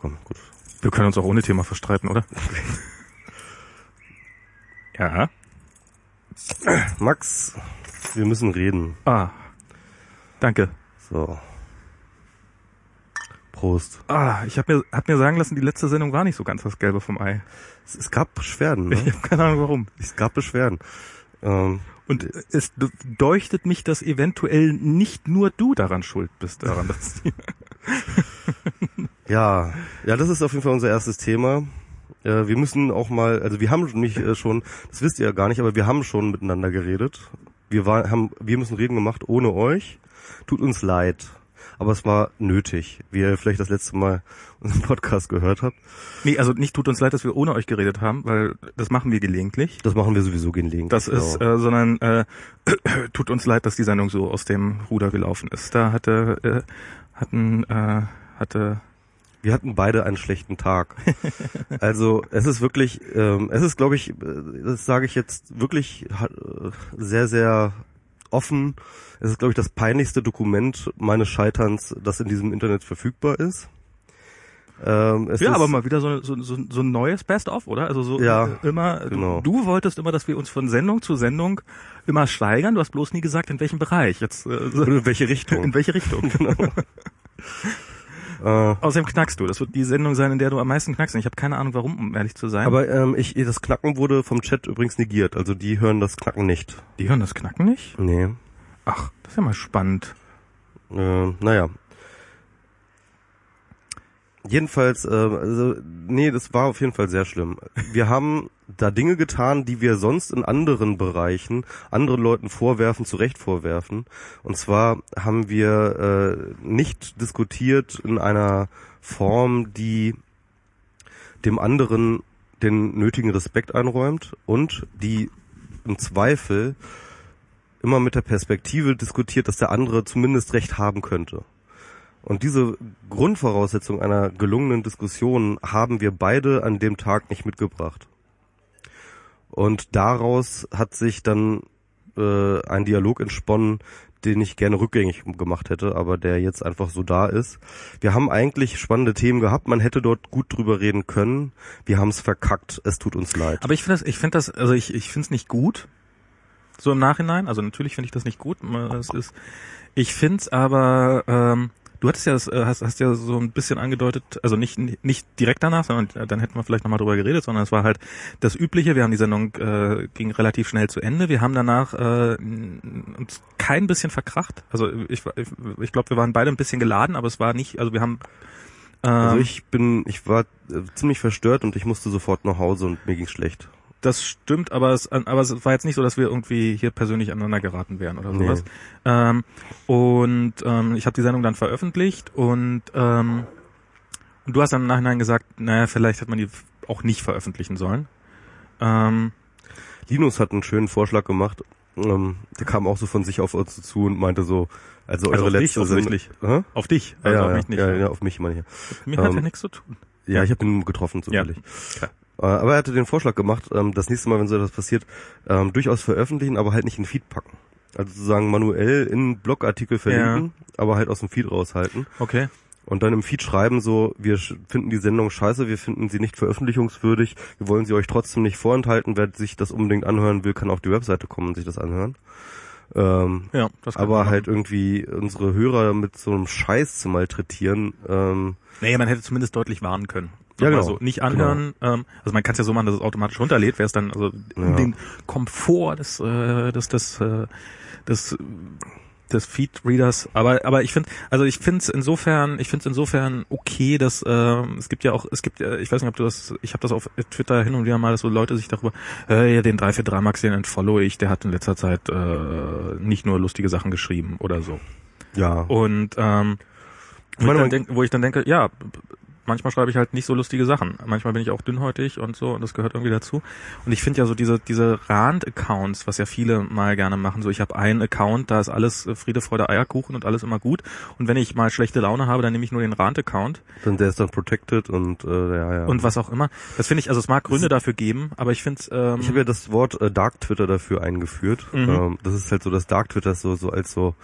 Komm, gut. Wir können uns auch ohne Thema verstreiten, oder? ja. Max, wir müssen reden. Ah. Danke. So. Prost. Ah, ich habe mir, hab mir sagen lassen, die letzte Sendung war nicht so ganz das Gelbe vom Ei. Es, es gab Beschwerden, Ich ne? habe keine Ahnung warum. Es gab Beschwerden. Ähm, Und es deuchtet mich, dass eventuell nicht nur du daran schuld bist, daran, dass die ja, ja, das ist auf jeden Fall unser erstes Thema. Äh, wir müssen auch mal, also wir haben nicht äh, schon, das wisst ihr ja gar nicht, aber wir haben schon miteinander geredet. Wir war, haben, wir müssen reden gemacht ohne euch. Tut uns leid. Aber es war nötig, wie ihr vielleicht das letzte Mal unseren Podcast gehört habt. Nee, also nicht tut uns leid, dass wir ohne euch geredet haben, weil das machen wir gelegentlich. Das machen wir sowieso gelegentlich. Das ist, genau. äh, sondern äh, tut uns leid, dass die Sendung so aus dem Ruder gelaufen ist. Da hatte äh, hatten äh, hatte Wir hatten beide einen schlechten Tag. also es ist wirklich, ähm, es ist, glaube ich, äh, das sage ich jetzt wirklich äh, sehr, sehr offen. Es ist, glaube ich, das peinlichste Dokument meines Scheiterns, das in diesem Internet verfügbar ist. Ähm, ja, ist, aber mal wieder so, so, so, so ein neues Best-of, oder? Also so Ja, äh, immer. genau. Du, du wolltest immer, dass wir uns von Sendung zu Sendung immer steigern. Du hast bloß nie gesagt, in welchem Bereich. Jetzt äh, in welche in Richtung? welche Richtung. genau. äh, Außerdem knackst du. Das wird die Sendung sein, in der du am meisten knackst. Und ich habe keine Ahnung, warum, um ehrlich zu sein. aber ähm, ich, das Knacken wurde vom Chat übrigens negiert. Also die hören das Knacken nicht. die hören das Knacken nicht? Nee. Ach, das ist ja mal spannend. Äh, naja. Jedenfalls, äh, also, nee, das war auf jeden Fall sehr schlimm. Wir haben da Dinge getan, die wir sonst in anderen Bereichen anderen Leuten vorwerfen, zu Recht vorwerfen. Und zwar haben wir äh, nicht diskutiert in einer Form, die dem anderen den nötigen Respekt einräumt und die im Zweifel immer mit der Perspektive diskutiert, dass der andere zumindest recht haben könnte. Und diese Grundvoraussetzung einer gelungenen Diskussion haben wir beide an dem Tag nicht mitgebracht. Und daraus hat sich dann äh, ein Dialog entsponnen, den ich gerne rückgängig gemacht hätte, aber der jetzt einfach so da ist. Wir haben eigentlich spannende Themen gehabt, man hätte dort gut drüber reden können. Wir haben es verkackt, es tut uns leid. Aber ich finde das, ich finde das, also ich, ich finde es nicht gut. So im Nachhinein. Also natürlich finde ich das nicht gut. Es ist, ich finde es aber, ähm, du hattest ja, das, äh, hast, hast ja so ein bisschen angedeutet, also nicht, nicht direkt danach, sondern dann hätten wir vielleicht nochmal drüber geredet, sondern es war halt das Übliche. Wir haben die Sendung, äh, ging relativ schnell zu Ende. Wir haben danach äh, uns kein bisschen verkracht. Also ich, ich, ich glaube, wir waren beide ein bisschen geladen, aber es war nicht, also wir haben Also ähm, ich bin, ich war äh, ziemlich verstört und ich musste sofort nach Hause und mir ging's schlecht. Das stimmt, aber es, aber es war jetzt nicht so, dass wir irgendwie hier persönlich aneinander geraten wären oder Nee. sowas. Ähm, und ähm, ich habe die Sendung dann veröffentlicht und, ähm, und du hast dann im Nachhinein gesagt, naja, vielleicht hätte man die auch nicht veröffentlichen sollen. Ähm, Linus hat einen schönen Vorschlag gemacht. Ähm, der kam auch so von sich auf uns zu und meinte so, also, Also eure auf dich letzte Sendung- offensichtlich. Hä? auf dich, Ja, also ja, auf ja, mich nicht. ja, ja, auf mich meine ich. Mir hat er Ähm, nichts zu tun. Ja, ich habe ihn getroffen zufällig. Äh, aber er hatte den Vorschlag gemacht, ähm, das nächste Mal, wenn so etwas passiert, ähm, durchaus veröffentlichen, aber halt nicht in Feed packen. Also sozusagen manuell in Blogartikel verlinken, aber halt aus dem Feed raushalten. Okay. Und dann im Feed schreiben so, wir finden die Sendung scheiße, wir finden sie nicht veröffentlichungswürdig, wir wollen sie euch trotzdem nicht vorenthalten. Wer sich das unbedingt anhören will, kann auf die Webseite kommen und sich das anhören. Ähm, Ja, das aber halt irgendwie unsere Hörer mit so einem Scheiß zu malträtieren, ähm, Naja, man hätte zumindest deutlich warnen können. Ja, genau. Also nicht anhören, ähm, also man kann es ja so machen, dass es automatisch runterlädt, wäre es dann also Ja. den Komfort des äh, des des äh, des des Feed-Readers, aber aber ich finde, also ich finde es insofern, ich finde es insofern okay, dass äh, es gibt ja auch, es gibt, ja, ich weiß nicht, ob du das, ich habe das auf Twitter hin und wieder mal, dass so Leute sich darüber, äh, ja, den 343 Max, den entfollow ich, der hat in letzter Zeit äh, nicht nur lustige Sachen geschrieben oder so. ja. Und ähm, wo, ich dann denk, wo ich dann denke, ja, manchmal schreibe ich halt nicht so lustige Sachen. Manchmal bin ich auch dünnhäutig und so und das gehört irgendwie dazu. Und ich finde ja so diese diese Rand-Accounts, was ja viele mal gerne machen, so ich habe einen Account, da ist alles äh, Friede, Freude, Eierkuchen und alles immer gut. Und wenn ich mal schlechte Laune habe, dann nehme ich nur den Rand-Account Dann der ist dann protected und äh, ja, ja. und was auch immer. Das finde ich, also es mag Gründe dafür geben, aber ich finde es ähm, Ich habe ja das Wort äh, Dark Twitter dafür eingeführt. Mhm. Ähm, das ist halt so das Dark Twitter so so als so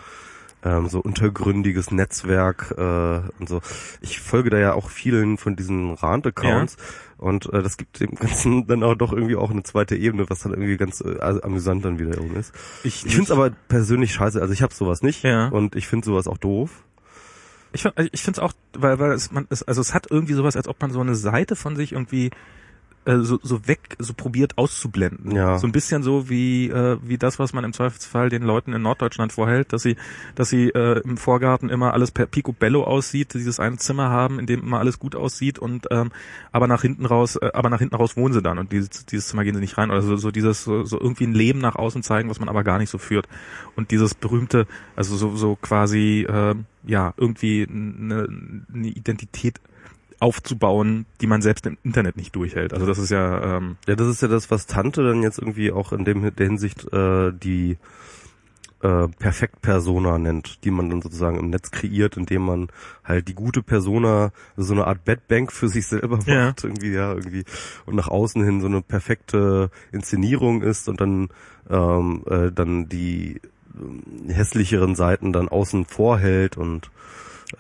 ähm, so untergründiges Netzwerk äh, und so. Ich folge da ja auch vielen von diesen Rant-Accounts und äh, das gibt dem Ganzen dann auch doch irgendwie auch eine zweite Ebene, was dann irgendwie ganz äh, amüsant dann wieder irgendwie ist. Ich, Ich finde es aber persönlich scheiße. Also ich habe sowas nicht Ja. und ich finde sowas auch doof. Ich, find- ich finde es auch, weil, weil es, man, es, also es hat irgendwie sowas, als ob man so eine Seite von sich irgendwie äh, so, so weg, so probiert auszublenden. Ja. So ein bisschen so wie, äh, wie das, was man im Zweifelsfall den Leuten in Norddeutschland vorhält, dass sie, dass sie äh, im Vorgarten immer alles per Picobello aussieht, dieses eine Zimmer haben, in dem immer alles gut aussieht und ähm, aber nach hinten raus, äh, aber nach hinten raus wohnen sie dann und dieses, dieses Zimmer gehen sie nicht rein. Oder so, so dieses, so, so irgendwie ein Leben nach außen zeigen, was man aber gar nicht so führt. Und dieses berühmte, also so, so quasi, äh, ja, irgendwie eine, eine Identität aufzubauen, die man selbst im Internet nicht durchhält. Also das ist ja, ähm, Ja, das ist ja das, was Tante dann jetzt irgendwie auch in dem der Hinsicht äh, die äh, Perfekt-Persona nennt, die man dann sozusagen im Netz kreiert, indem man halt die gute Persona, so eine Art Bedbank für sich selber macht, Ja. irgendwie, ja, irgendwie, und nach außen hin so eine perfekte Inszenierung ist und dann, ähm, äh, dann die ähm, hässlicheren Seiten dann außen vorhält und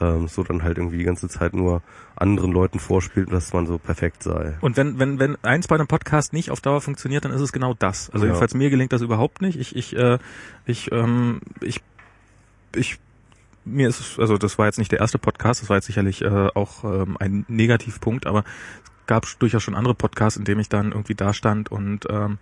ähm, so dann halt irgendwie die ganze Zeit nur anderen Leuten vorspielt, dass man so perfekt sei. Und wenn, wenn, wenn eins bei einem Podcast nicht auf Dauer funktioniert, dann ist es genau das. Also Ja. jedenfalls mir gelingt das überhaupt nicht. Ich, ich, äh, ich, ähm, ich, ich, mir ist es, also das war jetzt nicht der erste Podcast, das war jetzt sicherlich äh, auch ähm, ein Negativpunkt, aber es gab durchaus schon andere Podcasts, in denen ich dann irgendwie da stand und ähm,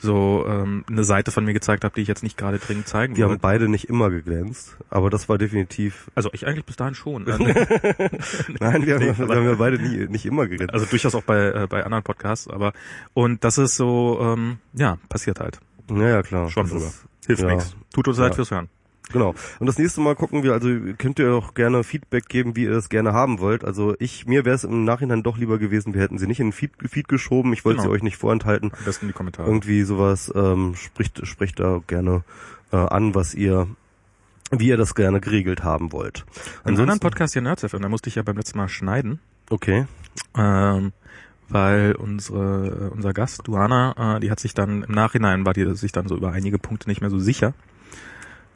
so ähm, eine Seite von mir gezeigt habe, die ich jetzt nicht gerade dringend zeigen Wir haben wollte. beide nicht immer geglänzt, aber das war definitiv. Also ich eigentlich bis dahin schon. Nein, wir haben, Nee, wir haben ja beide nie, nicht immer geglänzt. Also durchaus auch bei, äh, bei anderen Podcasts, aber und das ist so, ähm, ja, passiert halt. ja, ja, klar. Schon drüber. Hilft ja, nichts. Tut uns leid Ja. fürs Hören. Genau. Und das nächste Mal gucken wir, also könnt ihr auch gerne Feedback geben, wie ihr es gerne haben wollt. Also ich, mir wäre es im Nachhinein doch lieber gewesen, wir hätten sie nicht in den Feed, Feed geschoben. Ich wollte Genau. sie euch nicht vorenthalten. Am besten die Kommentare. Irgendwie sowas, ähm, spricht, spricht da gerne äh, an, was ihr, wie ihr das gerne geregelt haben wollt. Einen anderen Podcast hier Nerds FM, da musste ich ja beim letzten Mal schneiden, Okay. ähm, weil unsere, unser Gast, Duana, äh, die hat sich dann im Nachhinein, war die sich dann so über einige Punkte nicht mehr so sicher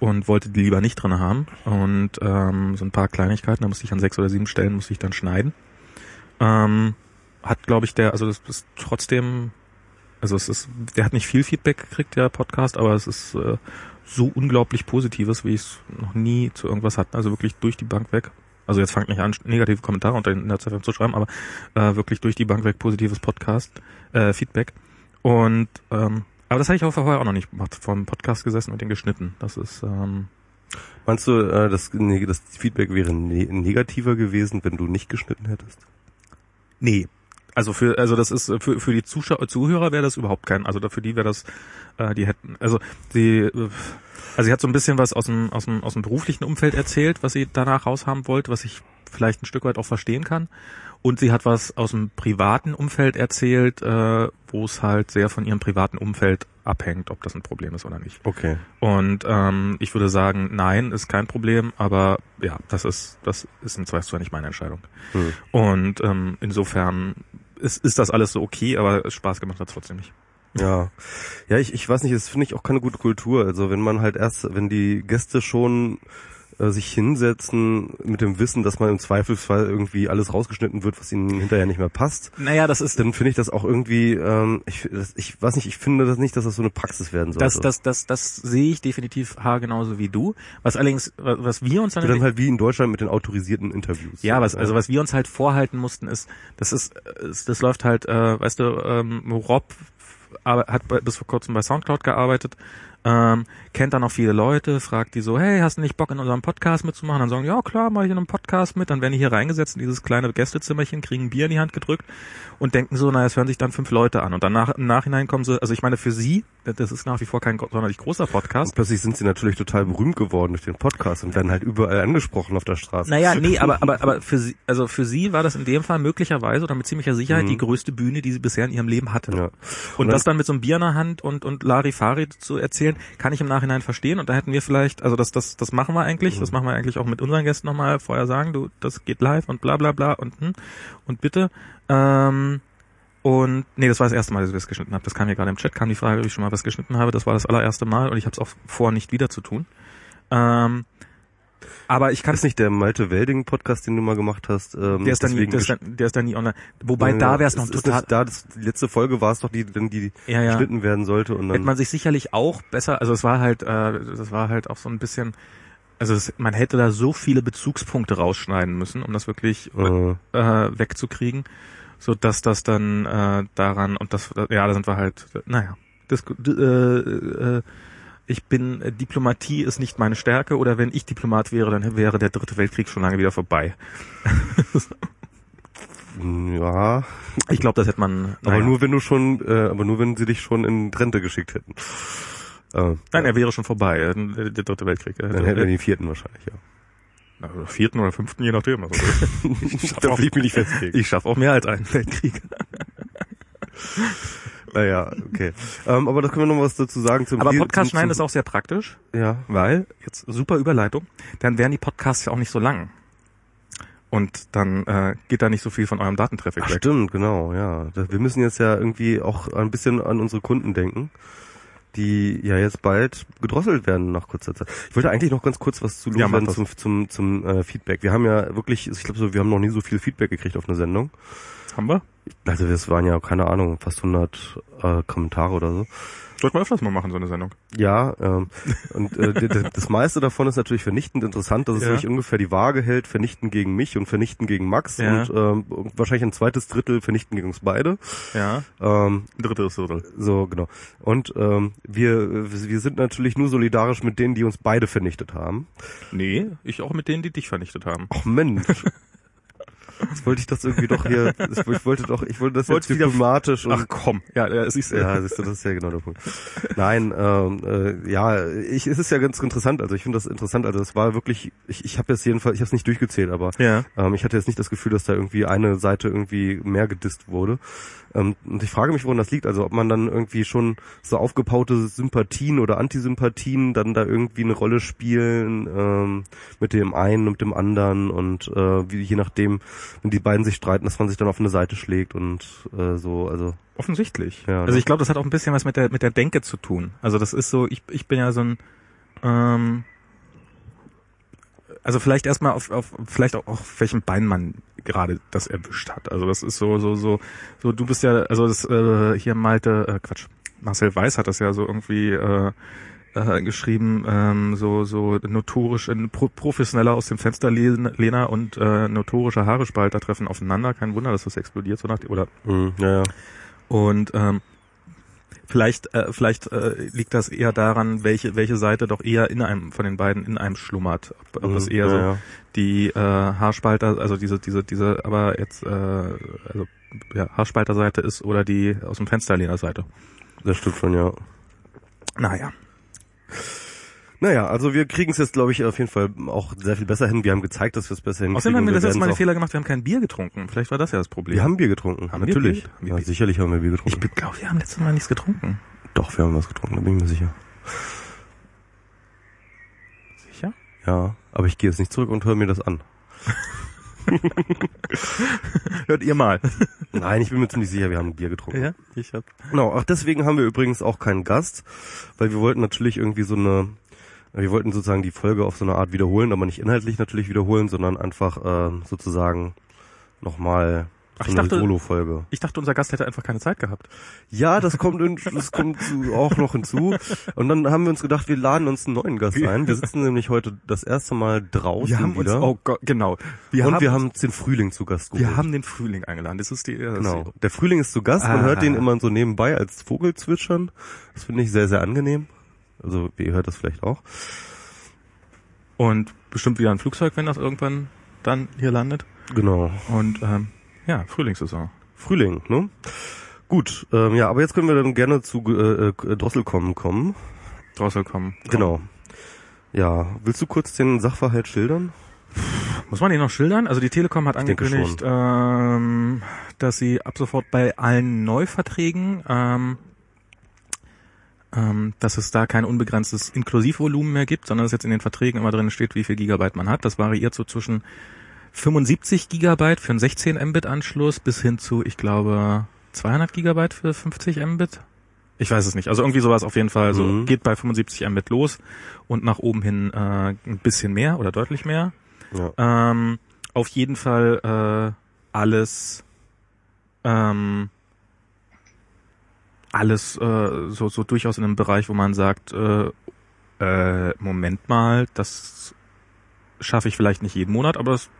und wollte die lieber nicht drin haben. Und ähm, so ein paar Kleinigkeiten, da musste ich an sechs oder sieben Stellen musste ich dann schneiden. Ähm, hat, glaube ich, der, also das ist trotzdem, also es ist, der hat nicht viel Feedback gekriegt, der Podcast, aber es ist äh, so unglaublich Positives, wie ich es noch nie zu irgendwas hatte. Also wirklich durch die Bank weg. Also jetzt fangt nicht an, negative Kommentare unter den FM zu schreiben, aber äh, wirklich durch die Bank weg positives Podcast, äh, Feedback. Und ähm, aber das habe ich auch vorher auch noch nicht gemacht, vom Podcast gesessen und den geschnitten. Das ist ähm, Meinst du, äh, das, nee, das Feedback wäre ne negativer gewesen, wenn du nicht geschnitten hättest? Nee. Also für also das ist äh, für für die Zuschauer Zuhörer wäre das überhaupt kein also für die wäre das äh, die hätten also die äh, also sie hat so ein bisschen was aus dem aus dem aus dem beruflichen Umfeld erzählt, was sie danach raushaben wollte, was ich vielleicht ein Stück weit auch verstehen kann und sie hat was aus dem privaten Umfeld erzählt, äh, wo es halt sehr von ihrem privaten Umfeld abhängt, ob das ein Problem ist oder nicht. Okay. Und ähm, ich würde sagen, nein, ist kein Problem, aber ja, das ist das ist im Zweifelsfall nicht meine Entscheidung. Hm. Und ähm, insofern ist, ist das alles so okay, aber Spaß gemacht hat trotzdem nicht. Ja, ja, ich, ich weiß nicht, das finde ich auch keine gute Kultur. Also wenn man halt erst, wenn die Gäste schon äh, sich hinsetzen mit dem Wissen, dass man im Zweifelsfall irgendwie alles rausgeschnitten wird, was ihnen hinterher nicht mehr passt, Naja, das ist dann finde ich das auch irgendwie, ähm, ich, das, ich weiß nicht, ich finde das nicht, dass das so eine Praxis werden sollte. das, das, das, das sehe ich definitiv haargenauso wie du. Was allerdings, was wir uns dann, dann halt wie in Deutschland mit den autorisierten Interviews. ja, was, also was wir uns halt vorhalten mussten, ist, das ist, äh, ist das läuft halt, äh, weißt du, ähm, Rob hat bis vor kurzem bei Soundcloud gearbeitet, ähm, kennt dann auch viele Leute, fragt die so, hey, hast du nicht Bock in unserem Podcast mitzumachen? Dann sagen, ja klar, mach ich in einem Podcast mit. Dann werden die hier reingesetzt in dieses kleine Gästezimmerchen, kriegen Bier in die Hand gedrückt und denken so, naja, es hören sich dann fünf Leute an. Und dann nach, im Nachhinein kommen sie, also ich meine, für sie, das ist nach wie vor kein sonderlich großer Podcast. Und plötzlich sind sie natürlich total berühmt geworden durch den Podcast und werden halt überall angesprochen auf der Straße. Naja, nee, aber, aber, aber für sie, also für sie war das in dem Fall möglicherweise oder mit ziemlicher Sicherheit die größte Bühne, die sie bisher in ihrem Leben hatte. Mhm. Ja. Und, Und das dann mit so einem Bier in der Hand und, und Larifari zu erzählen, kann ich im Nachhinein verstehen. Und da hätten wir vielleicht, also das, das, das machen wir eigentlich, Mhm. das machen wir eigentlich auch mit unseren Gästen nochmal vorher sagen, du, das geht live und bla bla bla und hm, und bitte. Ähm, und nee, das war das erste Mal, dass ich das geschnitten habe. Das kam hier gerade im Chat, kam die Frage, ob ich schon mal was geschnitten habe. Das war das allererste Mal und ich habe es auch vor, nicht wieder zu tun. Ähm, Aber ich kann Ist nicht der Malte Welding Podcast, den du mal gemacht hast? Ähm, der ist dann nie, der ist dann, der ist dann nie online. Wobei Ja, da wäre es noch ist total. nicht Da, das, die letzte Folge war es doch, die, dann die Ja, ja. geschnitten werden sollte und hätte dann. man sich sicherlich auch besser, also es war halt, äh, das war halt auch so ein bisschen, also es, man hätte da so viele Bezugspunkte rausschneiden müssen, um das wirklich Äh, äh, wegzukriegen, so dass das dann äh, daran und das, ja, da sind wir halt, naja, das, äh, äh, ich bin, äh, Diplomatie ist nicht meine Stärke oder wenn ich Diplomat wäre, dann wäre der dritte Weltkrieg schon lange wieder vorbei. ja, Ich glaube, das hätte man, aber naja. nur wenn du schon, äh, aber nur wenn sie dich schon in Rente geschickt hätten. Äh, nein, er wäre schon vorbei, äh, der dritte Weltkrieg. äh, dann hätten wir den vierten wahrscheinlich, ja. Na, oder vierten oder fünften, je nachdem. Also, ich schaffe will ich mich nicht festlegen. ich schaff auch mehr als einen Weltkrieg. Naja, okay. Ähm, aber da können wir noch was dazu sagen zum Aber Podcast schneiden ist auch sehr praktisch, Ja. weil, jetzt super Überleitung, dann wären die Podcasts ja auch nicht so lang. Und dann äh, geht da nicht so viel von eurem Datentraffic Ach, weg. stimmt, genau, ja. Wir müssen jetzt ja irgendwie auch ein bisschen an unsere Kunden denken, die ja jetzt bald gedrosselt werden nach kurzer Zeit. Ich wollte eigentlich noch ganz kurz was zu Ja, loswerden zum, zum, zum äh, Feedback. Wir haben ja wirklich, ich glaube so, wir haben noch nie so viel Feedback gekriegt auf eine Sendung. Haben wir? Also das waren ja, keine Ahnung, fast 100 äh, Kommentare oder so. Sollten wir öfters mal machen, so eine Sendung. Ja, ähm, und äh, das meiste davon ist natürlich vernichtend interessant, dass es Ja. nämlich ungefähr die Waage hält, vernichten gegen mich und vernichten gegen Max Ja. und ähm, wahrscheinlich ein zweites Drittel vernichten gegen uns beide. Ja. Ähm, Drittes Drittel. so, genau. Und ähm, wir, wir sind natürlich nur solidarisch mit denen, die uns beide vernichtet haben. Nee, ich auch mit denen, die dich vernichtet haben. Ach Mensch. Jetzt wollte ich das irgendwie doch hier, ich wollte doch, ich wollte das Wolltest jetzt wieder- diplomatisch und Ach komm. Ja, ja siehst du. Ja, siehst du, das ist ja genau der Punkt. Nein, ähm, äh, ja, ich, es ist ja ganz interessant. Also ich finde das interessant. Also es war wirklich, ich, ich habe jetzt jedenfalls, ich habe es nicht durchgezählt, aber Ja. ähm, ich hatte jetzt nicht das Gefühl, dass da irgendwie eine Seite irgendwie mehr gedisst wurde. Ähm, und ich frage mich, woran das liegt. Also ob man dann irgendwie schon so aufgepaute Sympathien oder Antisympathien dann da irgendwie eine Rolle spielen ähm, mit dem einen und mit dem anderen und äh, wie je nachdem, wenn die beiden sich streiten, dass man sich dann auf eine Seite schlägt und äh, so. Also Offensichtlich. Ja, also ne? ich glaube, das hat auch ein bisschen was mit der mit der Denke zu tun. Also das ist so, ich, ich bin ja so ein ähm, also vielleicht erstmal auf, auf vielleicht auch auf welchem Bein man gerade das erwischt hat. Also das ist so so so so du bist ja also das äh, hier Malte äh, Quatsch Marcel Weiß hat das ja so irgendwie äh, äh, geschrieben ähm, so so notorisch ein Pro professioneller aus dem Fenster Lehner und äh, notorischer Haarespalter treffen aufeinander. Kein Wunder, dass das explodiert so nach oder mh, ja, ja. und ähm, vielleicht, äh, vielleicht äh, liegt das eher daran, welche, welche Seite doch eher in einem von den beiden in einem schlummert. Ob, ob Mhm, es eher ja, so ja. die äh, Haarspalter, also diese, diese, diese, aber jetzt äh, also ja, Haarspalterseite ist oder die aus dem Fensterlehnerseite. Das stimmt schon, ja. Naja. Naja, also wir kriegen es jetzt, glaube ich, auf jeden Fall auch sehr viel besser hin. Wir haben gezeigt, dass wir es besser hinkriegen. Außerdem haben wir das letzte Mal den werden's Fehler gemacht, wir haben kein Bier getrunken. Vielleicht war das ja das Problem. Wir haben Bier getrunken, Haben natürlich. Bier? Haben wir ja, Bier? sicherlich haben wir Bier ich getrunken. glaube, wir haben letztes Mal nichts getrunken. Doch, wir haben was getrunken, da bin ich mir sicher. Sicher? Ja, aber ich gehe jetzt nicht zurück und höre mir das an. Hört ihr mal. Nein, ich bin mir ziemlich sicher, wir haben Bier getrunken. ja, ich hab. Genau, auch deswegen haben wir übrigens auch keinen Gast, weil wir wollten natürlich irgendwie so eine, wir wollten sozusagen die Folge auf so eine Art wiederholen, aber nicht inhaltlich natürlich wiederholen, sondern einfach ähm, sozusagen nochmal Ach, so ich eine dachte- Solo-Folge. Ich dachte, unser Gast hätte einfach keine Zeit gehabt. Ja, das kommt, in, das kommt auch noch hinzu. Und dann haben wir uns gedacht, wir laden uns einen neuen Gast ein. Wir sitzen nämlich heute das erste Mal draußen Wir haben wieder. uns, oh Gott, genau. Wir und haben, wir haben uns den Frühling zu Gast geholt. wir haben den Frühling eingeladen. Das ist die, das Genau. ist Der Frühling ist zu Gast, man Ah. hört den immer so nebenbei als Vogel zwitschern. Das finde ich sehr, sehr angenehm. Also ihr hört das vielleicht auch. Und bestimmt wieder ein Flugzeug, wenn das irgendwann dann hier landet. Genau. Und ähm, ja, Frühlingssaison. Frühling, ne? Gut, ähm, ja, aber jetzt können wir dann gerne zu äh, äh, Drosselkommen kommen. Drossel kommen. Genau. Ja, willst du kurz den Sachverhalt schildern? Muss man den noch schildern? Also die Telekom hat Ich angekündigt, ähm, dass sie ab sofort bei allen Neuverträgen, ähm, ähm, dass es da kein unbegrenztes Inklusivvolumen mehr gibt, sondern dass jetzt in den Verträgen immer drin steht, wie viel Gigabyte man hat. Das variiert so zwischen 75 Gigabyte für einen 16 Mbit Anschluss bis hin zu, ich glaube, 200 Gigabyte für 50 Mbit Ich weiß es nicht. Also irgendwie sowas auf jeden Fall. Also Mhm. geht bei 75 Mbit los und nach oben hin äh, ein bisschen mehr oder deutlich mehr. Ja. Ähm, auf jeden Fall äh, alles ähm, alles äh, so, so durchaus in einem Bereich, wo man sagt, äh, äh, Moment mal, das schaffe ich vielleicht nicht jeden Monat, aber es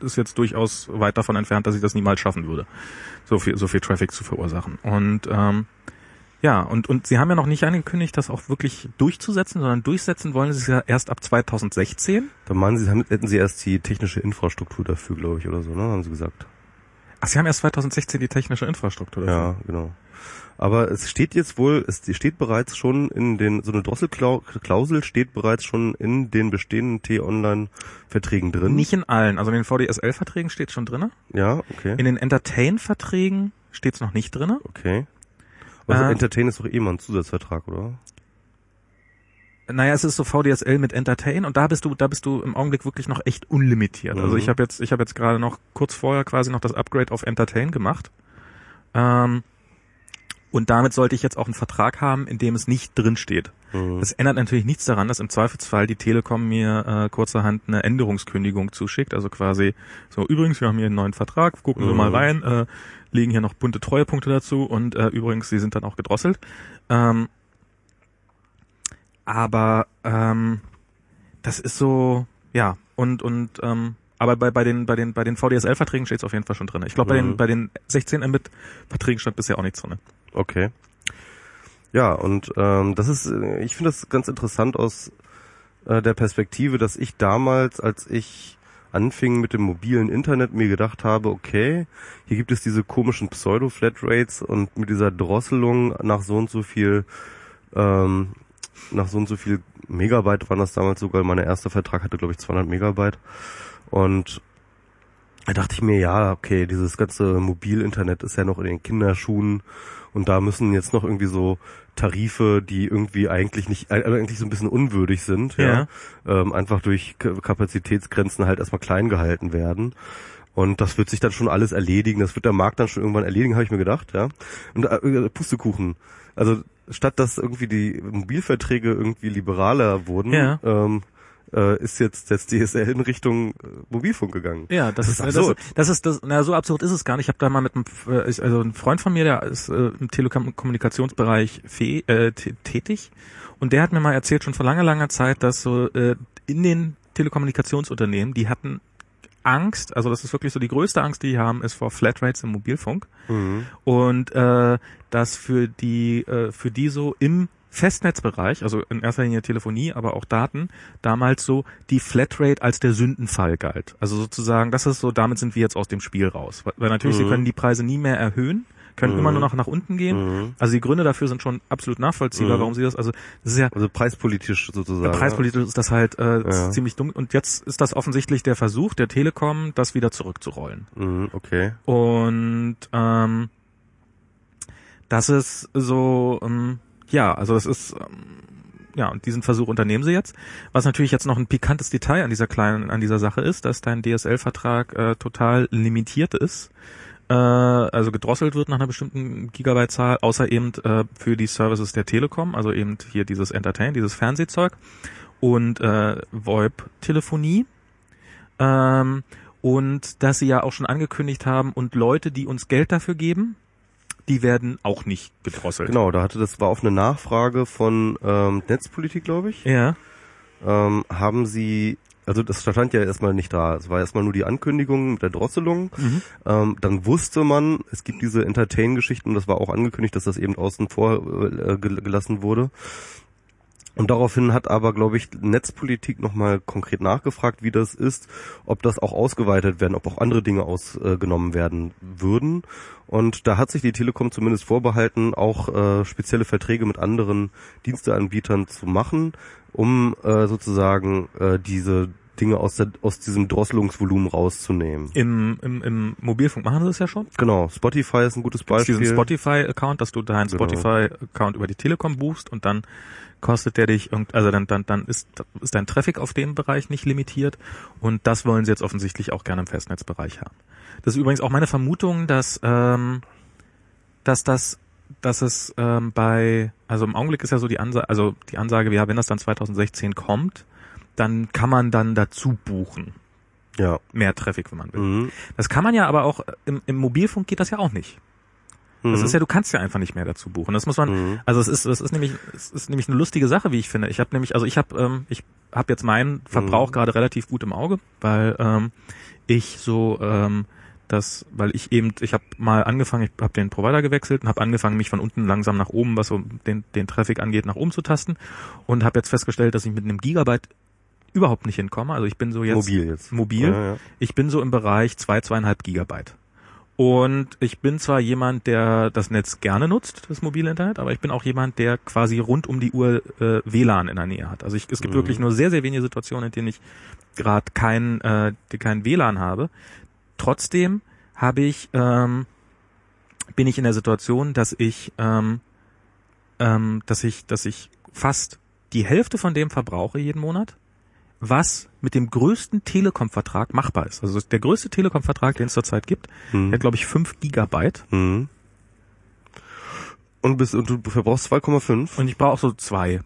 ist jetzt durchaus weit davon entfernt, dass ich das niemals schaffen würde, so viel, so viel Traffic zu verursachen. Und ähm, ja, und, und sie haben ja noch nicht angekündigt, das auch wirklich durchzusetzen, sondern durchsetzen wollen sie es ja erst ab 2016. Da meinen sie, hätten sie erst die technische Infrastruktur dafür, glaube ich, oder so, ne? Haben sie gesagt. Ach, sie haben erst 2016 die technische Infrastruktur dafür. Ja, genau. Aber es steht jetzt wohl, es steht bereits schon in den, so eine Drosselklausel steht bereits schon in den bestehenden T-Online-Verträgen drin. Nicht in allen. Also in den VDSL-Verträgen steht schon drinne. Ja, okay. In den Entertain-Verträgen steht es noch nicht drinne. Okay. Also Äh, Entertain ist doch eh mal ein Zusatzvertrag, oder? Naja, es ist so VDSL mit Entertain und da bist du, da bist du im Augenblick wirklich noch echt unlimitiert. Also Mhm. ich habe jetzt, ich habe jetzt gerade noch kurz vorher quasi noch das Upgrade auf Entertain gemacht. Ähm, und damit sollte ich jetzt auch einen Vertrag haben, in dem es nicht drin steht. Mhm. Das ändert natürlich nichts daran, dass im Zweifelsfall die Telekom mir äh, kurzerhand eine Änderungskündigung zuschickt. Also quasi so, übrigens, wir haben hier einen neuen Vertrag, gucken Sie Mhm. mal rein, äh, legen hier noch bunte Treuepunkte dazu und äh, übrigens, Sie sind dann auch gedrosselt. Ähm, aber ähm, das ist so, ja, und und ähm, aber bei, bei den bei den bei den VDSL-Verträgen steht es auf jeden Fall schon drin. Ich glaube, bei den Mhm. bei den 16 Mbit-Verträgen stand bisher auch nichts drin. Okay. Ja, und ähm, das ist, äh, ich finde das ganz interessant aus äh, der Perspektive, dass ich damals, als ich anfing mit dem mobilen Internet, mir gedacht habe, okay, hier gibt es diese komischen Pseudo-Flatrates und mit dieser Drosselung nach so und so viel, ähm, nach so und so viel Megabyte waren das damals sogar, mein erster Vertrag hatte, glaube ich, 200 Megabyte und da dachte ich mir, ja, okay, dieses ganze Mobilinternet ist ja noch in den Kinderschuhen und da müssen jetzt noch irgendwie so Tarife, die irgendwie eigentlich nicht, äh, eigentlich so ein bisschen unwürdig sind, ja, ähm, einfach durch Kapazitätsgrenzen halt erstmal klein gehalten werden. Und das wird sich dann schon alles erledigen, das wird der Markt dann schon irgendwann erledigen, habe ich mir gedacht, ja. Und äh, Pustekuchen. Also statt dass irgendwie die Mobilverträge irgendwie liberaler wurden, Ja. ähm, äh, ist jetzt das DSL in Richtung äh, Mobilfunk gegangen. Ja, das, Das ist ist das, absurd. das ist das. Na, so absurd ist es gar nicht. Ich habe da mal mit einem, äh, also ein Freund von mir, der ist äh, im Telekommunikationsbereich äh, tä- tätig und der hat mir mal erzählt schon vor langer langer Zeit, dass so äh, in den Telekommunikationsunternehmen, die hatten Angst, also das ist wirklich so die größte Angst, die die haben, ist vor Flatrates im Mobilfunk Mhm. und äh, dass für die äh, für die so im Festnetzbereich, also in erster Linie Telefonie, aber auch Daten, damals so die Flatrate als der Sündenfall galt. Also sozusagen, das ist so, damit sind wir jetzt aus dem Spiel raus. Weil, weil natürlich, sie Mhm. können die Preise nie mehr erhöhen, können Mhm. immer nur noch nach unten gehen. Mhm. Also die Gründe dafür sind schon absolut nachvollziehbar, Mhm. warum sie das, also das ist ja Also preispolitisch sozusagen. Preispolitisch ist das halt äh, Ja. ziemlich dumm. Und jetzt ist das offensichtlich der Versuch der Telekom, das wieder zurückzurollen. Ja. Mhm, okay. Und ähm, das ist so, ähm, ja, also das ist, ähm, ja, und diesen Versuch unternehmen sie jetzt. Was natürlich jetzt noch ein pikantes Detail an dieser kleinen, an dieser Sache ist, dass dein DSL-Vertrag äh, total limitiert ist. Äh, also gedrosselt wird nach einer bestimmten Gigabyte-Zahl, außer eben äh, für die Services der Telekom, also eben hier dieses Entertain, dieses Fernsehzeug und äh, VoIP-Telefonie. Ähm, und dass sie ja auch schon angekündigt haben, und Leute, die uns Geld dafür geben, die werden auch nicht gedrosselt. Genau, da hatte das war auf eine Nachfrage von ähm, Netzpolitik, glaube ich. Ja. Ähm, haben sie, also das stand ja erstmal nicht da. Es war erstmal nur die Ankündigung mit der Drosselung. Mhm. Ähm, dann wusste man, es gibt diese Entertain-Geschichten das war auch angekündigt, dass das eben außen vor äh, gel- gelassen wurde. Und daraufhin hat aber, glaube ich, Netzpolitik nochmal konkret nachgefragt, wie das ist, ob das auch ausgeweitet werden, ob auch andere Dinge ausgenommen werden würden. Und da hat sich die Telekom zumindest vorbehalten, auch äh, spezielle Verträge mit anderen Diensteanbietern zu machen, um äh, sozusagen äh, diese Dinge aus, der, aus diesem Drosselungsvolumen rauszunehmen. Im, im, Im Mobilfunk machen sie das ja schon. Genau, Spotify ist ein gutes Beispiel. diesen Spotify-Account, dass du deinen Genau. Spotify-Account über die Telekom buchst und dann kostet der dich, irgend- also dann, dann, dann ist, ist dein Traffic auf dem Bereich nicht limitiert und das wollen sie jetzt offensichtlich auch gerne im Festnetzbereich haben. Das ist übrigens auch meine Vermutung, dass, ähm, dass das dass es ähm, bei, also im Augenblick ist ja so die Ansage, also die Ansage, ja, wenn das dann 2016 kommt, dann kann man dann dazu buchen. Ja. Mehr Traffic, wenn man will. Mhm. Das kann man ja aber auch, im, im Mobilfunk geht das ja auch nicht. Das Mhm. ist ja, du kannst ja einfach nicht mehr dazu buchen. Das muss man, Mhm. also es ist, es ist nämlich, es ist nämlich eine lustige Sache, wie ich finde. Ich habe nämlich, also ich habe, ähm, ich habe jetzt meinen Verbrauch Mhm. gerade relativ gut im Auge, weil ähm, ich so ähm, das, weil ich eben, ich habe mal angefangen, ich habe den Provider gewechselt und habe angefangen, mich von unten langsam nach oben, was so den, den Traffic angeht, nach oben zu tasten und habe jetzt festgestellt, dass ich mit einem Gigabyte überhaupt nicht hinkomme. Also ich bin so jetzt Mobil jetzt. mobil. Ja, ja. Ich bin so im Bereich zwei, zweieinhalb Gigabyte. Und ich bin zwar jemand, der das Netz gerne nutzt, das mobile Internet, aber ich bin auch jemand, der quasi rund um die Uhr äh, WLAN in der Nähe hat. Also ich, es gibt Mhm. wirklich nur sehr, sehr wenige Situationen, in denen ich gerade kein, äh, die kein WLAN habe. Trotzdem habe ich, ähm, bin ich in der Situation, dass ich, ähm, ähm, dass ich, dass ich fast die Hälfte von dem verbrauche jeden Monat, was mit dem größten Telekom-Vertrag machbar ist. Also der größte Telekom-Vertrag, den es zurzeit gibt, Mhm. der hat, glaube ich, 5 Gigabyte. Mhm. Und, bist, und du verbrauchst 2,5? Und ich brauche so zwei.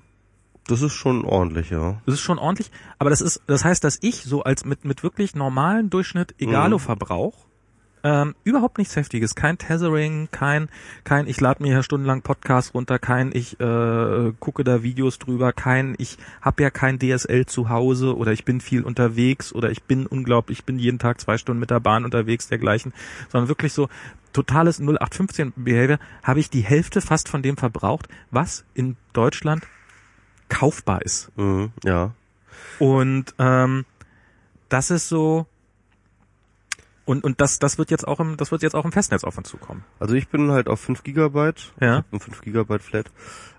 Das ist schon ordentlich, ja. Das ist schon ordentlich. Aber das ist, das heißt, dass ich so als mit, mit wirklich normalen Durchschnitt Egalo-Verbrauch ähm, überhaupt nichts Heftiges, kein Tethering, kein, kein, ich lade mir hier stundenlang Podcasts runter, kein, ich äh, gucke da Videos drüber, kein, ich habe ja kein DSL zu Hause oder ich bin viel unterwegs oder ich bin unglaublich, ich bin jeden Tag zwei Stunden mit der Bahn unterwegs, dergleichen, sondern wirklich so totales 0815 Behavior, habe ich die Hälfte fast von dem verbraucht, was in Deutschland kaufbar ist. Mhm. Ja. Und ähm, das ist so und und das das wird jetzt auch im das wird jetzt auch im Festnetz auf uns zukommen. Also ich bin halt auf 5 Gigabyte. Ja. Ich hab ein 5 Gigabyte Flat.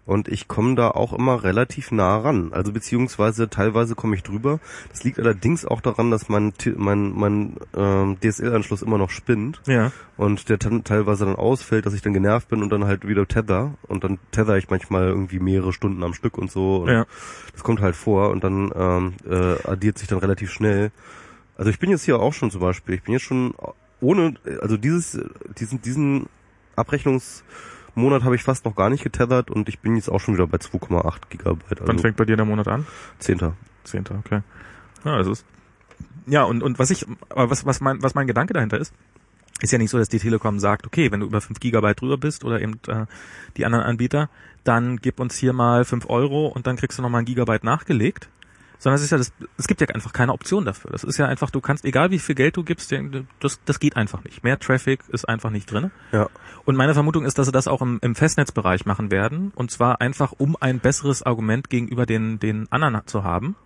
Und ich komme da auch immer relativ nah ran. Also beziehungsweise teilweise komme ich drüber. Das liegt allerdings auch daran, dass mein, mein, mein ähm, DSL-Anschluss immer noch spinnt Ja. und der teilweise dann ausfällt, dass ich dann genervt bin und dann halt wieder tether. Und dann tether ich manchmal irgendwie mehrere Stunden am Stück und so. Und Ja. Das kommt halt vor und dann ähm, äh, addiert sich dann relativ schnell. Also ich bin jetzt hier auch schon zum Beispiel, ich bin jetzt schon ohne, also dieses, diesen, diesen Abrechnungsmonat habe ich fast noch gar nicht getethert und ich bin jetzt auch schon wieder bei 2,8 Gigabyte. Wann Also fängt bei dir der Monat an? 10. Zehnter, okay. Ja, das ist. Ja, und, und was ich, aber was, was mein, was mein Gedanke dahinter ist, ist ja nicht so, dass die Telekom sagt, okay, wenn du über 5 Gigabyte drüber bist oder eben äh, die anderen Anbieter, dann gib uns hier mal 5 Euro und dann kriegst du nochmal ein Gigabyte nachgelegt. Sondern es ist ja das, es gibt ja einfach keine Option dafür. Das ist ja einfach, du kannst, egal wie viel Geld du gibst, das, das geht einfach nicht. Mehr Traffic ist einfach nicht drin. Ja. Und meine Vermutung ist, dass sie das auch im, im Festnetzbereich machen werden. Und zwar einfach, um ein besseres Argument gegenüber den, den anderen zu haben.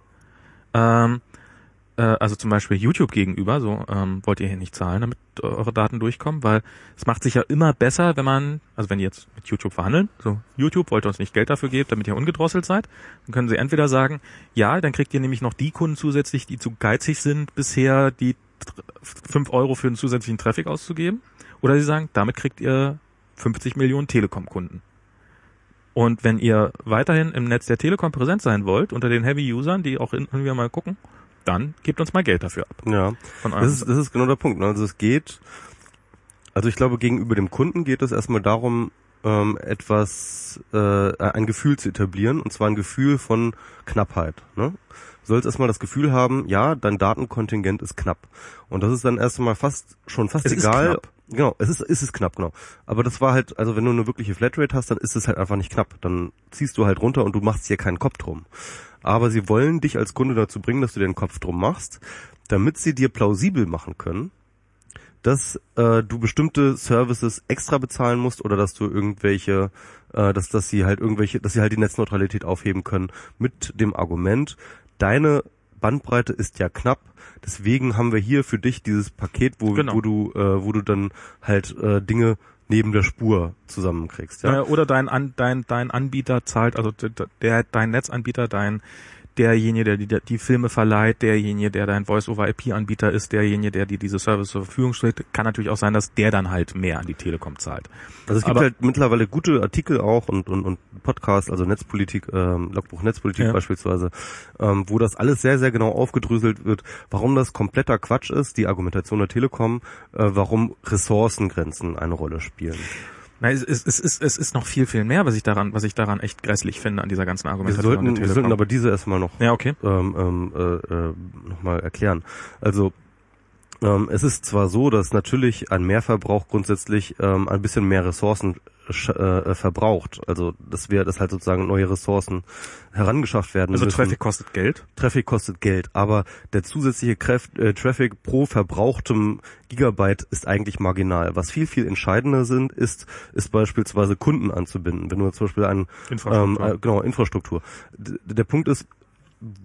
Ähm, äh, also zum Beispiel YouTube gegenüber, so ähm, wollt ihr hier nicht zahlen, damit eure Daten durchkommen, weil es macht sich ja immer besser, wenn man, also wenn die jetzt mit YouTube verhandeln, so YouTube wollt ihr uns nicht Geld dafür geben, damit ihr ungedrosselt seid, dann können sie entweder sagen, ja, dann kriegt ihr nämlich noch die Kunden zusätzlich, die zu geizig sind, bisher die 5 Euro für einen zusätzlichen Traffic auszugeben, oder sie sagen, damit kriegt ihr 50 Millionen Telekom-Kunden. Und wenn ihr weiterhin im Netz der Telekom präsent sein wollt, unter den Heavy-Usern, die auch irgendwie mal gucken, dann gebt uns mal Geld dafür ab. Ja. Das ist, das ist genau der Punkt. ne? Also es geht, also ich glaube, gegenüber dem Kunden geht es erstmal darum, ähm, etwas, äh, ein Gefühl zu etablieren, und zwar ein Gefühl von Knappheit. Ne? Du sollst erstmal das Gefühl haben, ja, dein Datenkontingent ist knapp. Und das ist dann erstmal fast, schon fast Es ist egal. knapp. Genau, es ist, es ist knapp, genau. Aber das war halt, also wenn du eine wirkliche Flatrate hast, dann ist es halt einfach nicht knapp. Dann ziehst du halt runter und du machst dir keinen Kopf drum. Aber sie wollen dich als Kunde dazu bringen, dass du dir den Kopf drum machst, damit sie dir plausibel machen können, dass äh, du bestimmte Services extra bezahlen musst oder dass du irgendwelche, äh, dass, dass sie halt irgendwelche, dass sie halt die Netzneutralität aufheben können mit dem Argument, deine Bandbreite ist ja knapp, deswegen haben wir hier für dich dieses Paket, wo, Genau. wo du, äh, wo du dann halt äh, Dinge neben der Spur zusammenkriegst. Ja? Äh, oder dein, An, dein, dein Anbieter zahlt, also der, dein Netzanbieter, dein, derjenige, der die, der die Filme verleiht, derjenige, der dein Voice-over-IP-Anbieter ist, derjenige, der dir diese Service zur Verfügung stellt, kann natürlich auch sein, dass der dann halt mehr an die Telekom zahlt. Also es gibt Aber- halt mittlerweile gute Artikel auch und, und, und Podcasts, also Netzpolitik, ähm, Logbuch Netzpolitik Ja. beispielsweise, ähm, wo das alles sehr, sehr genau aufgedröselt wird, warum das kompletter Quatsch ist, die Argumentation der Telekom, äh, warum Ressourcengrenzen eine Rolle spielen. Nein, es, es, es, ist, es ist noch viel, viel mehr, was ich daran, was ich daran echt grässlich finde an dieser ganzen Wir Argumentation. sollten, der wir sollten aber diese erstmal noch ja, okay. ähm, ähm, äh, äh, nochmal erklären. Also ähm, es ist zwar so, dass natürlich ein Mehrverbrauch grundsätzlich ähm, ein bisschen mehr Ressourcen äh, verbraucht. Also das wäre, dass halt sozusagen neue Ressourcen herangeschafft werden Also müssen. Traffic kostet Geld. Traffic kostet Geld, aber der zusätzliche Kräft, äh, Traffic pro verbrauchtem Gigabyte ist eigentlich marginal. Was viel, viel entscheidender sind, ist, ist beispielsweise Kunden anzubinden. Wenn du zum Beispiel einen, Infrastruktur. Ähm, äh, genau, Infrastruktur. D der Punkt ist,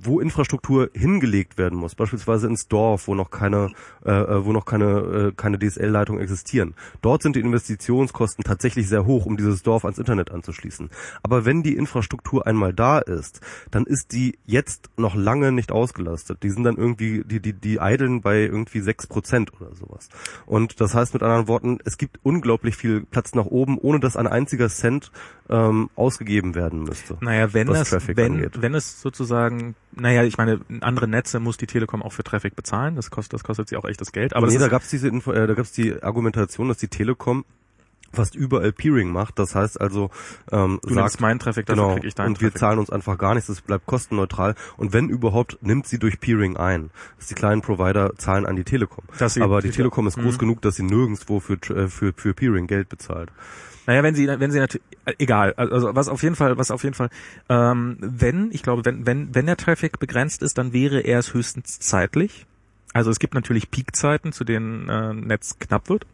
wo Infrastruktur hingelegt werden muss, beispielsweise ins Dorf, wo noch keine, äh, äh, wo noch keine, äh, keine DSL-Leitungen existieren. Dort sind die Investitionskosten tatsächlich sehr hoch, um dieses Dorf ans Internet anzuschließen. Aber wenn die Infrastruktur einmal da ist, dann ist die jetzt noch lange nicht ausgelastet. Die sind dann irgendwie, die, die, die eideln bei irgendwie sechs Prozent oder sowas. Und das heißt mit anderen Worten, es gibt unglaublich viel Platz nach oben, ohne dass ein einziger Cent ähm, ausgegeben werden müsste. Naja, wenn das, Traffic wenn, angeht. wenn es sozusagen, naja, ich meine, andere Netze muss die Telekom auch für Traffic bezahlen. Das kostet, das kostet sie auch echtes Geld. Aber nee, das da ist, gab's diese Info, äh, da gab's die Argumentation, dass die Telekom fast überall Peering macht. Das heißt also, ähm, du sagt, meinen Traffic, dafür genau, krieg ich deinen und wir Traffic. zahlen uns einfach gar nichts, es bleibt kostenneutral. Und wenn überhaupt, nimmt sie durch Peering ein. Dass die kleinen Provider zahlen an die Telekom. Aber die die- Telekom ist groß Mhm. genug, dass sie nirgendwo für, äh, für, für Peering Geld bezahlt. Naja, wenn sie, wenn sie natürlich, egal, also was auf jeden Fall, was auf jeden Fall, ähm, wenn, ich glaube, wenn, wenn, wenn der Traffic begrenzt ist, dann wäre er es höchstens zeitlich. Also es gibt natürlich Peakzeiten, zu denen äh, Netz knapp wird.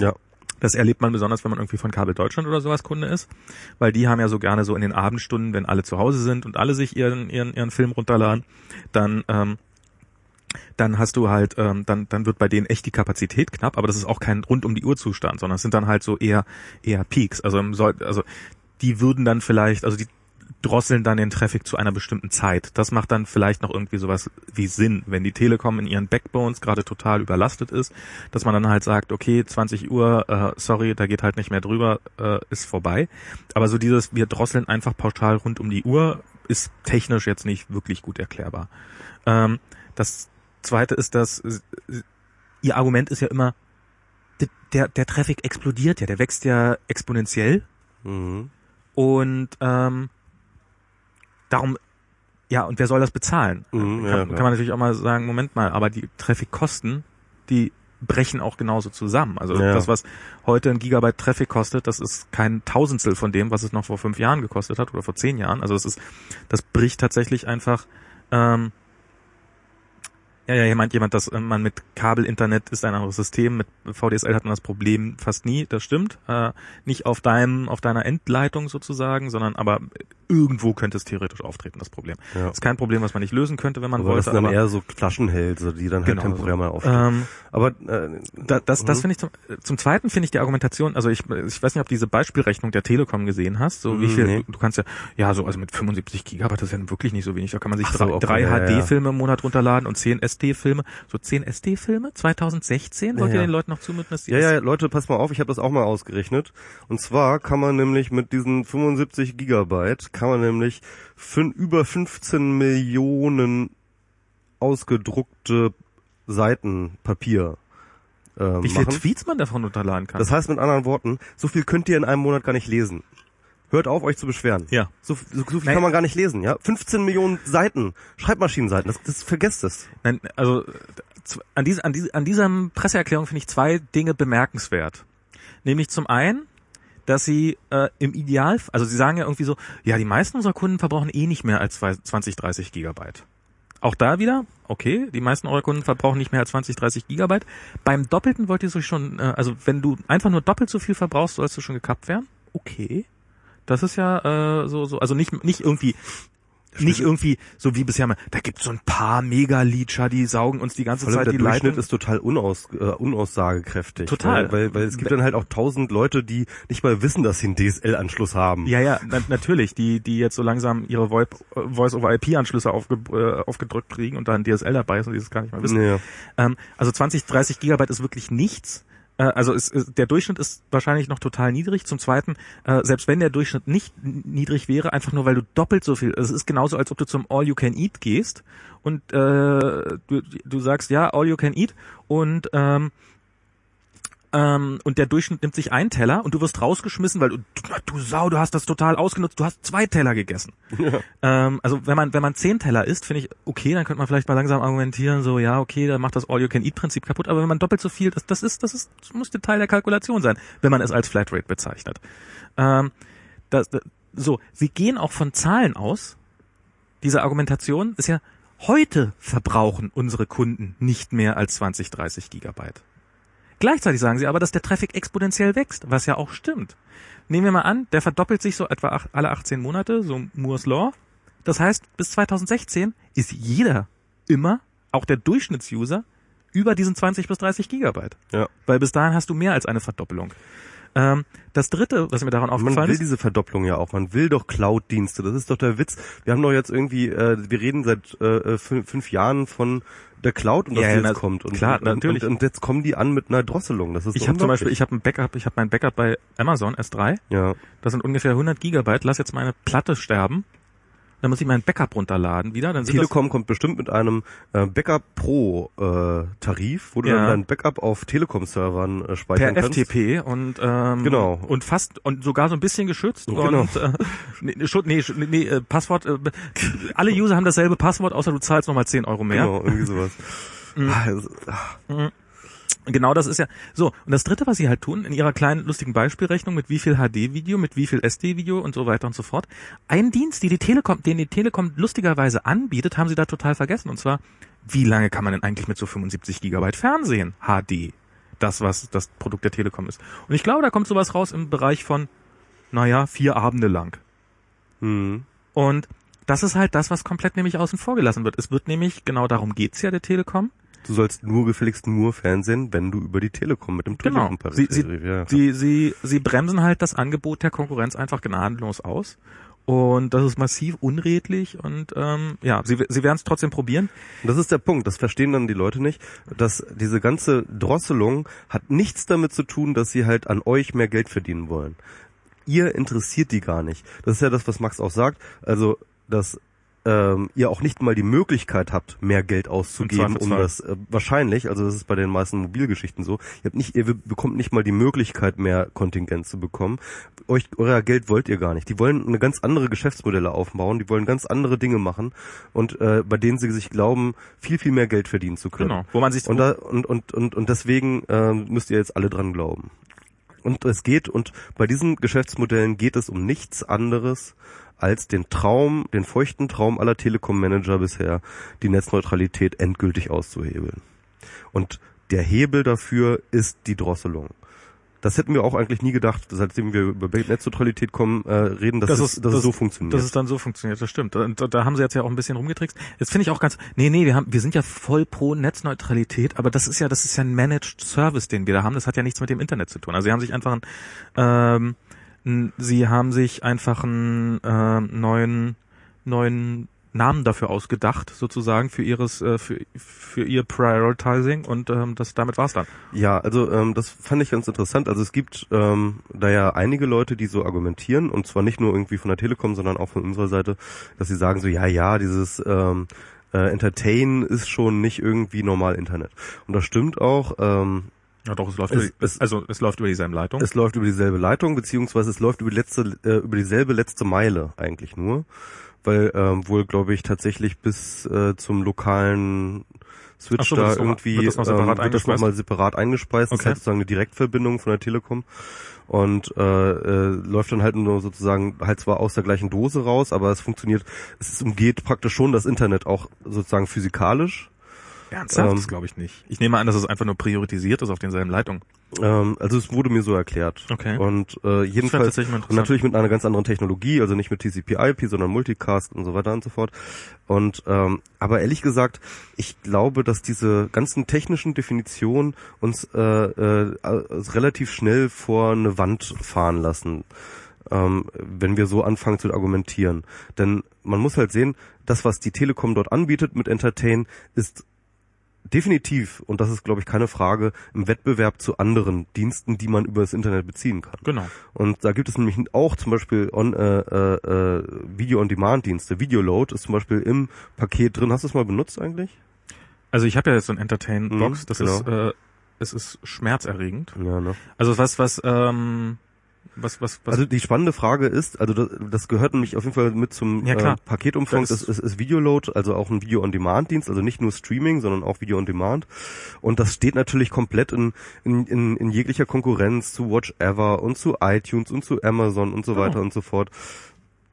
Ja. Das erlebt man besonders, wenn man irgendwie von Kabel Deutschland oder sowas Kunde ist, weil die haben ja so gerne so in den Abendstunden, wenn alle zu Hause sind und alle sich ihren ihren ihren Film runterladen, dann ähm, dann hast du halt, ähm, dann, dann wird bei denen echt die Kapazität knapp, aber das ist auch kein rund um die Uhr Zustand, sondern es sind dann halt so eher, eher Peaks. Also, also die würden dann vielleicht, also die drosseln dann den Traffic zu einer bestimmten Zeit. Das macht dann vielleicht noch irgendwie sowas wie Sinn, wenn die Telekom in ihren Backbones gerade total überlastet ist, dass man dann halt sagt, okay, 20 Uhr, äh, sorry, da geht halt nicht mehr drüber, äh, ist vorbei. Aber so dieses, wir drosseln einfach pauschal rund um die Uhr, ist technisch jetzt nicht wirklich gut erklärbar. Ähm, das zweite ist, dass äh, ihr Argument ist ja immer, der, der, Traffic explodiert ja, der wächst ja exponentiell Mhm. und ähm, darum, ja, und wer soll das bezahlen? Mhm, ja, kann, klar. kann man natürlich auch mal sagen, Moment mal, aber die Traffic-Kosten, die brechen auch genauso zusammen. Also Ja. das, was heute ein Gigabyte Traffic kostet, das ist kein Tausendstel von dem, was es noch vor fünf Jahren gekostet hat oder vor zehn Jahren. Also das ist, das bricht tatsächlich einfach. Ähm, ja, ja, hier meint jemand, dass äh, man mit Kabelinternet ist ein anderes System. Mit VDSL hat man das Problem fast nie. Das stimmt. Äh, nicht auf deinem, auf deiner Endleitung sozusagen, sondern aber irgendwo könnte es theoretisch auftreten, das Problem. Ja. Das ist kein Problem, was man nicht lösen könnte, wenn man Aber das wollte. sind dann aber eher so Flaschenhälse, die dann halt Genau, temporär so. mal aufstehen. ähm, Aber äh, da, das, das mhm. finde ich zum, äh, zum zweiten finde ich die Argumentation, also ich, ich weiß nicht, ob du diese Beispielrechnung der Telekom gesehen hast, so wie Mhm, viel, nee. du, du kannst ja, ja, so, also mit 75 Gigabyte, das ist ja wirklich nicht so wenig, da kann man sich Ach so, drei, okay, drei ja. HD-Filme im Monat runterladen und 10 SD-Filme, so 10 SD-Filme, 2016, wollt Ja, ihr den Leuten noch zumuten, dass die Ja, ja, Leute, passt mal auf, ich habe das auch mal ausgerechnet. Und zwar kann man nämlich mit diesen 75 Gigabyte, kann man nämlich fün über 15 Millionen ausgedruckte Seiten Papier ähm, wie viele machen. Tweets man davon runterladen kann. Das heißt mit anderen Worten, so viel könnt ihr in einem Monat gar nicht lesen. Hört auf, euch zu beschweren. ja. So, so, so viel kann man gar nicht lesen, ja? 15 Millionen Seiten, Schreibmaschinenseiten, das, das vergesst es. Nein, also an, diese, an, diese, an dieser Presseerklärung finde ich zwei Dinge bemerkenswert. Nämlich zum einen, dass sie äh, im Ideal, also sie sagen ja irgendwie so, ja, die meisten unserer Kunden verbrauchen eh nicht mehr als zwei- 20, 30 Gigabyte. Auch da wieder, okay, die meisten eurer Kunden verbrauchen nicht mehr als 20, 30 Gigabyte. Beim Doppelten wollt ihr so schon, äh, also wenn du einfach nur doppelt so viel verbrauchst, sollst du schon gekappt werden. Okay. Das ist ja äh, so, so, also nicht, nicht irgendwie nicht irgendwie so wie bisher mal, da gibt's so ein paar Megaleacher, die saugen uns die ganze Zeit der die Durchschnitt Leitung. ist total unaus, äh, unaussagekräftig. Total. Weil, weil, weil es gibt dann halt auch tausend Leute, die nicht mal wissen, dass sie einen DSL-Anschluss haben. ja, ja, na, natürlich, die die jetzt so langsam ihre VoIP Voice-over-IP-Anschlüsse aufge, äh, aufgedrückt kriegen und da ein DSL dabei ist und die das gar nicht mehr wissen. Ja. Ähm, also 20, 30 Gigabyte ist wirklich nichts. Äh, Also es, es, der Durchschnitt ist wahrscheinlich noch total niedrig. Zum Zweiten, äh, selbst wenn der Durchschnitt nicht niedrig wäre, einfach nur weil du doppelt so viel, es ist genauso, als ob du zum All You Can Eat gehst und äh, du, du sagst ja All You Can Eat und ähm, ähm, und der Durchschnitt nimmt sich einen Teller und du wirst rausgeschmissen, weil du, du Sau, du hast das total ausgenutzt, du hast zwei Teller gegessen. Ja. Ähm, also wenn man wenn man zehn Teller isst, finde ich okay, dann könnte man vielleicht mal langsam argumentieren, so ja okay, dann macht das All-You-Can-Eat-Prinzip kaputt. Aber wenn man doppelt so viel, das, das ist das ist das müsste Teil der Kalkulation sein, wenn man es als Flatrate bezeichnet. Ähm, das, das, so, sie gehen auch von Zahlen aus. Diese Argumentation ist ja heute verbrauchen unsere Kunden nicht mehr als 20, 30 Gigabyte. Gleichzeitig sagen sie aber, dass der Traffic exponentiell wächst, was ja auch stimmt. Nehmen wir mal an, der verdoppelt sich so etwa alle 18 Monate, so Moore's Law. Das heißt, bis 2016 ist jeder immer, auch der Durchschnittsuser, über diesen 20 bis 30 Gigabyte. Ja. Weil bis dahin hast du mehr als eine Verdoppelung. Ähm, das dritte, was mir daran aufgefallen ist. Man will ist, diese Verdopplung ja auch. Man will doch Cloud-Dienste. Das ist doch der Witz. Wir haben doch jetzt irgendwie, äh, wir reden seit äh, fünf, fünf Jahren von der Cloud und ja, was ja, jetzt kommt. Und, klar, und, natürlich. Und, und, jetzt kommen die an mit einer Drosselung. Das ist ich habe zum Beispiel, ich habe ein Backup, ich habe mein Backup bei Amazon S3. Ja. Das sind ungefähr 100 Gigabyte. Lass jetzt meine Platte sterben. Dann muss ich meinen Backup runterladen wieder. Dann Telekom kommt bestimmt mit einem äh, Backup Pro äh, Tarif, wo du ja. dann dein Backup auf Telekom-Servern äh, speichern per kannst. FTP und ähm, genau und fast und sogar so ein bisschen geschützt genau. und äh, nee, nee, nee, äh, Passwort. Äh, alle User haben dasselbe Passwort, außer du zahlst nochmal 10 Euro mehr. Genau, irgendwie sowas. Mhm. Genau, das ist ja so. Und das Dritte, was sie halt tun, in ihrer kleinen lustigen Beispielrechnung mit wie viel HD-Video, mit wie viel SD-Video und so weiter und so fort, ein Dienst, die die Telekom, den die Telekom lustigerweise anbietet, haben sie da total vergessen. Und zwar, wie lange kann man denn eigentlich mit so 75 Gigabyte Fernsehen HD? Das, was das Produkt der Telekom ist. Und ich glaube, da kommt sowas raus im Bereich von, naja, vier Abende lang. Mhm. Und das ist halt das, was komplett nämlich außen vor gelassen wird. Es wird nämlich, genau darum geht's ja der Telekom, Du sollst nur gefälligst nur Fernsehen, wenn du über die Telekom mit dem genau. Sie, sie, ja. sie, sie, sie bremsen halt das Angebot der Konkurrenz einfach gnadenlos aus. Und das ist massiv unredlich und ähm, ja, sie, sie werden es trotzdem probieren. Das ist der Punkt, das verstehen dann die Leute nicht, dass diese ganze Drosselung hat nichts damit zu tun, dass sie halt an euch mehr Geld verdienen wollen. Ihr interessiert die gar nicht. Das ist ja das, was Max auch sagt. Also, dass ähm, ihr auch nicht mal die Möglichkeit habt, mehr Geld auszugeben, um das äh, wahrscheinlich, also das ist bei den meisten Mobilgeschichten so, ihr habt nicht, ihr bekommt nicht mal die Möglichkeit, mehr Kontingent zu bekommen. Euch, euer Geld wollt ihr gar nicht. Die wollen eine ganz andere Geschäftsmodelle aufbauen, die wollen ganz andere Dinge machen und äh, bei denen sie sich glauben, viel, viel mehr Geld verdienen zu können. Genau, wo man sich und, da, und, und, und, und deswegen äh, müsst ihr jetzt alle dran glauben. Und es geht, und bei diesen Geschäftsmodellen geht es um nichts anderes als den Traum, den feuchten Traum aller Telekom-Manager bisher, die Netzneutralität endgültig auszuhebeln. Und der Hebel dafür ist die Drosselung. Das hätten wir auch eigentlich nie gedacht, seitdem wir über Netzneutralität kommen, äh, reden, dass, das es, ist, dass das, es so funktioniert. Dass es dann so funktioniert, das stimmt. Und da, da haben sie jetzt ja auch ein bisschen rumgetrickst. Jetzt finde ich auch ganz, nee, nee, wir haben, wir sind ja voll pro Netzneutralität, aber das ist ja, das ist ja ein Managed Service, den wir da haben. Das hat ja nichts mit dem Internet zu tun. Also sie haben sich einfach ein, ähm, Sie haben sich einfach einen äh, neuen neuen Namen dafür ausgedacht, sozusagen für ihres äh, für für ihr Prioritizing und ähm, das damit war's dann. Ja, also ähm, das fand ich ganz interessant. Also es gibt ähm, da ja einige Leute, die so argumentieren und zwar nicht nur irgendwie von der Telekom, sondern auch von unserer Seite, dass sie sagen so ja ja dieses ähm, äh, Entertain ist schon nicht irgendwie normal Internet und das stimmt auch. Ähm, ja doch, es läuft es, über, es, also es läuft über dieselbe Leitung. Es läuft über dieselbe Leitung, beziehungsweise es läuft über die letzte, äh, über dieselbe letzte Meile eigentlich nur, weil ähm, wohl glaube ich tatsächlich bis äh, zum lokalen Switch so, da irgendwie wird das, noch ähm, wird das nochmal separat eingespeist. Okay. Das ist halt sozusagen eine Direktverbindung von der Telekom und äh, äh, läuft dann halt nur sozusagen halt zwar aus der gleichen Dose raus, aber es funktioniert, es umgeht praktisch schon das Internet auch sozusagen physikalisch Ernsthaft? Ähm, das glaube ich nicht. Ich nehme an, dass es einfach nur priorisiert ist auf denselben Leitungen. Ähm, also es wurde mir so erklärt. Okay. Und äh, jedenfalls und natürlich mit einer ganz anderen Technologie, also nicht mit TCP/IP, sondern Multicast und so weiter und so fort. Und ähm, aber ehrlich gesagt, ich glaube, dass diese ganzen technischen Definitionen uns äh, äh, relativ schnell vor eine Wand fahren lassen ähm, wenn wir so anfangen zu argumentieren. Denn man muss halt sehen, das, was die Telekom dort anbietet mit Entertain, ist definitiv, und das ist, glaube ich, keine Frage, im Wettbewerb zu anderen Diensten, die man über das Internet beziehen kann. Genau. Und da gibt es nämlich auch zum Beispiel on, äh, äh, äh Video-on-Demand-Dienste. Videoload ist zum Beispiel im Paket drin. Hast du es mal benutzt eigentlich? Also ich habe ja jetzt so ein Entertain-Box, mhm, das genau. ist äh, es ist schmerzerregend. Ja, ne? Also was, was, ähm, was, was, was. Also die spannende Frage ist, also das, das gehört nämlich auf jeden Fall mit zum Ja, äh, Paketumfang, Das ist- ist, ist Videoload, also auch ein Video-on-Demand-Dienst, also nicht nur Streaming, sondern auch Video-on-Demand. Und das steht natürlich komplett in, in, in, in jeglicher Konkurrenz zu Watch Ever und zu iTunes und zu Amazon und so weiter und so fort.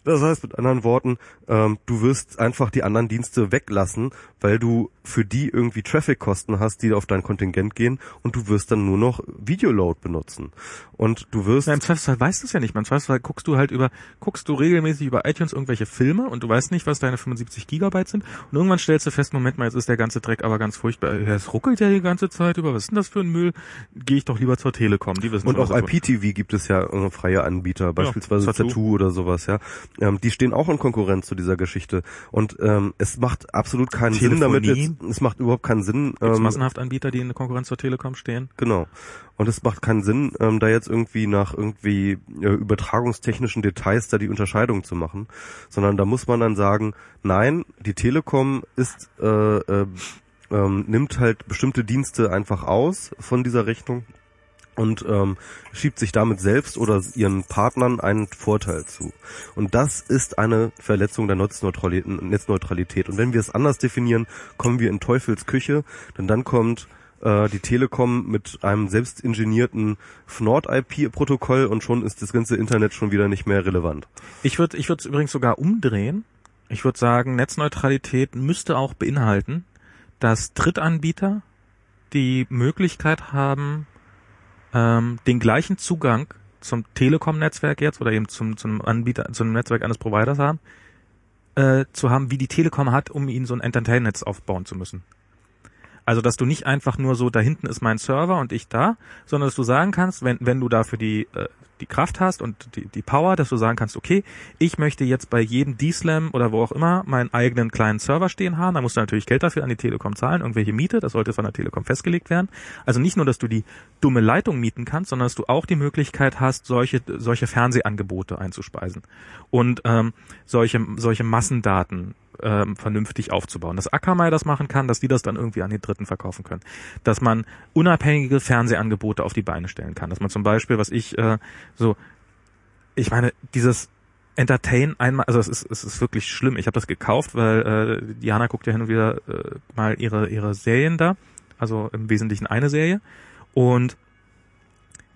Das heißt mit anderen Worten, ähm, du wirst einfach die anderen Dienste weglassen, weil du für die irgendwie Traffic-Kosten hast, die auf dein Kontingent gehen und du wirst dann nur noch Videoload benutzen. Und du wirst Na, im Zweifelsfall weißt du es ja nicht. Im Zweifelsfall guckst du halt über, guckst du regelmäßig über iTunes irgendwelche Filme und du weißt nicht, was deine 75 Gigabyte sind. Und irgendwann stellst du fest, Moment mal, jetzt ist der ganze Dreck aber ganz furchtbar. Ja, Es ruckelt ja die ganze Zeit über. Was ist denn das für ein Müll? Gehe ich doch lieber zur Telekom. Die wissen Und auch. IPTV gibt es ja äh, freie Anbieter, beispielsweise Zattoo. Tattoo oder sowas, ja. Ähm, die stehen auch in Konkurrenz zu dieser Geschichte. Und ähm, es macht absolut keinen Sinn damit Telefonie. jetzt, es macht überhaupt keinen Sinn, ähm, massenhaft Anbieter, die in der Konkurrenz zur Telekom stehen? genau. Und es macht keinen Sinn, ähm, da jetzt irgendwie nach irgendwie äh, übertragungstechnischen Details da die Unterscheidung zu machen, sondern da muss man dann sagen, nein, die Telekom ist äh, äh, ähm, nimmt halt bestimmte Dienste einfach aus von dieser Rechnung und ähm, schiebt sich damit selbst oder ihren Partnern einen Vorteil zu. Und das ist eine Verletzung der Netzneutralität. Und wenn wir es anders definieren, kommen wir in Teufels Küche, denn dann kommt äh, die Telekom mit einem selbst ingenierten Nord-IP-Protokoll und schon ist das ganze Internet schon wieder nicht mehr relevant. Ich würde ich würde es übrigens sogar umdrehen. Ich würde sagen, Netzneutralität müsste auch beinhalten, dass Drittanbieter die Möglichkeit haben, ähm, den gleichen Zugang zum Telekom-Netzwerk jetzt oder eben zum, zum Anbieter, zum Netzwerk eines Providers haben, äh, zu haben, wie die Telekom hat, um ihnen so ein Entertain-Netz aufbauen zu müssen. Also, dass du nicht einfach nur so, da hinten ist mein Server und ich da, sondern dass du sagen kannst, wenn, wenn du dafür die, äh, die Kraft hast und die, die Power, dass du sagen kannst, okay, ich möchte jetzt bei jedem D-Slam oder wo auch immer meinen eigenen kleinen Server stehen haben, da musst du natürlich Geld dafür an die Telekom zahlen, irgendwelche Miete, das sollte von der Telekom festgelegt werden. Also nicht nur, dass du die dumme Leitung mieten kannst, sondern dass du auch die Möglichkeit hast, solche, solche Fernsehangebote einzuspeisen und ähm, solche, solche Massendaten ähm, vernünftig aufzubauen. Dass Akamai das machen kann, dass die das dann irgendwie an die Dritten verkaufen können. Dass man unabhängige Fernsehangebote auf die Beine stellen kann. Dass man zum Beispiel, was ich äh, so, ich meine, dieses Entertain einmal, also es ist, es ist wirklich schlimm. Ich habe das gekauft, weil äh, Diana guckt ja hin und wieder äh, mal ihre ihre Serien da, also im Wesentlichen eine Serie und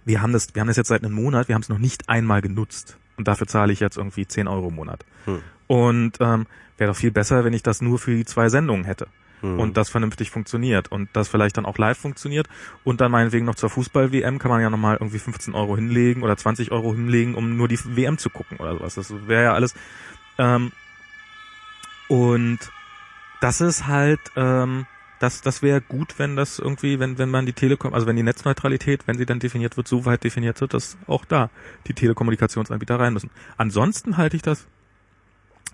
wir haben das, wir haben das jetzt seit einem Monat, wir haben es noch nicht einmal genutzt und dafür zahle ich jetzt irgendwie 10 Euro im Monat. Hm. Und ähm, wäre doch viel besser, wenn ich das nur für die zwei Sendungen hätte Hm. und das vernünftig funktioniert und das vielleicht dann auch live funktioniert und dann meinetwegen noch zur Fußball-WM kann man ja nochmal irgendwie 15 Euro hinlegen oder 20 Euro hinlegen, um nur die WM zu gucken oder sowas. Das wäre ja alles. Ähm, und das ist halt, ähm, das, das wäre gut, wenn das irgendwie, wenn, wenn man die Telekom, also wenn die Netzneutralität, wenn sie dann definiert wird, so weit definiert wird, dass auch da die Telekommunikationsanbieter rein müssen. Ansonsten halte ich das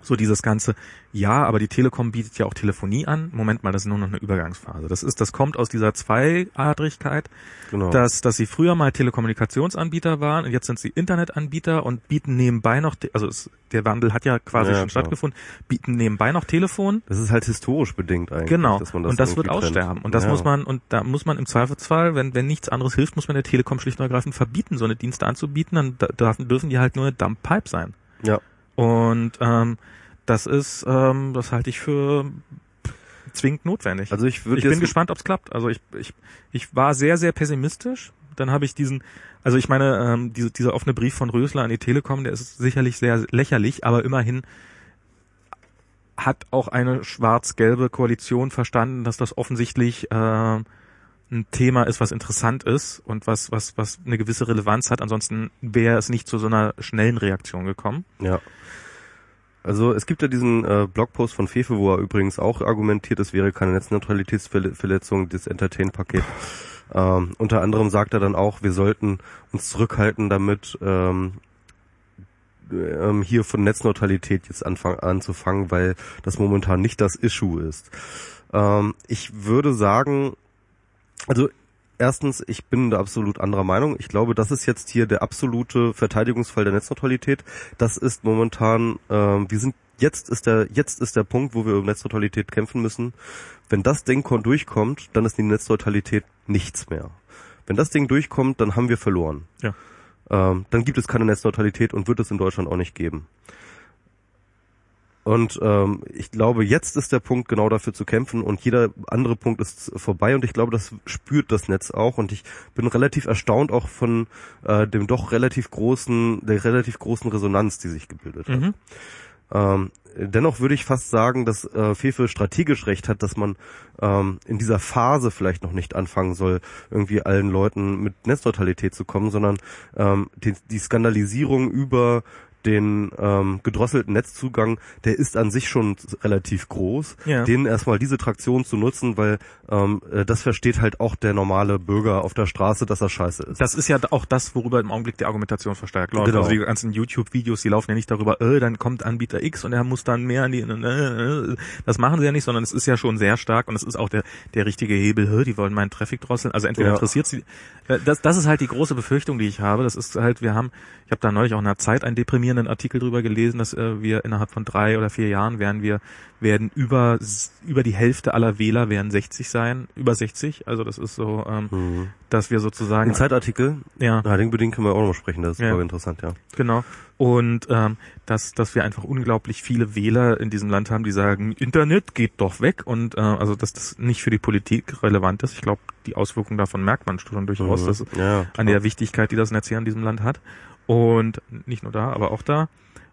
so dieses ganze, ja, aber die Telekom bietet ja auch Telefonie an. Moment mal, das ist nur noch eine Übergangsphase. Das ist, das kommt aus dieser Zweiadrigkeit, genau. dass, dass sie früher mal Telekommunikationsanbieter waren und jetzt sind sie Internetanbieter und bieten nebenbei noch, also es, der Wandel hat ja quasi Ja, schon klar. stattgefunden, bieten nebenbei noch Telefon. das ist halt historisch bedingt eigentlich. Genau. Das und das wird aussterben. Und das Ja. muss man, und da muss man im Zweifelsfall, wenn, wenn nichts anderes hilft, muss man der Telekom schlicht und ergreifend verbieten, so eine Dienste anzubieten, dann dürfen die halt nur eine Dump Pipe sein. Ja. Und ähm, das ist, ähm, das halte ich für zwingend notwendig. Also ich würde ich bin gespannt, ob es klappt. Also ich, ich, ich war sehr, sehr pessimistisch. Dann habe ich diesen, also ich meine, ähm, diese, dieser offene Brief von Rösler an die Telekom, der ist sicherlich sehr lächerlich, aber immerhin hat auch eine schwarz-gelbe Koalition verstanden, dass das offensichtlich äh, ein Thema ist, was interessant ist und was, was, was eine gewisse Relevanz hat. Ansonsten wäre es nicht zu so einer schnellen Reaktion gekommen. Ja. Also es gibt ja diesen äh, Blogpost von Fefe, wo er übrigens auch argumentiert, es wäre keine Netzneutralitätsverletzung, das Entertain-Paket. Ähm, unter anderem sagt er dann auch, wir sollten uns zurückhalten damit, ähm, ähm, hier von Netzneutralität jetzt anfang, anzufangen, weil das momentan nicht das Issue ist. Ähm, ich würde sagen, also erstens, ich bin da absolut anderer Meinung. Ich glaube, das ist jetzt hier der absolute Verteidigungsfall der Netzneutralität. Das ist momentan, ähm, wir sind jetzt ist der, jetzt ist der Punkt, wo wir um Netzneutralität kämpfen müssen. Wenn das Ding durchkommt, dann ist die Netzneutralität nichts mehr. Wenn das Ding durchkommt, dann haben wir verloren. Ja. Ähm, dann gibt es keine Netzneutralität und wird es in Deutschland auch nicht geben. Und ähm, ich glaube, jetzt ist der Punkt, genau dafür zu kämpfen und jeder andere Punkt ist vorbei und ich glaube, das spürt das Netz auch und ich bin relativ erstaunt auch von äh, dem doch relativ großen, der relativ großen Resonanz, die sich gebildet hat. Mhm. Ähm, dennoch würde ich fast sagen, dass äh, Fefe strategisch recht hat, dass man ähm, in dieser Phase vielleicht noch nicht anfangen soll, irgendwie allen Leuten mit Netzneutralität zu kommen, sondern ähm, die, die Skandalisierung über den ähm, gedrosselten Netzzugang, der ist an sich schon relativ groß. Ja. Den erstmal diese Traktion zu nutzen, weil ähm, äh, das versteht halt auch der normale Bürger auf der Straße, dass er scheiße ist. Das ist ja auch das, worüber im Augenblick die Argumentation verstärkt läuft. Genau. Also die ganzen YouTube-Videos, die laufen ja nicht darüber, äh, dann kommt Anbieter X und er muss dann mehr an die, äh, äh, das machen sie ja nicht, sondern es ist ja schon sehr stark und es ist auch der, der richtige Hebel, äh, die wollen meinen Traffic drosseln. Also entweder Ja. interessiert sie, äh, das, das ist halt die große Befürchtung, die ich habe. Das ist halt, wir haben, ich habe da neulich auch in der Zeit einen deprimierenden Artikel drüber gelesen, dass äh, wir innerhalb von drei oder vier Jahren werden wir, werden über, über die Hälfte aller Wähler werden 60 sein, über 60. Also das ist so, ähm, Mhm. dass wir sozusagen Ein Zeitartikel, ja. na, den bedingt können wir auch noch sprechen, das ist Ja. voll interessant, ja. Genau. Und ähm, dass, dass wir einfach unglaublich viele Wähler in diesem Land haben, die sagen, Internet geht doch weg und äh, also dass das nicht für die Politik relevant ist. Ich glaube, die Auswirkungen davon merkt man schon durchaus, Mhm. dass ja, an der Wichtigkeit, die das Netz hier in diesem Land hat. Und nicht nur da, aber auch da.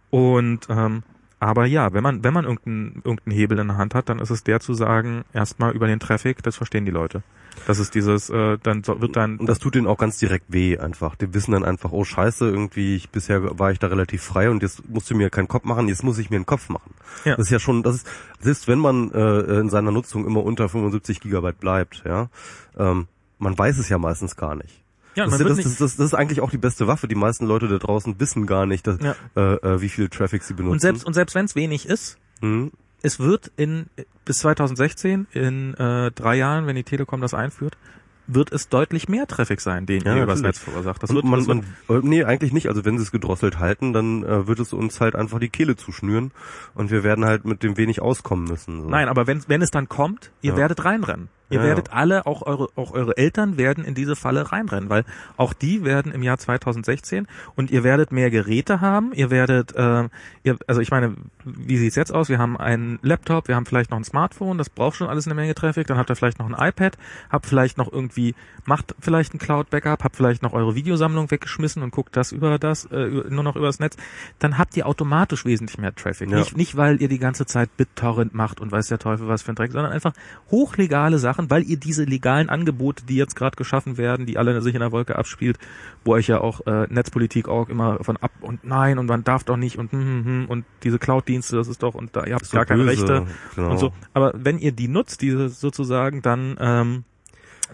Und ähm, aber ja, wenn man wenn man irgendeinen irgendeinen Hebel in der Hand hat, dann ist es der zu sagen, erstmal über den Traffic, das verstehen die Leute. Das ist dieses, äh, dann so, wird dann Und das tut denen auch ganz direkt weh einfach. Die wissen dann einfach, oh scheiße, irgendwie, ich, bisher war ich da relativ frei und jetzt musst du mir keinen Kopf machen, jetzt muss ich mir einen Kopf machen. Ja. Das ist ja schon, das ist, selbst wenn man äh, in seiner Nutzung immer unter 75 Gigabyte bleibt, ja, ähm, man weiß es ja meistens gar nicht. Ja, das, ist, das, das, das, ist eigentlich auch die beste Waffe. Die meisten Leute da draußen wissen gar nicht, dass, Ja. äh, äh, wie viel Traffic sie benutzen. und selbst und selbst wenn es wenig ist, Mhm. es wird in bis 2016 in äh, drei Jahren, wenn die Telekom das einführt, wird es deutlich mehr Traffic sein, den Ja, ihr übers. Netz verursacht. Das Und wird, man, man, äh, nee, eigentlich nicht. Also wenn sie es gedrosselt halten, dann äh, wird es uns halt einfach die Kehle zuschnüren und wir werden halt mit dem wenig auskommen müssen. So. Nein, aber wenn, wenn es dann kommt, ihr Ja. werdet reinrennen. Ihr Ja, werdet ja. alle, auch eure, auch eure Eltern werden in diese Falle reinrennen, weil auch die werden im Jahr 2016 und ihr werdet mehr Geräte haben, ihr werdet, äh, ihr, also ich meine, wie sieht's jetzt aus? Wir haben einen Laptop, wir haben vielleicht noch ein Smartphone, das braucht schon alles eine Menge Traffic, dann habt ihr vielleicht noch ein iPad, habt vielleicht noch irgendwie, macht vielleicht ein Cloud-Backup, habt vielleicht noch eure Videosammlung weggeschmissen und guckt das über das, äh, nur noch übers Netz, dann habt ihr automatisch wesentlich mehr Traffic. Ja. Nicht, nicht, weil ihr die ganze Zeit BitTorrent macht und weiß der Teufel was für ein Dreck, sondern einfach hochlegale Sachen, weil ihr diese legalen Angebote, die jetzt gerade geschaffen werden, die alle sich in der Wolke abspielt, wo euch ja auch äh, Netzpolitik auch immer von ab und nein und man darf doch nicht und hm, hm, hm, und diese Cloud-Dienste, das ist doch und da ihr habt gar doch keine böse, Rechte genau. und so. Aber wenn ihr die nutzt, diese sozusagen, dann ähm,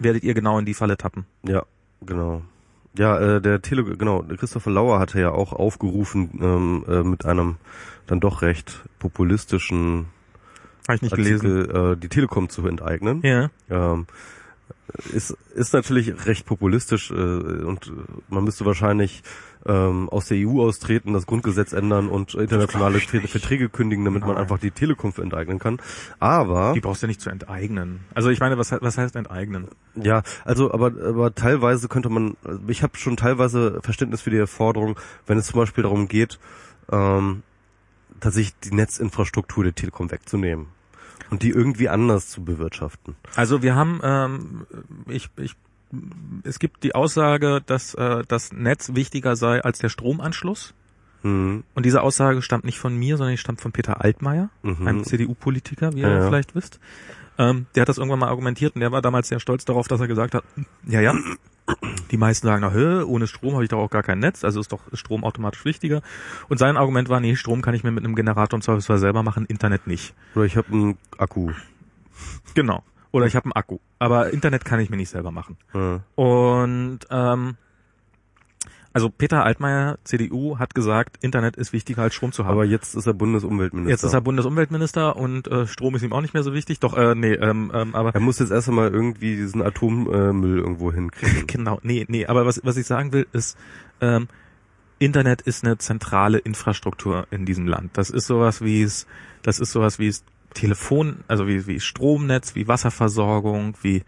werdet ihr genau in die Falle tappen. Ja, genau. Ja, äh, der Tele genau, Christopher Lauer hatte ja auch aufgerufen ähm, äh, mit einem dann doch recht populistischen Habe ich nicht gelesen. Artikel, äh, die Telekom zu enteignen. Ja. Ähm, ist, ist natürlich recht populistisch äh, und man müsste wahrscheinlich ähm, aus der EU austreten, das Grundgesetz ändern und internationale. Verträge kündigen, damit man Nein. einfach die Telekom enteignen kann. Aber Die brauchst du ja nicht zu enteignen. Also ich meine, was, was heißt enteignen? Ja, also aber aber teilweise könnte man, also ich habe schon teilweise Verständnis für die Forderung, wenn es zum Beispiel darum geht, ähm, tatsächlich die Netzinfrastruktur der Telekom wegzunehmen und die irgendwie anders zu bewirtschaften. Also wir haben, ähm, ich, ich, es gibt die Aussage, dass äh, das Netz wichtiger sei als der Stromanschluss. Mhm. Und diese Aussage stammt nicht von mir, sondern die stammt von Peter Altmaier, Mhm. einem CDU-Politiker, wie Ja, ihr vielleicht wisst. Ähm, der hat das irgendwann mal argumentiert und der war damals sehr stolz darauf, dass er gesagt hat, ja, ja, die meisten sagen, na, ohne Strom habe ich doch auch gar kein Netz, also ist doch Strom automatisch wichtiger. Und sein Argument war, nee, Strom kann ich mir mit einem Generator und Service selber machen, Internet nicht. Oder ich habe einen Akku. Genau. Oder ich habe einen Akku. Aber Internet kann ich mir nicht selber machen. Ja. Und ähm, also Peter Altmaier, CDU, hat gesagt, Internet ist wichtiger als Strom zu haben. Aber jetzt ist er Bundesumweltminister. Jetzt ist er Bundesumweltminister und äh, Strom ist ihm auch nicht mehr so wichtig. Doch, äh, nee, ähm, ähm, aber er muss jetzt erst einmal irgendwie diesen Atommüll irgendwo hinkriegen. genau, nee, nee, aber was, was ich sagen will, ist, ähm, Internet ist eine zentrale Infrastruktur in diesem Land. Das ist sowas wie es, das ist sowas wie es Telefon, also wie, wie Stromnetz, wie Wasserversorgung, wie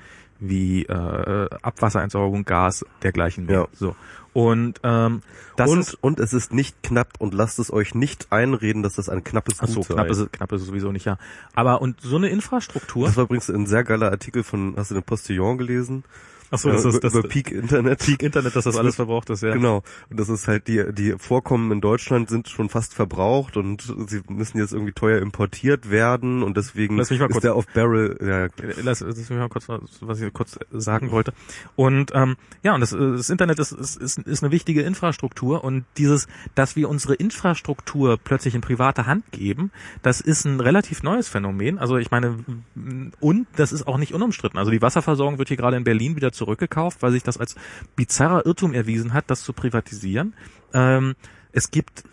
wie äh, Abwasserentsorgung, Gas, dergleichen mehr. Ja. So. Und ähm, das und, ist und es ist nicht knapp und lasst es euch nicht einreden, dass das ein knappes so, Gut sei. knapp ist, knapp ist es sowieso nicht, ja. Aber und so eine Infrastruktur. Das war übrigens ein sehr geiler Artikel von, hast du den Postillon gelesen? Ach so, das ist das über Peak Internet. Peak Internet, dass das alles verbraucht ist, ja. Genau. Und das ist halt die, die Vorkommen in Deutschland sind schon fast verbraucht und sie müssen jetzt irgendwie teuer importiert werden und deswegen Lass mich mal ist kurz- der auf Barrel, ja, Lass, lass mich mal kurz, was ich kurz sagen wollte. Und ähm, ja, und das, das Internet ist, ist, ist, ist eine wichtige Infrastruktur und dieses, dass wir unsere Infrastruktur plötzlich in private Hand geben, das ist ein relativ neues Phänomen. Also ich meine, und das ist auch nicht unumstritten. Also die Wasserversorgung wird hier gerade in Berlin wieder zurückgekauft, weil sich das als bizarrer Irrtum erwiesen hat, das zu privatisieren. Ähm, es gibt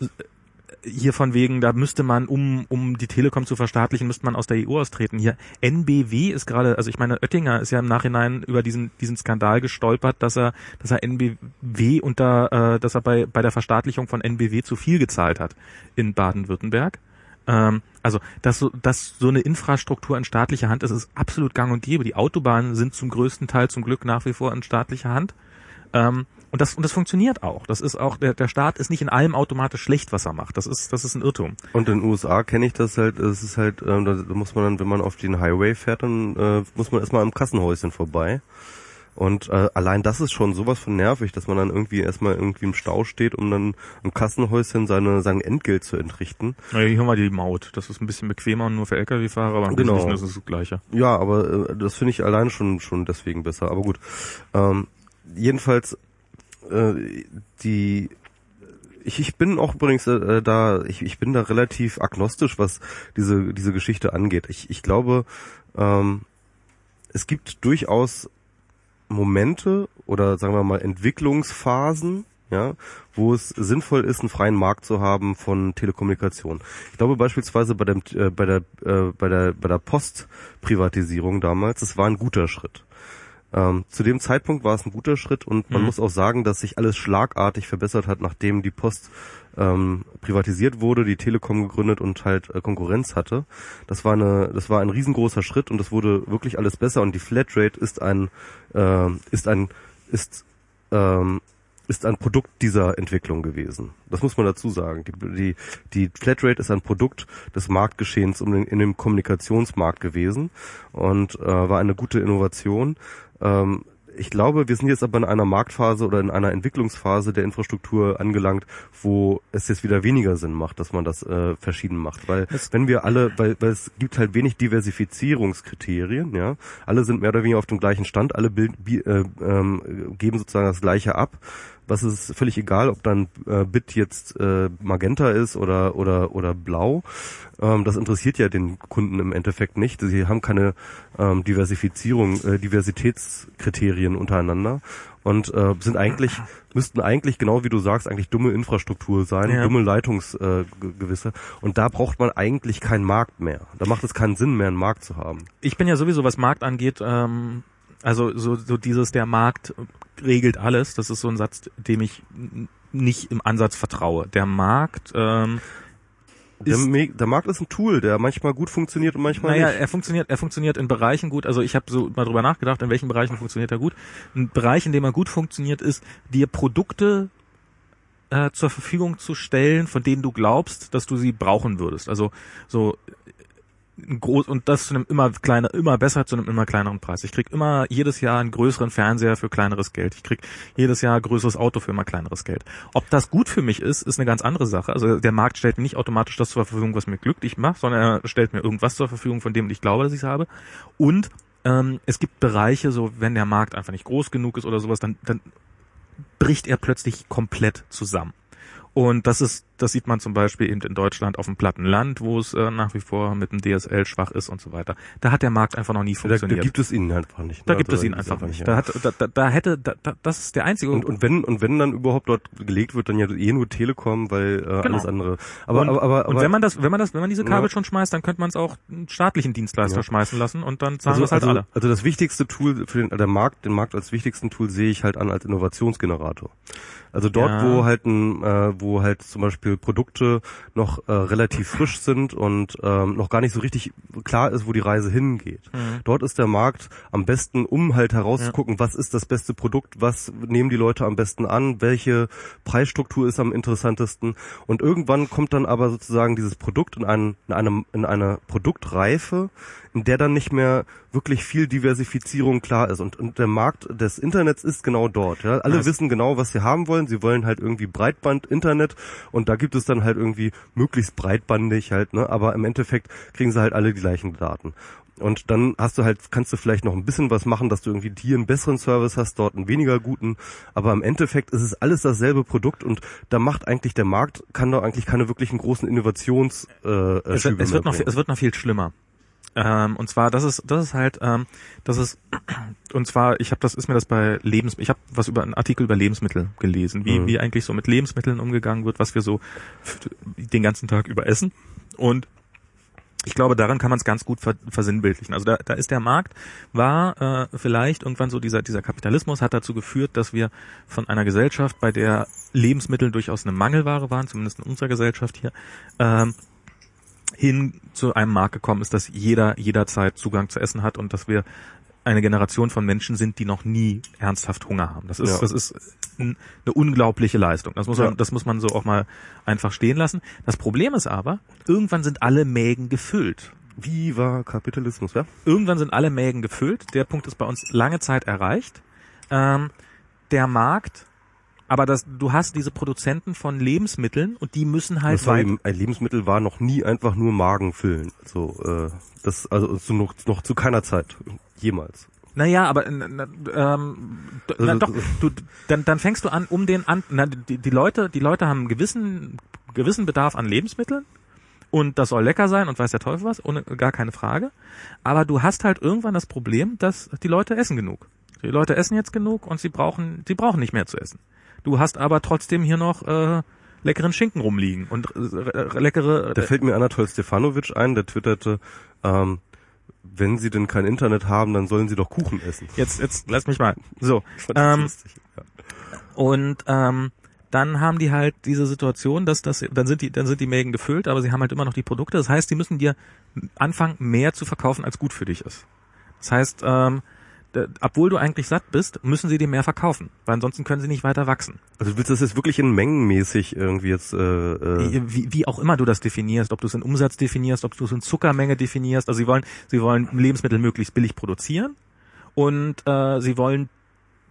hier von wegen, da müsste man, um, um die Telekom zu verstaatlichen, müsste man aus der EU austreten. Hier NBW ist gerade, also ich meine, Oettinger ist ja im Nachhinein über diesen, diesen Skandal gestolpert, dass er, dass er NBW unter, äh, dass er bei, bei der Verstaatlichung von NBW zu viel gezahlt hat in Baden-Württemberg. Ähm, also, dass so, dass so eine Infrastruktur in staatlicher Hand ist, ist absolut gang und gäbe. Die Autobahnen sind zum größten Teil zum Glück nach wie vor in staatlicher Hand. Ähm, und das, und das funktioniert auch. Das ist auch, der, der Staat ist nicht in allem automatisch schlecht, was er macht. Das ist, das ist ein Irrtum. Und in den USA kenne ich das halt, es ist halt, ähm, da muss man dann, wenn man auf den Highway fährt, dann äh, muss man erstmal am Kassenhäuschen vorbei. Und äh, allein das ist schon sowas von nervig, dass man dann irgendwie erstmal irgendwie im Stau steht, um dann im Kassenhäuschen seine, sein Entgelt zu entrichten. Ja, hier haben wir die Maut. Das ist ein bisschen bequemer nur für Lkw-Fahrer, aber im Genau. Wesentlichen ist es das Gleiche. Ja, aber äh, das finde ich allein schon schon deswegen besser. Aber gut. Ähm, jedenfalls äh, die ich, ich bin auch übrigens äh, da ich, ich bin da relativ agnostisch, was diese diese Geschichte angeht. Ich, ich glaube, ähm, es gibt durchaus Momente oder sagen wir mal Entwicklungsphasen, ja, wo es sinnvoll ist, einen freien Markt zu haben von Telekommunikation. Ich glaube beispielsweise bei dem äh, bei der äh, bei der bei der Postprivatisierung damals, das war ein guter Schritt. Ähm, zu dem Zeitpunkt war es ein guter Schritt und man Mhm. muss auch sagen, dass sich alles schlagartig verbessert hat, nachdem die Post ähm, privatisiert wurde, die Telekom gegründet und halt äh, Konkurrenz hatte. Das war eine, das war ein riesengroßer Schritt und das wurde wirklich alles besser und die Flatrate ist ein, äh, ist ein, ist ähm, ist ein Produkt dieser Entwicklung gewesen. Das muss man dazu sagen. Die, die, die Flatrate ist ein Produkt des Marktgeschehens um den, in dem Kommunikationsmarkt gewesen und äh, war eine gute Innovation. Ähm, ich glaube, wir sind jetzt aber in einer Marktphase oder in einer Entwicklungsphase der Infrastruktur angelangt, wo es jetzt wieder weniger Sinn macht, dass man das äh, verschieden macht. Weil Es- wenn wir alle, weil, weil es gibt halt wenig Diversifizierungskriterien, ja. Alle sind mehr oder weniger auf dem gleichen Stand, alle bild, bi, äh, ähm, geben sozusagen das gleiche ab. Was ist völlig egal, ob dann äh, Bit jetzt äh, Magenta ist oder oder oder Blau. Ähm, das interessiert ja den Kunden im Endeffekt nicht. Sie haben keine ähm, Diversifizierung, äh, Diversitätskriterien untereinander und äh, sind eigentlich müssten eigentlich genau wie du sagst eigentlich dumme Infrastruktur sein, Ja. dumme Leitungsgewisse. Äh, Gewisse. und da braucht man eigentlich keinen Markt mehr. Da macht es keinen Sinn mehr, einen Markt zu haben. Ich bin ja sowieso, was Markt angeht, ähm, also so, so dieses, der Markt regelt alles, das ist so ein Satz, dem ich nicht im Ansatz vertraue. Der Markt, ähm, Der, der Markt ist ein Tool, der manchmal gut funktioniert und manchmal naja, nicht. er funktioniert, er funktioniert in Bereichen gut. Also ich habe so mal drüber nachgedacht, in welchen Bereichen funktioniert er gut. Ein Bereich, in dem er gut funktioniert, ist, dir Produkte äh, zur Verfügung zu stellen, von denen du glaubst, dass du sie brauchen würdest. Also so groß und das zu einem immer kleiner, immer besser zu einem immer kleineren Preis. Ich krieg immer jedes Jahr einen größeren Fernseher für kleineres Geld. Ich krieg jedes Jahr ein größeres Auto für immer kleineres Geld. Ob das gut für mich ist, ist eine ganz andere Sache. Also der Markt stellt mir nicht automatisch das zur Verfügung, was mir glücklich macht, sondern er stellt mir irgendwas zur Verfügung, von dem ich glaube, dass ich es habe. Und ähm, es gibt Bereiche, so wenn der Markt einfach nicht groß genug ist oder sowas, dann, dann bricht er plötzlich komplett zusammen. Und das ist das sieht man zum Beispiel eben in Deutschland auf dem platten Land, wo es äh, nach wie vor mit dem DSL schwach ist und so weiter. Da hat der Markt einfach noch nie funktioniert. Da, da gibt es ihn einfach nicht. Da ne? gibt also, es ihn einfach nicht. Da, hat, da, da, da hätte, da, da, das ist der einzige. Und, und wenn und wenn dann überhaupt dort gelegt wird, dann ja eh nur Telekom, weil äh, genau. alles andere. Aber, und, aber, aber, und wenn man das, wenn man das, wenn man diese Kabel ja. schon schmeißt, dann könnte man es auch einen staatlichen Dienstleister ja. schmeißen lassen und dann zahlen also, das halt also, alle. Also das wichtigste Tool für den der Markt, den Markt als wichtigsten Tool sehe ich halt an als Innovationsgenerator. Also dort, wo halt ein, äh, wo halt zum Beispiel Produkte noch äh, relativ frisch sind und ähm, noch gar nicht so richtig klar ist, wo die Reise hingeht. Mhm. Dort ist der Markt am besten, um halt herauszugucken, ja. was ist das beste Produkt, was nehmen die Leute am besten an, welche Preisstruktur ist am interessantesten. Und irgendwann kommt dann aber sozusagen dieses Produkt in, einen, in, einem, in eine Produktreife, in der dann nicht mehr wirklich viel Diversifizierung klar ist. Und, und der Markt des Internets ist genau dort. Ja? Alle also wissen genau, was sie haben wollen. Sie wollen halt irgendwie Breitband-Internet und da gibt es dann halt irgendwie möglichst breitbandig halt, ne? Aber im Endeffekt kriegen sie halt alle die gleichen Daten. Und dann hast du halt, kannst du vielleicht noch ein bisschen was machen, dass du irgendwie hier einen besseren Service hast, dort einen weniger guten. Aber im Endeffekt ist es alles dasselbe Produkt und da macht eigentlich der Markt, kann da eigentlich keine wirklichen großen Innovations äh, es, wird, es wird noch, es wird noch viel schlimmer. Ähm, und zwar, das ist, das ist halt, ähm, das ist, und zwar, ich habe das, ist mir das bei Lebens, ich habe was über einen Artikel über Lebensmittel gelesen, wie, mhm. wie eigentlich so mit Lebensmitteln umgegangen wird, was wir so den ganzen Tag über essen. Und ich glaube, daran kann man es ganz gut versinnbildlichen. Also da, da ist der Markt, war äh, vielleicht irgendwann so dieser, dieser Kapitalismus hat dazu geführt, dass wir von einer Gesellschaft, bei der Lebensmittel durchaus eine Mangelware waren, zumindest in unserer Gesellschaft hier, ähm, hin zu einem Markt gekommen ist, dass jeder jederzeit Zugang zu Essen hat und dass wir eine Generation von Menschen sind, die noch nie ernsthaft Hunger haben. Das ist, ja. das ist eine unglaubliche Leistung. Das muss man, ja. das muss man so auch mal einfach stehen lassen. Das Problem ist aber, irgendwann sind alle Mägen gefüllt. Wie war Kapitalismus, ja? Irgendwann sind alle Mägen gefüllt. Der Punkt ist bei uns lange Zeit erreicht. Ähm, der Markt aber das, du hast diese Produzenten von Lebensmitteln und die müssen halt weit ein Lebensmittel war noch nie einfach nur Magen füllen. So, äh, das also zu noch, noch zu keiner Zeit jemals. Naja, aber äh, ähm, na, doch, du, dann, dann fängst du an, um den an, na, die, die Leute, die Leute haben einen gewissen, gewissen Bedarf an Lebensmitteln und das soll lecker sein und weiß der Teufel was, ohne gar keine Frage. Aber du hast halt irgendwann das Problem, dass die Leute essen genug. Die Leute essen jetzt genug und sie brauchen, sie brauchen nicht mehr zu essen. Du hast aber trotzdem hier noch äh, leckeren Schinken rumliegen und äh, leckere. Da fällt mir Anatol Stefanovic ein, der twitterte, ähm, wenn Sie denn kein Internet haben, dann sollen Sie doch Kuchen essen. Jetzt, jetzt lass mich mal. So. Ähm, lustig, ja. Und ähm, dann haben die halt diese Situation, dass das, dann sind die, dann sind die Mägen gefüllt, aber sie haben halt immer noch die Produkte. Das heißt, die müssen dir anfangen, mehr zu verkaufen, als gut für dich ist. Das heißt, ähm, obwohl du eigentlich satt bist, müssen sie dir mehr verkaufen, weil ansonsten können sie nicht weiter wachsen. Also du willst das jetzt wirklich in mengenmäßig irgendwie jetzt äh, äh wie, wie auch immer du das definierst, ob du es in Umsatz definierst, ob du es in Zuckermenge definierst. Also sie wollen sie wollen Lebensmittel möglichst billig produzieren und äh, sie wollen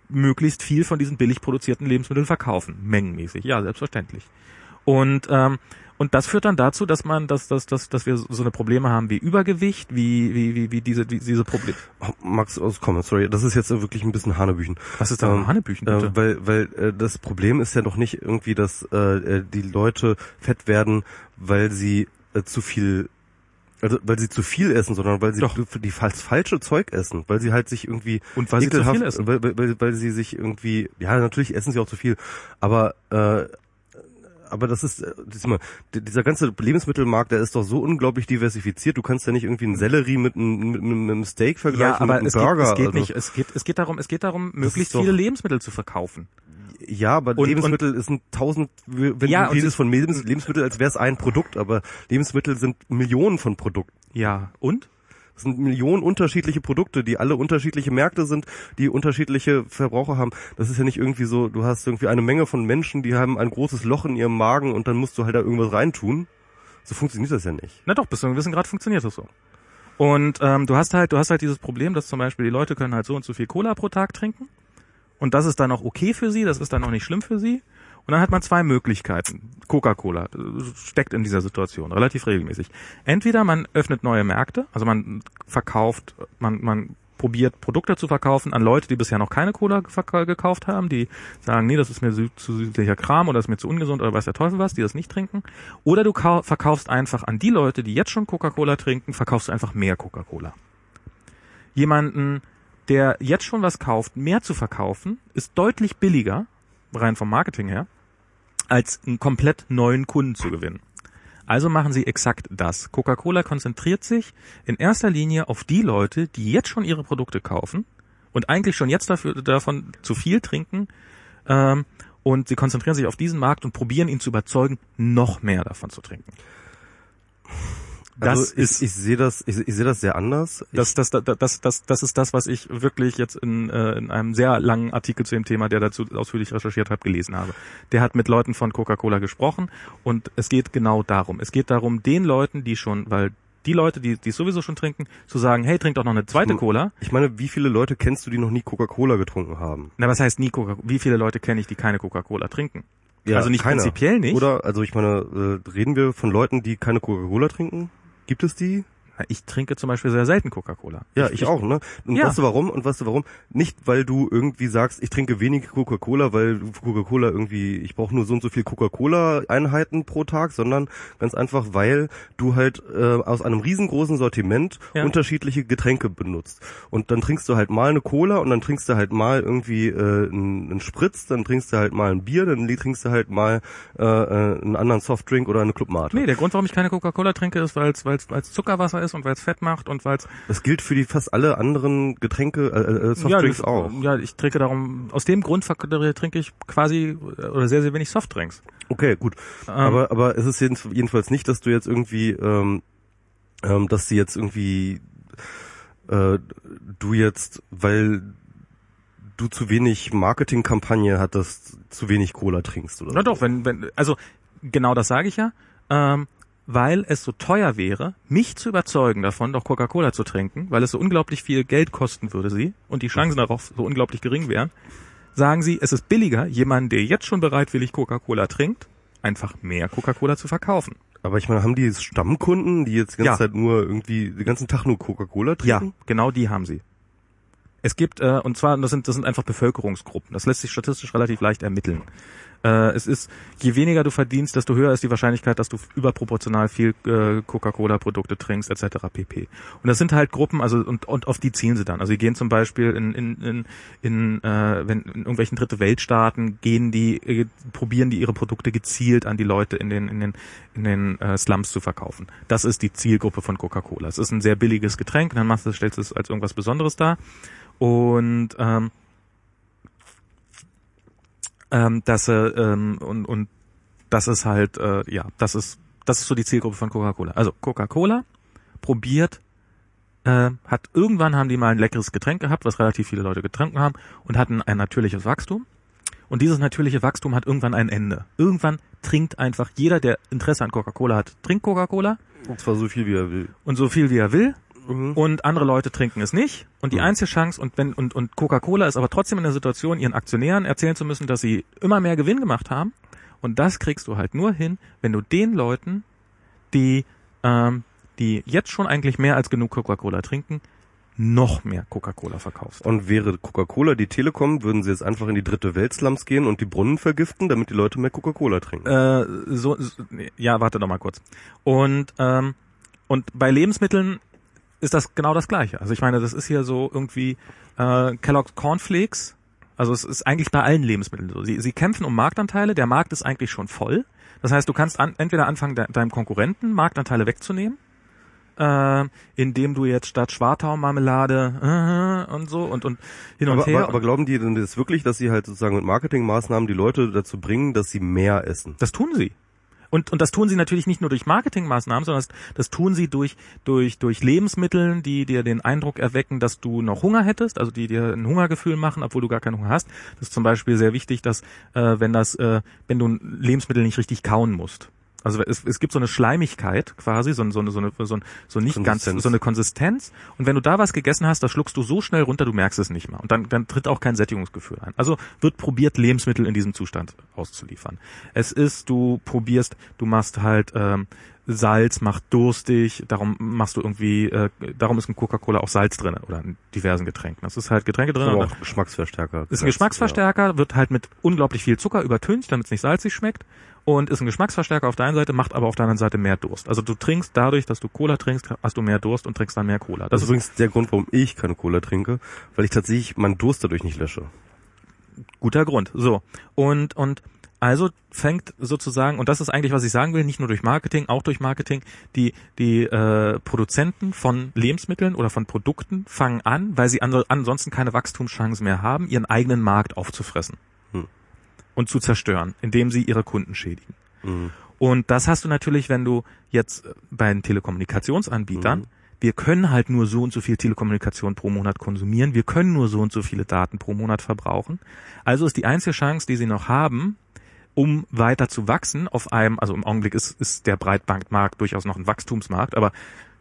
möglichst viel von diesen billig produzierten Lebensmitteln verkaufen, mengenmäßig. Ja, selbstverständlich. Und ähm, und das führt dann dazu, dass man, dass, dass, dass, dass wir so eine Probleme haben wie Übergewicht, wie, wie, wie, wie diese, wie, diese Probleme. Oh, Max, komm, sorry, das ist jetzt wirklich ein bisschen Hanebüchen. Was ist da ähm, Hanebüchen, bitte? Äh, weil, weil äh, das Problem ist ja doch nicht irgendwie, dass äh, äh die Leute fett werden, weil sie äh, zu viel also weil sie zu viel essen, sondern weil sie Doch. die das falsche Zeug essen, weil sie halt sich irgendwie und weil sie zu viel essen, weil, weil, weil sie sich irgendwie ja natürlich essen sie auch zu viel, aber äh, aber das ist, äh, das ist immer, dieser ganze Lebensmittelmarkt, der ist doch so unglaublich diversifiziert. Du kannst ja nicht irgendwie einen Sellerie mit einem, mit einem Steak vergleichen ja, aber mit einem es Burger. Geht, es geht also. nicht. Es geht, es geht darum, es geht darum, möglichst viele Lebensmittel zu verkaufen. Ja, aber und, Lebensmittel und, ist ein tausend, wenn ja, du redest von Lebensmittel, als wäre es ein Produkt, aber Lebensmittel sind Millionen von Produkten. Ja, und? Es sind Millionen unterschiedliche Produkte, die alle unterschiedliche Märkte sind, die unterschiedliche Verbraucher haben. Das ist ja nicht irgendwie so, du hast irgendwie eine Menge von Menschen, die haben ein großes Loch in ihrem Magen und dann musst du halt da irgendwas reintun. So funktioniert das ja nicht. Na doch, bis zu einem gewissen Grad funktioniert das so. Und ähm, du hast halt, du hast halt dieses Problem, dass zum Beispiel die Leute können halt so und so viel Cola pro Tag trinken. Und das ist dann auch okay für sie, das ist dann auch nicht schlimm für sie. Und dann hat man zwei Möglichkeiten. Coca-Cola steckt in dieser Situation relativ regelmäßig. Entweder man öffnet neue Märkte, also man verkauft, man, man probiert Produkte zu verkaufen an Leute, die bisher noch keine Cola gekauft haben, die sagen, nee, das ist mir zu, zu süßlicher Kram oder das ist mir zu ungesund oder weiß der Teufel was, die das nicht trinken. Oder du verkaufst einfach an die Leute, die jetzt schon Coca-Cola trinken, verkaufst du einfach mehr Coca-Cola. Jemanden, der jetzt schon was kauft, mehr zu verkaufen, ist deutlich billiger, rein vom Marketing her, als einen komplett neuen Kunden zu gewinnen. Also machen sie exakt das. Coca-Cola konzentriert sich in erster Linie auf die Leute, die jetzt schon ihre Produkte kaufen und eigentlich schon jetzt dafür, davon zu viel trinken. Ähm, und sie konzentrieren sich auf diesen Markt und probieren ihn zu überzeugen, noch mehr davon zu trinken. Das also ich, ist, ich sehe das, ich, ich sehe das sehr anders. Das, das, das, das, das, das ist das, was ich wirklich jetzt in, äh, in einem sehr langen Artikel zu dem Thema, der dazu ausführlich recherchiert habe, gelesen habe. Der hat mit Leuten von Coca-Cola gesprochen und es geht genau darum. Es geht darum, den Leuten, die schon, weil die Leute, die, die sowieso schon trinken, zu sagen, hey, trink doch noch eine zweite ich, Cola. Ich meine, wie viele Leute kennst du, die noch nie Coca-Cola getrunken haben? Na, was heißt nie Coca? Wie viele Leute kenne ich, die keine Coca-Cola trinken? Ja, also nicht keiner. prinzipiell nicht. Oder, also ich meine, äh, reden wir von Leuten, die keine Coca-Cola trinken? Gibt es die? Ich trinke zum Beispiel sehr selten Coca-Cola. Ja, ich, ich, auch, ne? Und ja. weißt du warum? Und weißt du warum? Nicht, weil du irgendwie sagst, ich trinke wenig Coca-Cola, weil Coca-Cola irgendwie, ich brauche nur so und so viel Coca-Cola-Einheiten pro Tag, sondern ganz einfach, weil du halt äh, aus einem riesengroßen Sortiment ja. unterschiedliche Getränke benutzt. Und dann trinkst du halt mal eine Cola und dann trinkst du halt mal irgendwie äh, einen, Spritz, dann trinkst du halt mal ein Bier, dann trinkst du halt mal äh, äh einen anderen Softdrink oder eine Clubmate. Nee, der Grund, warum ich keine Coca-Cola trinke, ist, weil es Zuckerwasser ist ist und weil es fett macht und weil es. Das gilt für die fast alle anderen Getränke, äh, äh Softdrinks ja, auch. Ja, ich trinke darum, aus dem Grund trinke ich quasi oder sehr, sehr wenig Softdrinks. Okay, gut. Ähm, aber, aber es ist jedenfalls nicht, dass du jetzt irgendwie, ähm, ähm, dass sie jetzt irgendwie, äh, du jetzt, weil du zu wenig Marketingkampagne hattest, zu wenig Cola trinkst oder Na so. doch, wenn, wenn, also genau das sage ich ja. Ähm, weil es so teuer wäre, mich zu überzeugen davon, doch Coca-Cola zu trinken, weil es so unglaublich viel Geld kosten würde sie und die Chancen darauf so unglaublich gering wären, sagen sie, es ist billiger, jemanden, der jetzt schon bereitwillig Coca-Cola trinkt, einfach mehr Coca-Cola zu verkaufen. Aber ich meine, haben die Stammkunden, die jetzt die ganze ja. Zeit nur irgendwie den ganzen Tag nur Coca-Cola trinken? Ja, genau die haben sie. Es gibt, äh, und zwar, das sind, das sind einfach Bevölkerungsgruppen. Das lässt sich statistisch relativ leicht ermitteln. Äh, es ist, je weniger du verdienst, desto höher ist die Wahrscheinlichkeit, dass du überproportional viel äh, Coca-Cola-Produkte trinkst, etc. pp. Und das sind halt Gruppen, also und, und auf die zielen sie dann. Also sie gehen zum Beispiel in, in, in, in äh, wenn in irgendwelchen dritte Weltstaaten gehen die, äh, probieren die ihre Produkte gezielt an die Leute in den in den in den äh, Slums zu verkaufen. Das ist die Zielgruppe von Coca-Cola. Es ist ein sehr billiges Getränk, dann machst du, stellst du es als irgendwas Besonderes dar. Und ähm, ähm, dass äh, ähm, und, und das ist halt, äh, ja, das ist, das ist so die Zielgruppe von Coca-Cola. Also Coca-Cola probiert, äh, hat irgendwann haben die mal ein leckeres Getränk gehabt, was relativ viele Leute getrunken haben und hatten ein natürliches Wachstum. Und dieses natürliche Wachstum hat irgendwann ein Ende. Irgendwann trinkt einfach jeder, der Interesse an Coca-Cola hat, trinkt Coca-Cola. Und zwar so viel wie er will. Und so viel wie er will. Mhm. Und andere Leute trinken es nicht. Und die mhm. einzige Chance, und wenn, und, und Coca-Cola ist aber trotzdem in der Situation, ihren Aktionären erzählen zu müssen, dass sie immer mehr Gewinn gemacht haben. Und das kriegst du halt nur hin, wenn du den Leuten, die, ähm, die jetzt schon eigentlich mehr als genug Coca-Cola trinken, noch mehr Coca-Cola verkaufst. Und wäre Coca-Cola die Telekom, würden sie jetzt einfach in die dritte Weltslums gehen und die Brunnen vergiften, damit die Leute mehr Coca-Cola trinken? Äh, so, so, ja, warte doch mal kurz. Und ähm, und bei Lebensmitteln ist das genau das Gleiche. Also ich meine, das ist hier so irgendwie äh, Kellogg's Cornflakes. Also es ist eigentlich bei allen Lebensmitteln so. Sie, sie kämpfen um Marktanteile. Der Markt ist eigentlich schon voll. Das heißt, du kannst an, entweder anfangen, de, deinem Konkurrenten Marktanteile wegzunehmen, äh, indem du jetzt statt Schwartau-Marmelade äh, und so und, und hin und aber, her. Aber, aber glauben die denn das wirklich, dass sie halt sozusagen mit Marketingmaßnahmen die Leute dazu bringen, dass sie mehr essen? Das tun sie. Und, und das tun sie natürlich nicht nur durch Marketingmaßnahmen, sondern das, das tun sie durch, durch, durch Lebensmitteln, die dir den Eindruck erwecken, dass du noch Hunger hättest, also die dir ein Hungergefühl machen, obwohl du gar keinen Hunger hast. Das ist zum Beispiel sehr wichtig, dass äh, wenn das, äh, wenn du Lebensmittel nicht richtig kauen musst. Also es, es gibt so eine Schleimigkeit quasi, so, so, eine, so, eine, so, so nicht ganz, so eine Konsistenz. Und wenn du da was gegessen hast, das schluckst du so schnell runter, du merkst es nicht mehr. Und dann, dann tritt auch kein Sättigungsgefühl ein. Also wird probiert, Lebensmittel in diesem Zustand auszuliefern. Es ist, du probierst, du machst halt ähm, Salz macht durstig, darum machst du irgendwie, äh, darum ist in Coca-Cola auch Salz drin oder in diversen Getränken. Das ist halt Getränke drin. Aber auch Geschmacksverstärker. Ist ein Geschmacksverstärker, wird halt mit unglaublich viel Zucker übertönt, damit es nicht salzig schmeckt. Und ist ein Geschmacksverstärker auf der einen Seite, macht aber auf der anderen Seite mehr Durst. Also du trinkst dadurch, dass du Cola trinkst, hast du mehr Durst und trinkst dann mehr Cola. Das, das ist übrigens der Grund, warum ich keine Cola trinke, weil ich tatsächlich meinen Durst dadurch nicht lösche. Guter Grund. So. Und, und also fängt sozusagen, und das ist eigentlich, was ich sagen will, nicht nur durch Marketing, auch durch Marketing, die, die äh, Produzenten von Lebensmitteln oder von Produkten fangen an, weil sie an, ansonsten keine Wachstumschancen mehr haben, ihren eigenen Markt aufzufressen hm. und zu zerstören, indem sie ihre Kunden schädigen. Hm. Und das hast du natürlich, wenn du jetzt bei den Telekommunikationsanbietern hm wir können halt nur so und so viel Telekommunikation pro Monat konsumieren, wir können nur so und so viele Daten pro Monat verbrauchen. Also ist die einzige Chance, die sie noch haben, um weiter zu wachsen auf einem, also im Augenblick ist, ist der Breitbandmarkt durchaus noch ein Wachstumsmarkt, aber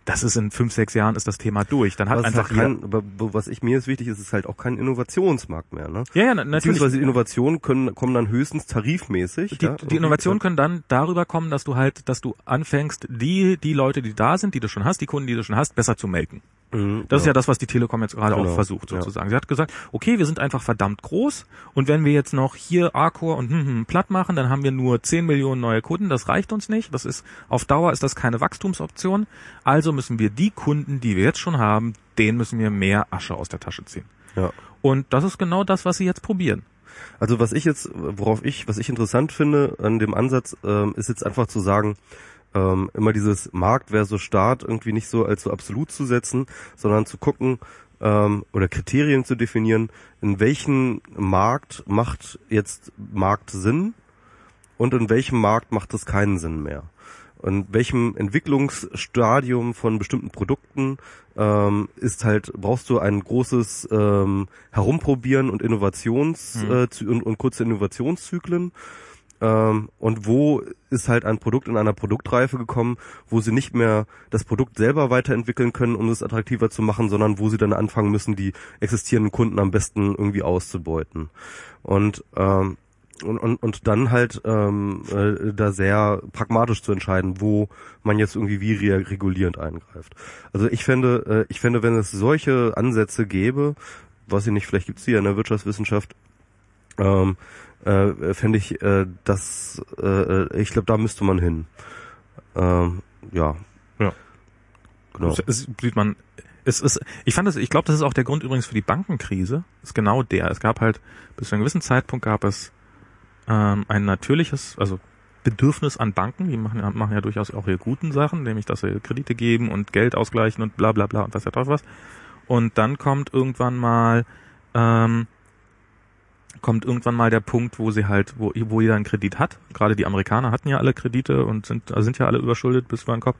das ist in fünf, sechs Jahren ist das Thema durch. Dann hat was einfach kein, aber was ich mir jetzt wichtig ist, ist halt auch kein Innovationsmarkt mehr. Ne? Ja, ja, natürlich. Beziehungsweise die Innovationen können, kommen dann höchstens tarifmäßig. Die, ja, die Innovationen können dann darüber kommen, dass du halt, dass du anfängst, die, die Leute, die da sind, die du schon hast, die Kunden, die du schon hast, besser zu melken. Mhm, das ja. ist ja das, was die Telekom jetzt gerade genau. auch versucht, sozusagen. Ja. Sie hat gesagt, okay, wir sind einfach verdammt groß und wenn wir jetzt noch hier Arcore und hm, hm, platt machen, dann haben wir nur 10 Millionen neue Kunden, das reicht uns nicht. Das ist, auf Dauer ist das keine Wachstumsoption. Also müssen wir die Kunden, die wir jetzt schon haben, denen müssen wir mehr Asche aus der Tasche ziehen. Ja. Und das ist genau das, was sie jetzt probieren. Also was ich jetzt, worauf ich, was ich interessant finde an dem Ansatz, ähm, ist jetzt einfach zu sagen, ähm, immer dieses Markt versus Staat irgendwie nicht so als so absolut zu setzen, sondern zu gucken ähm, oder Kriterien zu definieren, in welchem Markt macht jetzt Markt Sinn und in welchem Markt macht es keinen Sinn mehr. In welchem Entwicklungsstadium von bestimmten Produkten ähm, ist halt, brauchst du ein großes ähm, Herumprobieren und Innovations mhm. äh, und, und kurze Innovationszyklen ähm, und wo ist halt ein Produkt in einer Produktreife gekommen, wo sie nicht mehr das Produkt selber weiterentwickeln können, um es attraktiver zu machen, sondern wo sie dann anfangen müssen, die existierenden Kunden am besten irgendwie auszubeuten. Und ähm, und, und, und dann halt ähm, äh, da sehr pragmatisch zu entscheiden, wo man jetzt irgendwie wie regulierend eingreift. Also ich fände, äh, ich fände, wenn es solche Ansätze gäbe, was ich nicht, vielleicht gibt's die ja in der Wirtschaftswissenschaft, ähm, äh, fände ich, äh, das, äh, ich glaube, da müsste man hin. Ähm, ja. Ja. Genau. Es, sieht man, es ist, ich fand das, ich glaube, das ist auch der Grund übrigens für die Bankenkrise, ist genau der. Es gab halt, bis zu einem gewissen Zeitpunkt gab es ähm, ein natürliches, also Bedürfnis an Banken, die machen, machen ja durchaus auch ihre guten Sachen, nämlich dass sie Kredite geben und Geld ausgleichen und bla bla bla und was ja drauf was. Und dann kommt irgendwann mal ähm, kommt irgendwann mal der Punkt, wo sie halt, wo, wo jeder einen Kredit hat. Gerade die Amerikaner hatten ja alle Kredite und sind, also sind ja alle überschuldet bis vor den Kopf.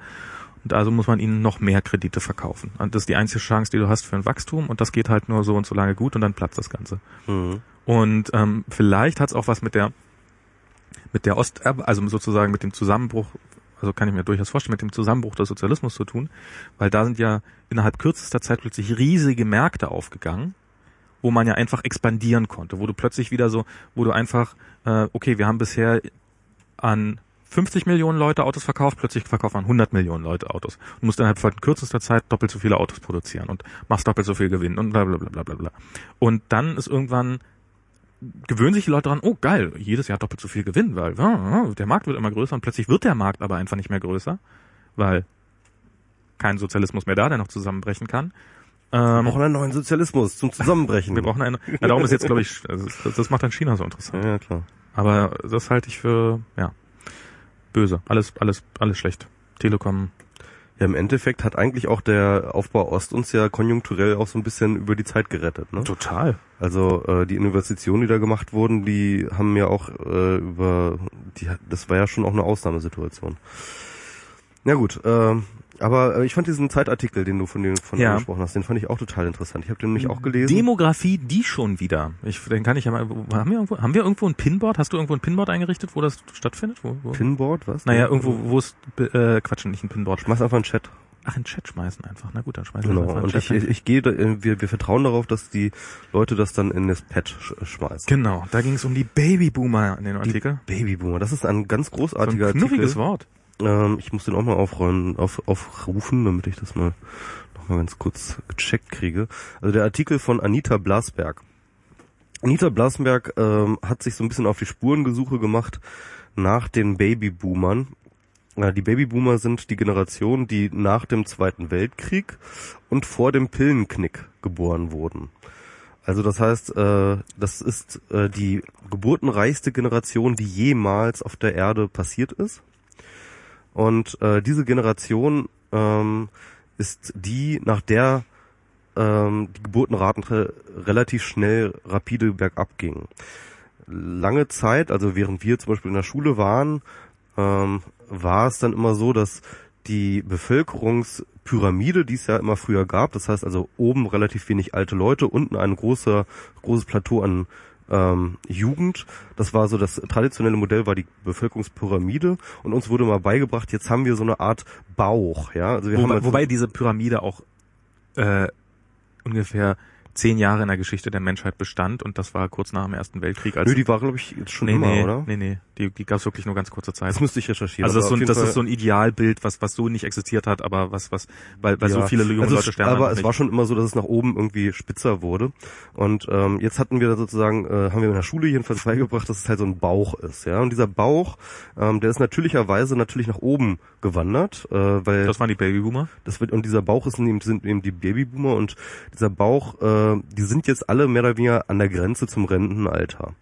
Und also muss man ihnen noch mehr Kredite verkaufen. Und das ist die einzige Chance, die du hast für ein Wachstum. Und das geht halt nur so und so lange gut und dann platzt das Ganze. Mhm. Und ähm, vielleicht hat es auch was mit der mit der Ost, also sozusagen mit dem Zusammenbruch, also kann ich mir durchaus vorstellen, mit dem Zusammenbruch des Sozialismus zu tun, weil da sind ja innerhalb kürzester Zeit plötzlich riesige Märkte aufgegangen wo man ja einfach expandieren konnte, wo du plötzlich wieder so, wo du einfach, äh, okay, wir haben bisher an 50 Millionen Leute Autos verkauft, plötzlich verkaufen an 100 Millionen Leute Autos und musst innerhalb von kürzester Zeit doppelt so viele Autos produzieren und machst doppelt so viel Gewinn und bla bla bla bla bla. Und dann ist irgendwann gewöhnen sich die Leute daran, oh geil, jedes Jahr doppelt so viel Gewinn, weil oh, der Markt wird immer größer und plötzlich wird der Markt aber einfach nicht mehr größer, weil kein Sozialismus mehr da, der noch zusammenbrechen kann. Ähm, wir brauchen einen neuen Sozialismus zum Zusammenbrechen. wir brauchen einen. Ja, darum ist jetzt, glaube ich, also das, das macht dann China so interessant. Ja, klar. Aber das halte ich für, ja, böse. Alles, alles, alles schlecht. Telekom. Ja, im Endeffekt hat eigentlich auch der Aufbau Ost uns ja konjunkturell auch so ein bisschen über die Zeit gerettet. Ne? Total. Also äh, die Investitionen, die da gemacht wurden, die haben ja auch äh, über, die, das war ja schon auch eine Ausnahmesituation. Ja gut, äh, aber äh, ich fand diesen Zeitartikel, den du von dem von ja. gesprochen hast, den fand ich auch total interessant. Ich habe den nämlich auch gelesen. Demografie, die schon wieder. Ich, den kann ich ja mal. Haben wir irgendwo, haben wir irgendwo ein Pinboard? Hast du irgendwo ein Pinboard eingerichtet, wo das stattfindet? Wo, wo? Pinboard, was? Naja, irgendwo, wo es äh, Quatsch, nicht ein Pinboard. Schmeiß einfach einen Chat. Ach, in Chat schmeißen einfach. Na gut, dann schmeißen genau. wir einfach und Chat. Ich, ich, ich gehe, äh, wir, wir vertrauen darauf, dass die Leute das dann in das Pad sch schmeißen. Genau, da ging es um die Babyboomer in den Artikel. Babyboomer, das ist ein ganz großartiger so ein knuffiges Artikel. Wort. Ähm, ich muss den auch mal aufräumen, auf, aufrufen, damit ich das mal noch mal ganz kurz gecheckt kriege. Also der Artikel von Anita Blasberg. Anita Blasberg ähm, hat sich so ein bisschen auf die Spurengesuche gemacht nach den Babyboomern. Die Babyboomer sind die Generation, die nach dem Zweiten Weltkrieg und vor dem Pillenknick geboren wurden. Also das heißt, äh, das ist äh, die geburtenreichste Generation, die jemals auf der Erde passiert ist. Und äh, diese Generation ähm, ist die, nach der ähm, die Geburtenraten re relativ schnell rapide bergab gingen. Lange Zeit, also während wir zum Beispiel in der Schule waren, ähm, war es dann immer so, dass die Bevölkerungspyramide, die es ja immer früher gab, das heißt also oben relativ wenig alte Leute, unten ein großer, großes Plateau an ähm, Jugend. Das war so das traditionelle Modell war die Bevölkerungspyramide und uns wurde mal beigebracht, jetzt haben wir so eine Art Bauch, ja. Also wir Wo, haben also wobei diese Pyramide auch äh, ungefähr zehn Jahre in der Geschichte der Menschheit bestand und das war kurz nach dem Ersten Weltkrieg. Als Nö, die war, glaube ich, jetzt schon nee, immer, nee, oder? Nee, nee, die, die gab es wirklich nur ganz kurze Zeit. Das müsste ich recherchieren. Also das, ist so, ein, das ist so ein Idealbild, was was so nicht existiert hat, aber was was weil, weil ja. so viele junge also Leute sterben. Aber es nicht. war schon immer so, dass es nach oben irgendwie spitzer wurde. Und ähm, jetzt hatten wir sozusagen, äh, haben wir in der Schule jedenfalls beigebracht, dass es halt so ein Bauch ist. Ja, und dieser Bauch, ähm, der ist natürlicherweise natürlich nach oben gewandert, äh, weil das waren die Babyboomer. Das wird und dieser Bauch ist eben, sind eben die Babyboomer und dieser Bauch, äh, die sind jetzt alle mehr oder weniger an der Grenze zum Rentenalter.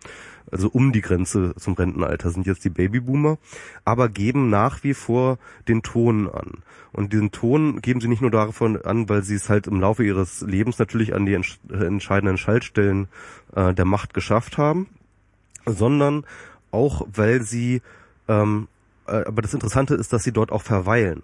Also um die Grenze zum Rentenalter sind jetzt die Babyboomer, aber geben nach wie vor den Ton an. Und diesen Ton geben sie nicht nur davon an, weil sie es halt im Laufe ihres Lebens natürlich an die entscheidenden Schaltstellen äh, der Macht geschafft haben, sondern auch, weil sie ähm, äh, aber das Interessante ist, dass sie dort auch verweilen.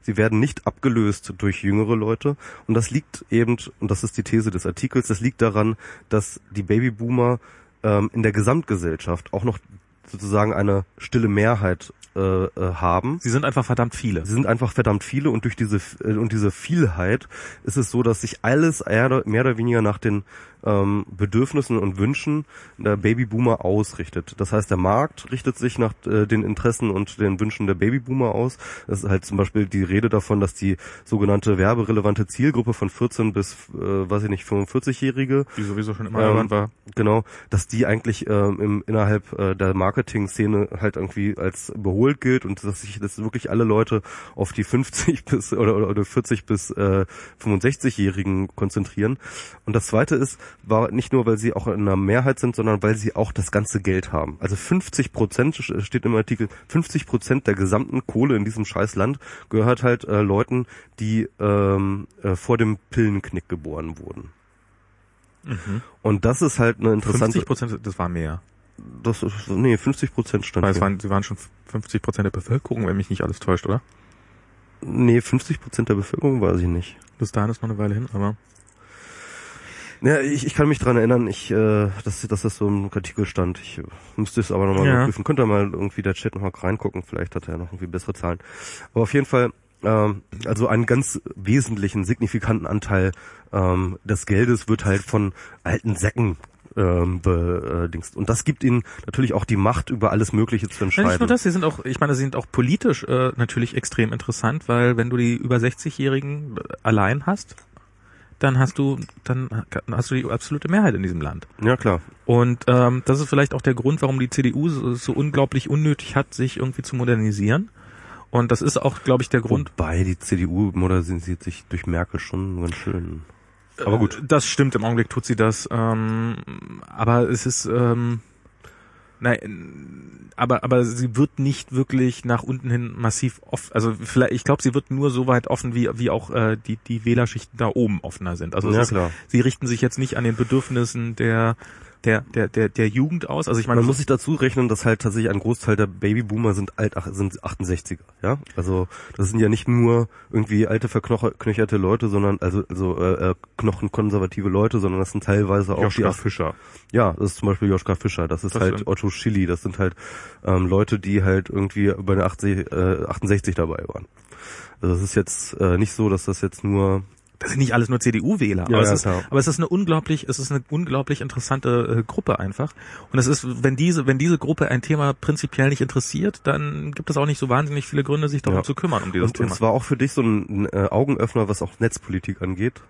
Sie werden nicht abgelöst durch jüngere Leute. Und das liegt eben, und das ist die These des Artikels, das liegt daran, dass die Babyboomer ähm, in der Gesamtgesellschaft auch noch sozusagen eine stille Mehrheit äh, äh, haben. Sie sind einfach verdammt viele. Sie sind einfach verdammt viele und durch diese äh, und diese Vielheit ist es so, dass sich alles mehr oder weniger nach den ähm, Bedürfnissen und Wünschen der Babyboomer ausrichtet. Das heißt, der Markt richtet sich nach äh, den Interessen und den Wünschen der Babyboomer aus. Das ist halt zum Beispiel die Rede davon, dass die sogenannte werberelevante Zielgruppe von 14 bis, äh, weiß ich nicht, 45-Jährige, die sowieso schon immer ähm, war, genau, dass die eigentlich ähm, im, innerhalb äh, der Marketing-Szene halt irgendwie als überholt gilt und dass sich das wirklich alle Leute auf die 50 bis oder, oder, oder 40 bis äh, 65-Jährigen konzentrieren. Und das Zweite ist, war nicht nur, weil sie auch in einer Mehrheit sind, sondern weil sie auch das ganze Geld haben. Also 50 Prozent steht im Artikel, 50 Prozent der gesamten Kohle in diesem scheiß Land gehört halt äh, Leuten, die ähm, äh, vor dem Pillenknick geboren wurden. Mhm. Und das ist halt eine interessante. 50 Prozent, das war mehr. Das ist, nee, 50 Prozent stand. Weil es waren, sie waren schon 50 Prozent der Bevölkerung, wenn mich nicht alles täuscht, oder? Nee, 50 Prozent der Bevölkerung weiß ich nicht. Bis dahin ist noch eine Weile hin, aber. Ja, ich, ich kann mich dran erinnern, ich, äh, dass, dass das so im Artikel stand. Ich äh, müsste es aber nochmal ja. prüfen. Könnt ihr mal irgendwie der Chat nochmal reingucken, vielleicht hat er noch irgendwie bessere Zahlen. Aber auf jeden Fall, ähm, also einen ganz wesentlichen, signifikanten Anteil ähm, des Geldes wird halt von alten Säcken ähm, bedingst. Und das gibt ihnen natürlich auch die Macht, über alles Mögliche zu entscheiden. Ja, nicht nur das, sie sind auch, ich meine, sie sind auch politisch äh, natürlich extrem interessant, weil wenn du die über 60-Jährigen allein hast, dann hast du, dann hast du die absolute Mehrheit in diesem Land. Ja, klar. Und ähm, das ist vielleicht auch der Grund, warum die CDU so, so unglaublich unnötig hat, sich irgendwie zu modernisieren. Und das ist auch, glaube ich, der Grund. Wobei die CDU modernisiert sich durch Merkel schon ganz schön. Aber gut. Äh, das stimmt, im Augenblick tut sie das. Ähm, aber es ist, ähm, Nein, aber aber sie wird nicht wirklich nach unten hin massiv offen. Also vielleicht, ich glaube, sie wird nur so weit offen, wie wie auch äh, die die Wählerschichten da oben offener sind. Also ja, ist, sie richten sich jetzt nicht an den Bedürfnissen der der, der, der, der Jugend aus. Also ich meine, man muss sich dazu rechnen, dass halt tatsächlich ein Großteil der Babyboomer sind alt, sind 68er, ja. Also das sind ja nicht nur irgendwie alte verknöcherte Leute, sondern also also äh, knochenkonservative Leute, sondern das sind teilweise auch Joschka die, Fischer. Ja, das ist zum Beispiel Joschka Fischer, das ist das halt Otto Schilly, das sind halt ähm, Leute, die halt irgendwie bei der 80, äh, 68 dabei waren. Also es ist jetzt äh, nicht so, dass das jetzt nur das sind nicht alles nur CDU-Wähler, Ja, aber, ja, es ist, aber es ist eine unglaublich, es ist eine unglaublich interessante äh, Gruppe einfach. Und es ist, wenn diese, wenn diese Gruppe ein Thema prinzipiell nicht interessiert, dann gibt es auch nicht so wahnsinnig viele Gründe, sich darum Ja. zu kümmern um dieses Und, und Thema. es war auch für dich so ein, äh, Augenöffner, was auch Netzpolitik angeht.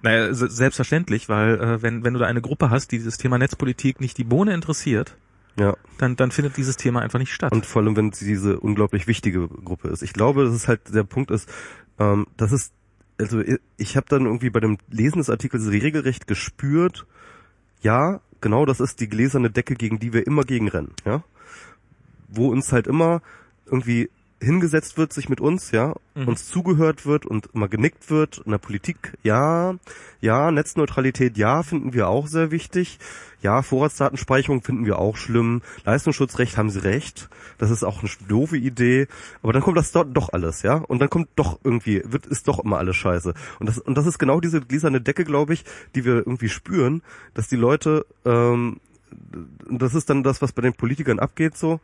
Naja, se- selbstverständlich, weil äh, wenn, wenn du da eine Gruppe hast, die dieses Thema Netzpolitik nicht die Bohne interessiert, Ja. dann, dann findet dieses Thema einfach nicht statt. Und vor allem, wenn sie diese unglaublich wichtige Gruppe ist. Ich glaube, dass es halt der Punkt ist, ähm, dass es, also ich, habe dann irgendwie bei dem Lesen des Artikels regelrecht gespürt, ja, genau das ist die gläserne Decke, gegen die wir immer gegenrennen, ja. Wo uns halt immer irgendwie hingesetzt wird, sich mit uns, ja, Mhm. uns zugehört wird und immer genickt wird. In der Politik, ja, ja, Netzneutralität, ja, finden wir auch sehr wichtig. Ja, Vorratsdatenspeicherung finden wir auch schlimm. Leistungsschutzrecht haben sie recht. Das ist auch eine doofe Idee. Aber dann kommt das dort doch alles, ja? Und dann kommt doch irgendwie, wird, ist doch immer alles scheiße. Und das, und das ist genau diese gläserne Decke, glaube ich, die wir irgendwie spüren, dass die Leute, ähm, das ist dann das, was bei den Politikern abgeht, so,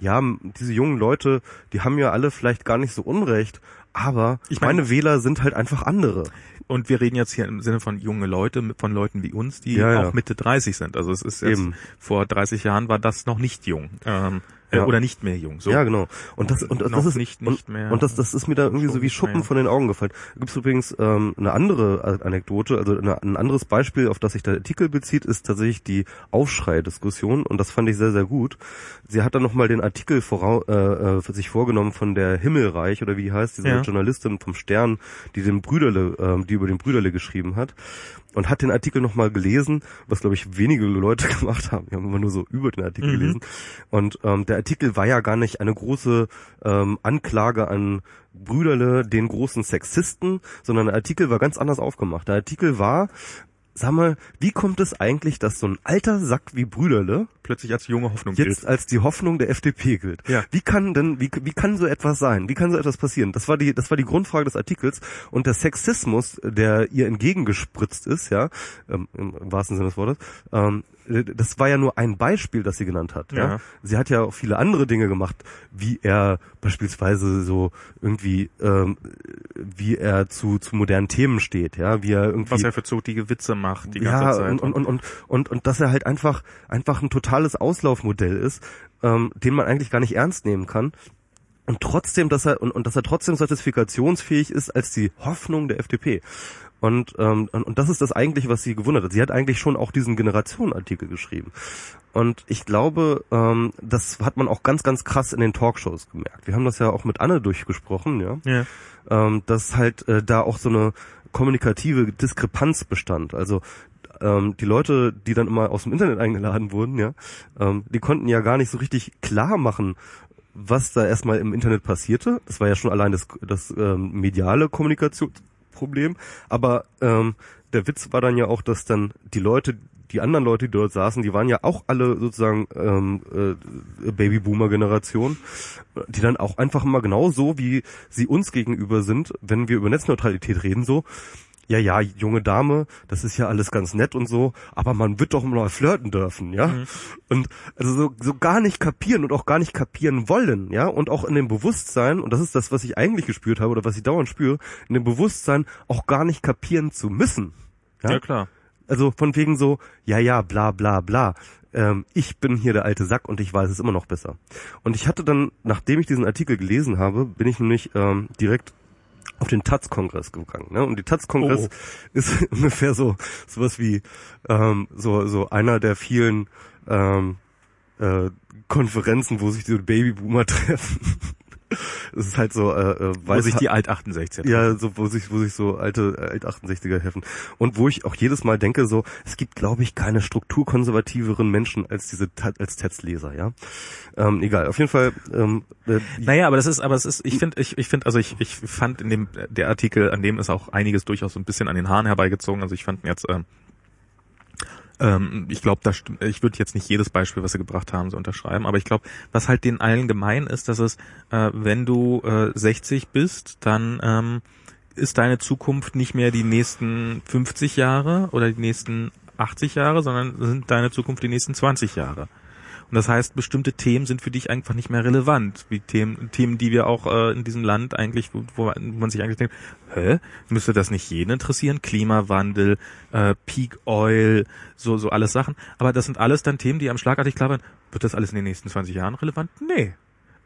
ja, diese jungen Leute, die haben ja alle vielleicht gar nicht so Unrecht, aber Ich mein- meine Wähler sind halt einfach andere. Und wir reden jetzt hier im Sinne von junge Leute, von Leuten wie uns, die Ja, ja. auch Mitte 30 sind. Also es ist jetzt, Eben. vor 30 Jahren war das noch nicht jung. Ähm, äh, Ja. Oder nicht mehr jung. So. Ja, genau. Und das und, Noch das ist nicht- nicht und, mehr- und das das ist mir da irgendwie so wie Schuppen von den Augen gefallen. Da gibt's übrigens ähm, eine andere Anekdote, also eine, ein anderes Beispiel, auf das sich der Artikel bezieht, ist tatsächlich die Aufschrei-Diskussion und das fand ich sehr sehr gut. Sie hat dann noch mal den Artikel vorau, äh, äh, für sich vorgenommen von der Himmelreich oder wie die heißt, diese Ja. Journalistin vom Stern, die den Brüderle, ähm, die über den Brüderle geschrieben hat und hat den Artikel noch mal gelesen, was glaube ich wenige Leute gemacht haben. Wir haben immer nur so über den Artikel Mhm. gelesen. Und ähm, der Artikel war ja gar nicht eine große ähm, Anklage an Brüderle, den großen Sexisten, sondern der Artikel war ganz anders aufgemacht. Der Artikel war, sag mal, wie kommt es eigentlich, dass so ein alter Sack wie Brüderle Plötzlich als junge Hoffnung jetzt gilt. als die Hoffnung der FDP gilt. Ja. Wie kann denn, wie, wie kann so etwas sein? Wie kann so etwas passieren? Das war die, das war die Grundfrage des Artikels und der Sexismus, der ihr entgegengespritzt ist, ja, ähm, im, im wahrsten Sinne des Wortes, ähm, das war ja nur ein Beispiel, das sie genannt hat. Ja. Ja. Sie hat ja auch viele andere Dinge gemacht, wie er beispielsweise so irgendwie, ähm, wie er zu, zu modernen Themen steht, ja, wie er irgendwie Was er für zotige Witze macht die ganze ja, Zeit. und, und, und, und, und, und dass er halt einfach, einfach ein totales Auslaufmodell ist, ähm, den man eigentlich gar nicht ernst nehmen kann. Und trotzdem, dass er, und, und dass er trotzdem satisfikationsfähig ist als die Hoffnung der FDP. Und, ähm, und, und das ist das eigentliche, was sie gewundert hat. Sie hat eigentlich schon auch diesen Generationenartikel geschrieben. Und ich glaube, ähm, das hat man auch ganz, ganz krass in den Talkshows gemerkt. Wir haben das ja auch mit Anne durchgesprochen, ja ja. ähm, dass halt äh, da auch so eine kommunikative Diskrepanz bestand. Also ähm, die Leute, die dann immer aus dem Internet eingeladen wurden, ja, ähm, die konnten ja gar nicht so richtig klar machen, was da erstmal im Internet passierte. Das war ja schon allein das, das ähm, mediale Kommunikationsproblem. Aber ähm, der Witz war dann ja auch, dass dann die Leute, die anderen Leute, die dort saßen, die waren ja auch alle sozusagen ähm, äh, Babyboomer-Generation, die dann auch einfach immer genau so, wie sie uns gegenüber sind, wenn wir über Netzneutralität reden, so, ja, ja, junge Dame, das ist ja alles ganz nett und so, aber man wird doch mal flirten dürfen, ja? Und also so, so gar nicht kapieren und auch gar nicht kapieren wollen, ja? Und auch in dem Bewusstsein, und das ist das, was ich eigentlich gespürt habe oder was ich dauernd spüre, in dem Bewusstsein auch gar nicht kapieren zu müssen. ja, klar. Also von wegen so, ja, ja, bla, bla, bla. Ähm, ich bin hier der alte Sack und ich weiß es immer noch besser. Und ich hatte dann, nachdem ich diesen Artikel gelesen habe, bin ich nämlich ähm, direkt auf den Taz-Kongress gegangen. Ne? Und die Taz-Kongress Oh. ist ungefähr so sowas wie ähm, so so einer der vielen ähm, äh, Konferenzen, wo sich die Babyboomer treffen. Es ist halt so, äh, äh, Wo weiß sich die Alt-68 ja, so wo sich wo sich so alte alt 68er helfen und wo ich auch jedes Mal denke so, es gibt glaube ich keine strukturkonservativeren Menschen als diese als Tetzleser, ja. Ähm, egal, auf jeden Fall ähm, äh, Naja, aber das ist, aber es ist, ich finde, ich, ich finde, also ich, ich fand in dem der Artikel, an dem ist auch einiges durchaus so ein bisschen an den Haaren herbeigezogen. Also ich fand jetzt, ähm, ähm, ich glaube, da ich würde jetzt nicht jedes Beispiel, was sie gebracht haben, so unterschreiben, aber ich glaube, was halt den allen gemein ist, dass es, äh, wenn du äh, 60 bist, dann ähm, ist deine Zukunft nicht mehr die nächsten 50 Jahre oder die nächsten 80 Jahre, sondern sind deine Zukunft die nächsten 20 Jahre. Und das heißt, bestimmte Themen sind für dich einfach nicht mehr relevant, wie Themen, Themen, die wir auch äh, in diesem Land eigentlich, wo, wo man sich eigentlich denkt, hä, müsste das nicht jeden interessieren? Klimawandel, äh, Peak Oil, so so alles Sachen. Aber das sind alles dann Themen, die am schlagartig klar werden. Wird das alles in den nächsten 20 Jahren relevant? Nee.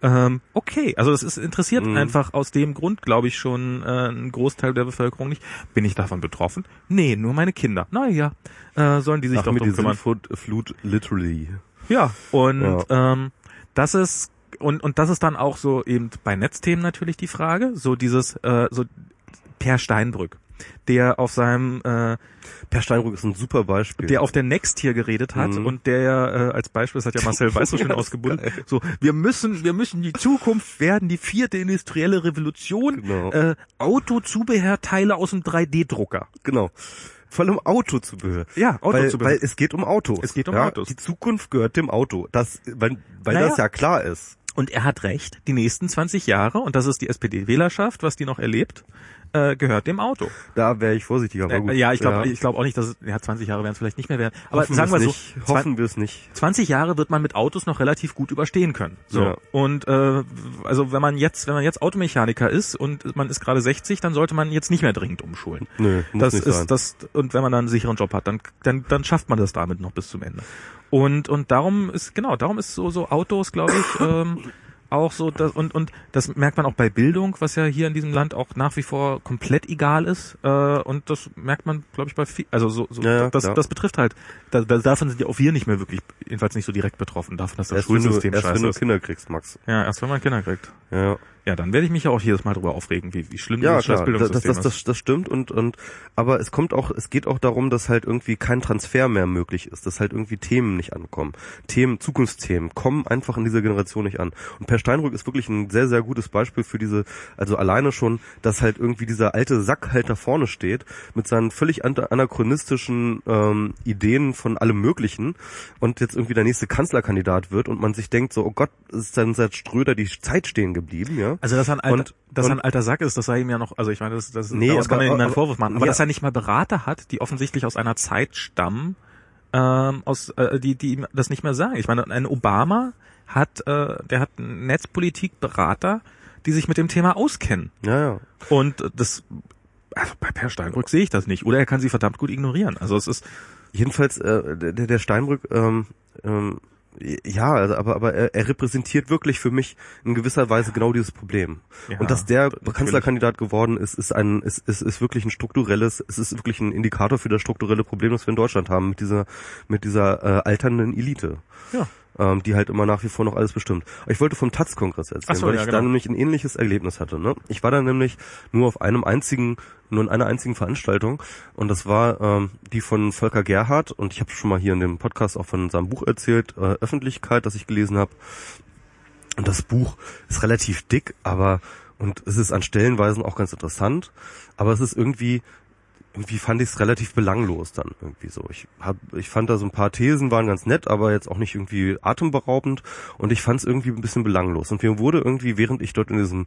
Ähm, okay, also es ist interessiert Mhm. einfach aus dem Grund, glaube ich, schon äh, ein Großteil der Bevölkerung nicht. Bin ich davon betroffen? Nee, nur meine Kinder. Naja, äh, sollen die sich Ach, doch mit drum kümmern. Flut literally. Ja, und Ja. Ähm, das ist und und das ist dann auch so eben bei Netzthemen natürlich die Frage, so dieses äh, so Per Steinbrück, der auf seinem äh, Per Steinbrück ist ein super Beispiel. der auf der Next hier geredet hat Mhm. und der ja äh, als Beispiel, das hat ja Marcel Weiß so schön ausgebunden, geil. so wir müssen wir müssen die Zukunft werden, die vierte industrielle Revolution, Genau. äh, Autozubehörteile aus dem 3D-Drucker. genau. Vor allem Autozubehör. Ja, Weil, Autozubehör. weil es geht um Autos. Es geht um ja, Autos. Die Zukunft gehört dem Auto. Das, weil, weil Naja. das ja klar ist. Und er hat recht, die nächsten 20 Jahre, und das ist die SPD-Wählerschaft, was die noch erlebt, äh, gehört dem Auto. Da wäre ich vorsichtiger. Aber gut. Äh, ja, ich glaube ich glaube auch nicht, dass es, ja, 20 Jahre werden es vielleicht nicht mehr werden. Aber Hoffen sagen wir so, nicht. Hoffen wir es nicht. 20 Jahre wird man mit Autos noch relativ gut überstehen können. So. Ja. Und äh, also wenn man jetzt, wenn man jetzt Automechaniker ist und man ist gerade 60, dann sollte man jetzt nicht mehr dringend umschulen. Nö, muss das nicht ist sein. das und wenn man dann einen sicheren Job hat, dann dann dann schafft man das damit noch bis zum Ende. Und und darum ist genau, darum ist so so Autos, glaube ich, ähm, auch so das und und das merkt man auch bei Bildung, was ja hier in diesem Land auch nach wie vor komplett egal ist äh, und das merkt man, glaube ich, bei viel, also so, so Ja, das klar. das betrifft halt da, da, davon sind ja auch wir nicht mehr wirklich jedenfalls nicht so direkt betroffen davon, dass das erst, wenn du, Schulsystem erst wenn scheiße du ist. Kinder kriegst, Max. Ja, erst wenn man Kinder kriegt. Ja. Ja, dann werde ich mich ja auch jedes Mal drüber aufregen, wie, wie schlimm Ja, dieses klar, das, das, Bildungssystem das, das, das stimmt und, und, aber es kommt auch, es geht auch darum, dass halt irgendwie kein Transfer mehr möglich ist, dass halt irgendwie Themen nicht ankommen. Themen, Zukunftsthemen kommen einfach in dieser Generation nicht an. Und Per Steinrück ist wirklich ein sehr, sehr gutes Beispiel für diese, also alleine schon, dass halt irgendwie dieser alte Sack halt da vorne steht, mit seinen völlig an- anachronistischen ähm, Ideen von allem Möglichen und jetzt irgendwie der nächste Kanzlerkandidat wird und man sich denkt so, oh Gott, ist dann seit Ströder die Zeit stehen geblieben, ja? Also dass er ein alter, Und- dass er und- ein alter Sack ist, das sei ihm ja noch, also ich meine, das, das Nee, daraus kann aber- man ihm einen aber- Vorwurf machen. Aber ja. dass er nicht mal Berater hat, die offensichtlich aus einer Zeit stammen, ähm, aus, äh, die, die ihm das nicht mehr sagen. Ich meine, ein Obama hat, äh, der hat einen Netzpolitik-Berater, die sich mit dem Thema auskennen. Ja, ja. Und das, also bei Per Steinbrück sehe ich das nicht. Oder er kann sie verdammt gut ignorieren. Also es ist, Jedenfalls, äh, der, der Steinbrück, ähm, ähm, ja, also, aber, aber er, er repräsentiert wirklich für mich in gewisser Weise genau dieses Problem. Ja, und dass der natürlich. Kanzlerkandidat geworden ist, ist ein, ist, ist, ist wirklich ein strukturelles, es ist wirklich ein Indikator für das strukturelle Problem, das wir in Deutschland haben mit dieser, mit dieser äh, alternden Elite. ja. Ähm, die halt immer nach wie vor noch alles bestimmt. Ich wollte vom Taz-Kongress erzählen, so, weil ja, ich genau. da nämlich ein ähnliches Erlebnis hatte. Ne? Ich war da nämlich nur auf einem einzigen, nur in einer einzigen Veranstaltung und das war ähm, die von Volker Gerhardt und ich habe schon mal hier in dem Podcast auch von seinem Buch erzählt, äh, Öffentlichkeit, das ich gelesen habe. Und das Buch ist relativ dick, aber und es ist an Stellenweisen auch ganz interessant, aber es ist irgendwie irgendwie fand ich es relativ belanglos dann irgendwie so. Ich hab, ich fand da so ein paar Thesen waren ganz nett, aber jetzt auch nicht irgendwie atemberaubend und ich fand es irgendwie ein bisschen belanglos. Und mir wurde irgendwie, während ich dort in diesem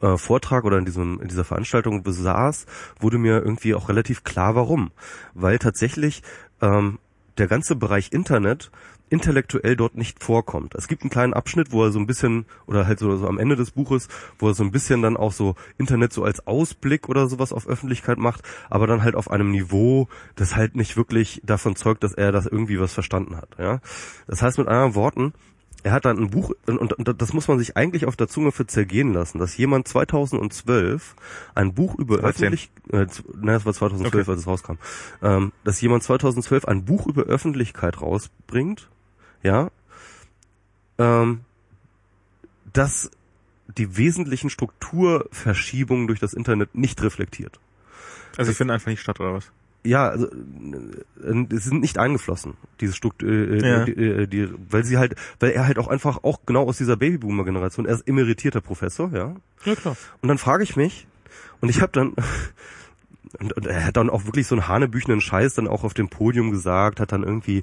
äh, Vortrag oder in diesem in dieser Veranstaltung besaß, wurde mir irgendwie auch relativ klar, warum. Weil tatsächlich ähm, der ganze Bereich Internet intellektuell dort nicht vorkommt. Es gibt einen kleinen Abschnitt, wo er so ein bisschen, oder halt so, so am Ende des Buches, wo er so ein bisschen dann auch so Internet so als Ausblick oder sowas auf Öffentlichkeit macht, aber dann halt auf einem Niveau, das halt nicht wirklich davon zeugt, dass er das irgendwie was verstanden hat. Ja, Das heißt mit anderen Worten, er hat dann ein Buch, und, das muss man sich eigentlich auf der Zunge für zergehen lassen, dass jemand 2012 ein Buch über 13. öffentlich, äh, nein, das war 2012, Okay. als es rauskam, ähm, dass jemand 2012 ein Buch über Öffentlichkeit rausbringt, ja, ähm, das die wesentlichen Strukturverschiebungen durch das Internet nicht reflektiert. Also ich finde einfach nicht statt, oder was? Ja, also äh, sie sind nicht eingeflossen, diese Struktur, äh, Ja. die, äh, die, weil sie halt, weil er halt auch einfach auch genau aus dieser Babyboomer-Generation, er ist emeritierter Professor, ja. Ja, klar. Und dann frage ich mich, und ich habe dann, und, und er hat dann auch wirklich so einen hanebüchenden Scheiß dann auch auf dem Podium gesagt, hat dann irgendwie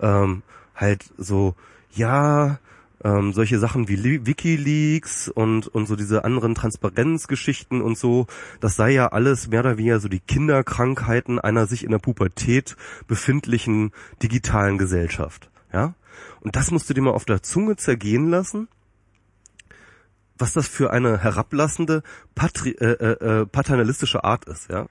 ähm, halt so, ja, ähm, solche Sachen wie WikiLeaks und, und so diese anderen Transparenzgeschichten und so, das sei ja alles mehr oder weniger so die Kinderkrankheiten einer sich in der Pubertät befindlichen digitalen Gesellschaft. Ja? Und das musst du dir mal auf der Zunge zergehen lassen, was das für eine herablassende, patri äh, äh, äh paternalistische Art ist, ja.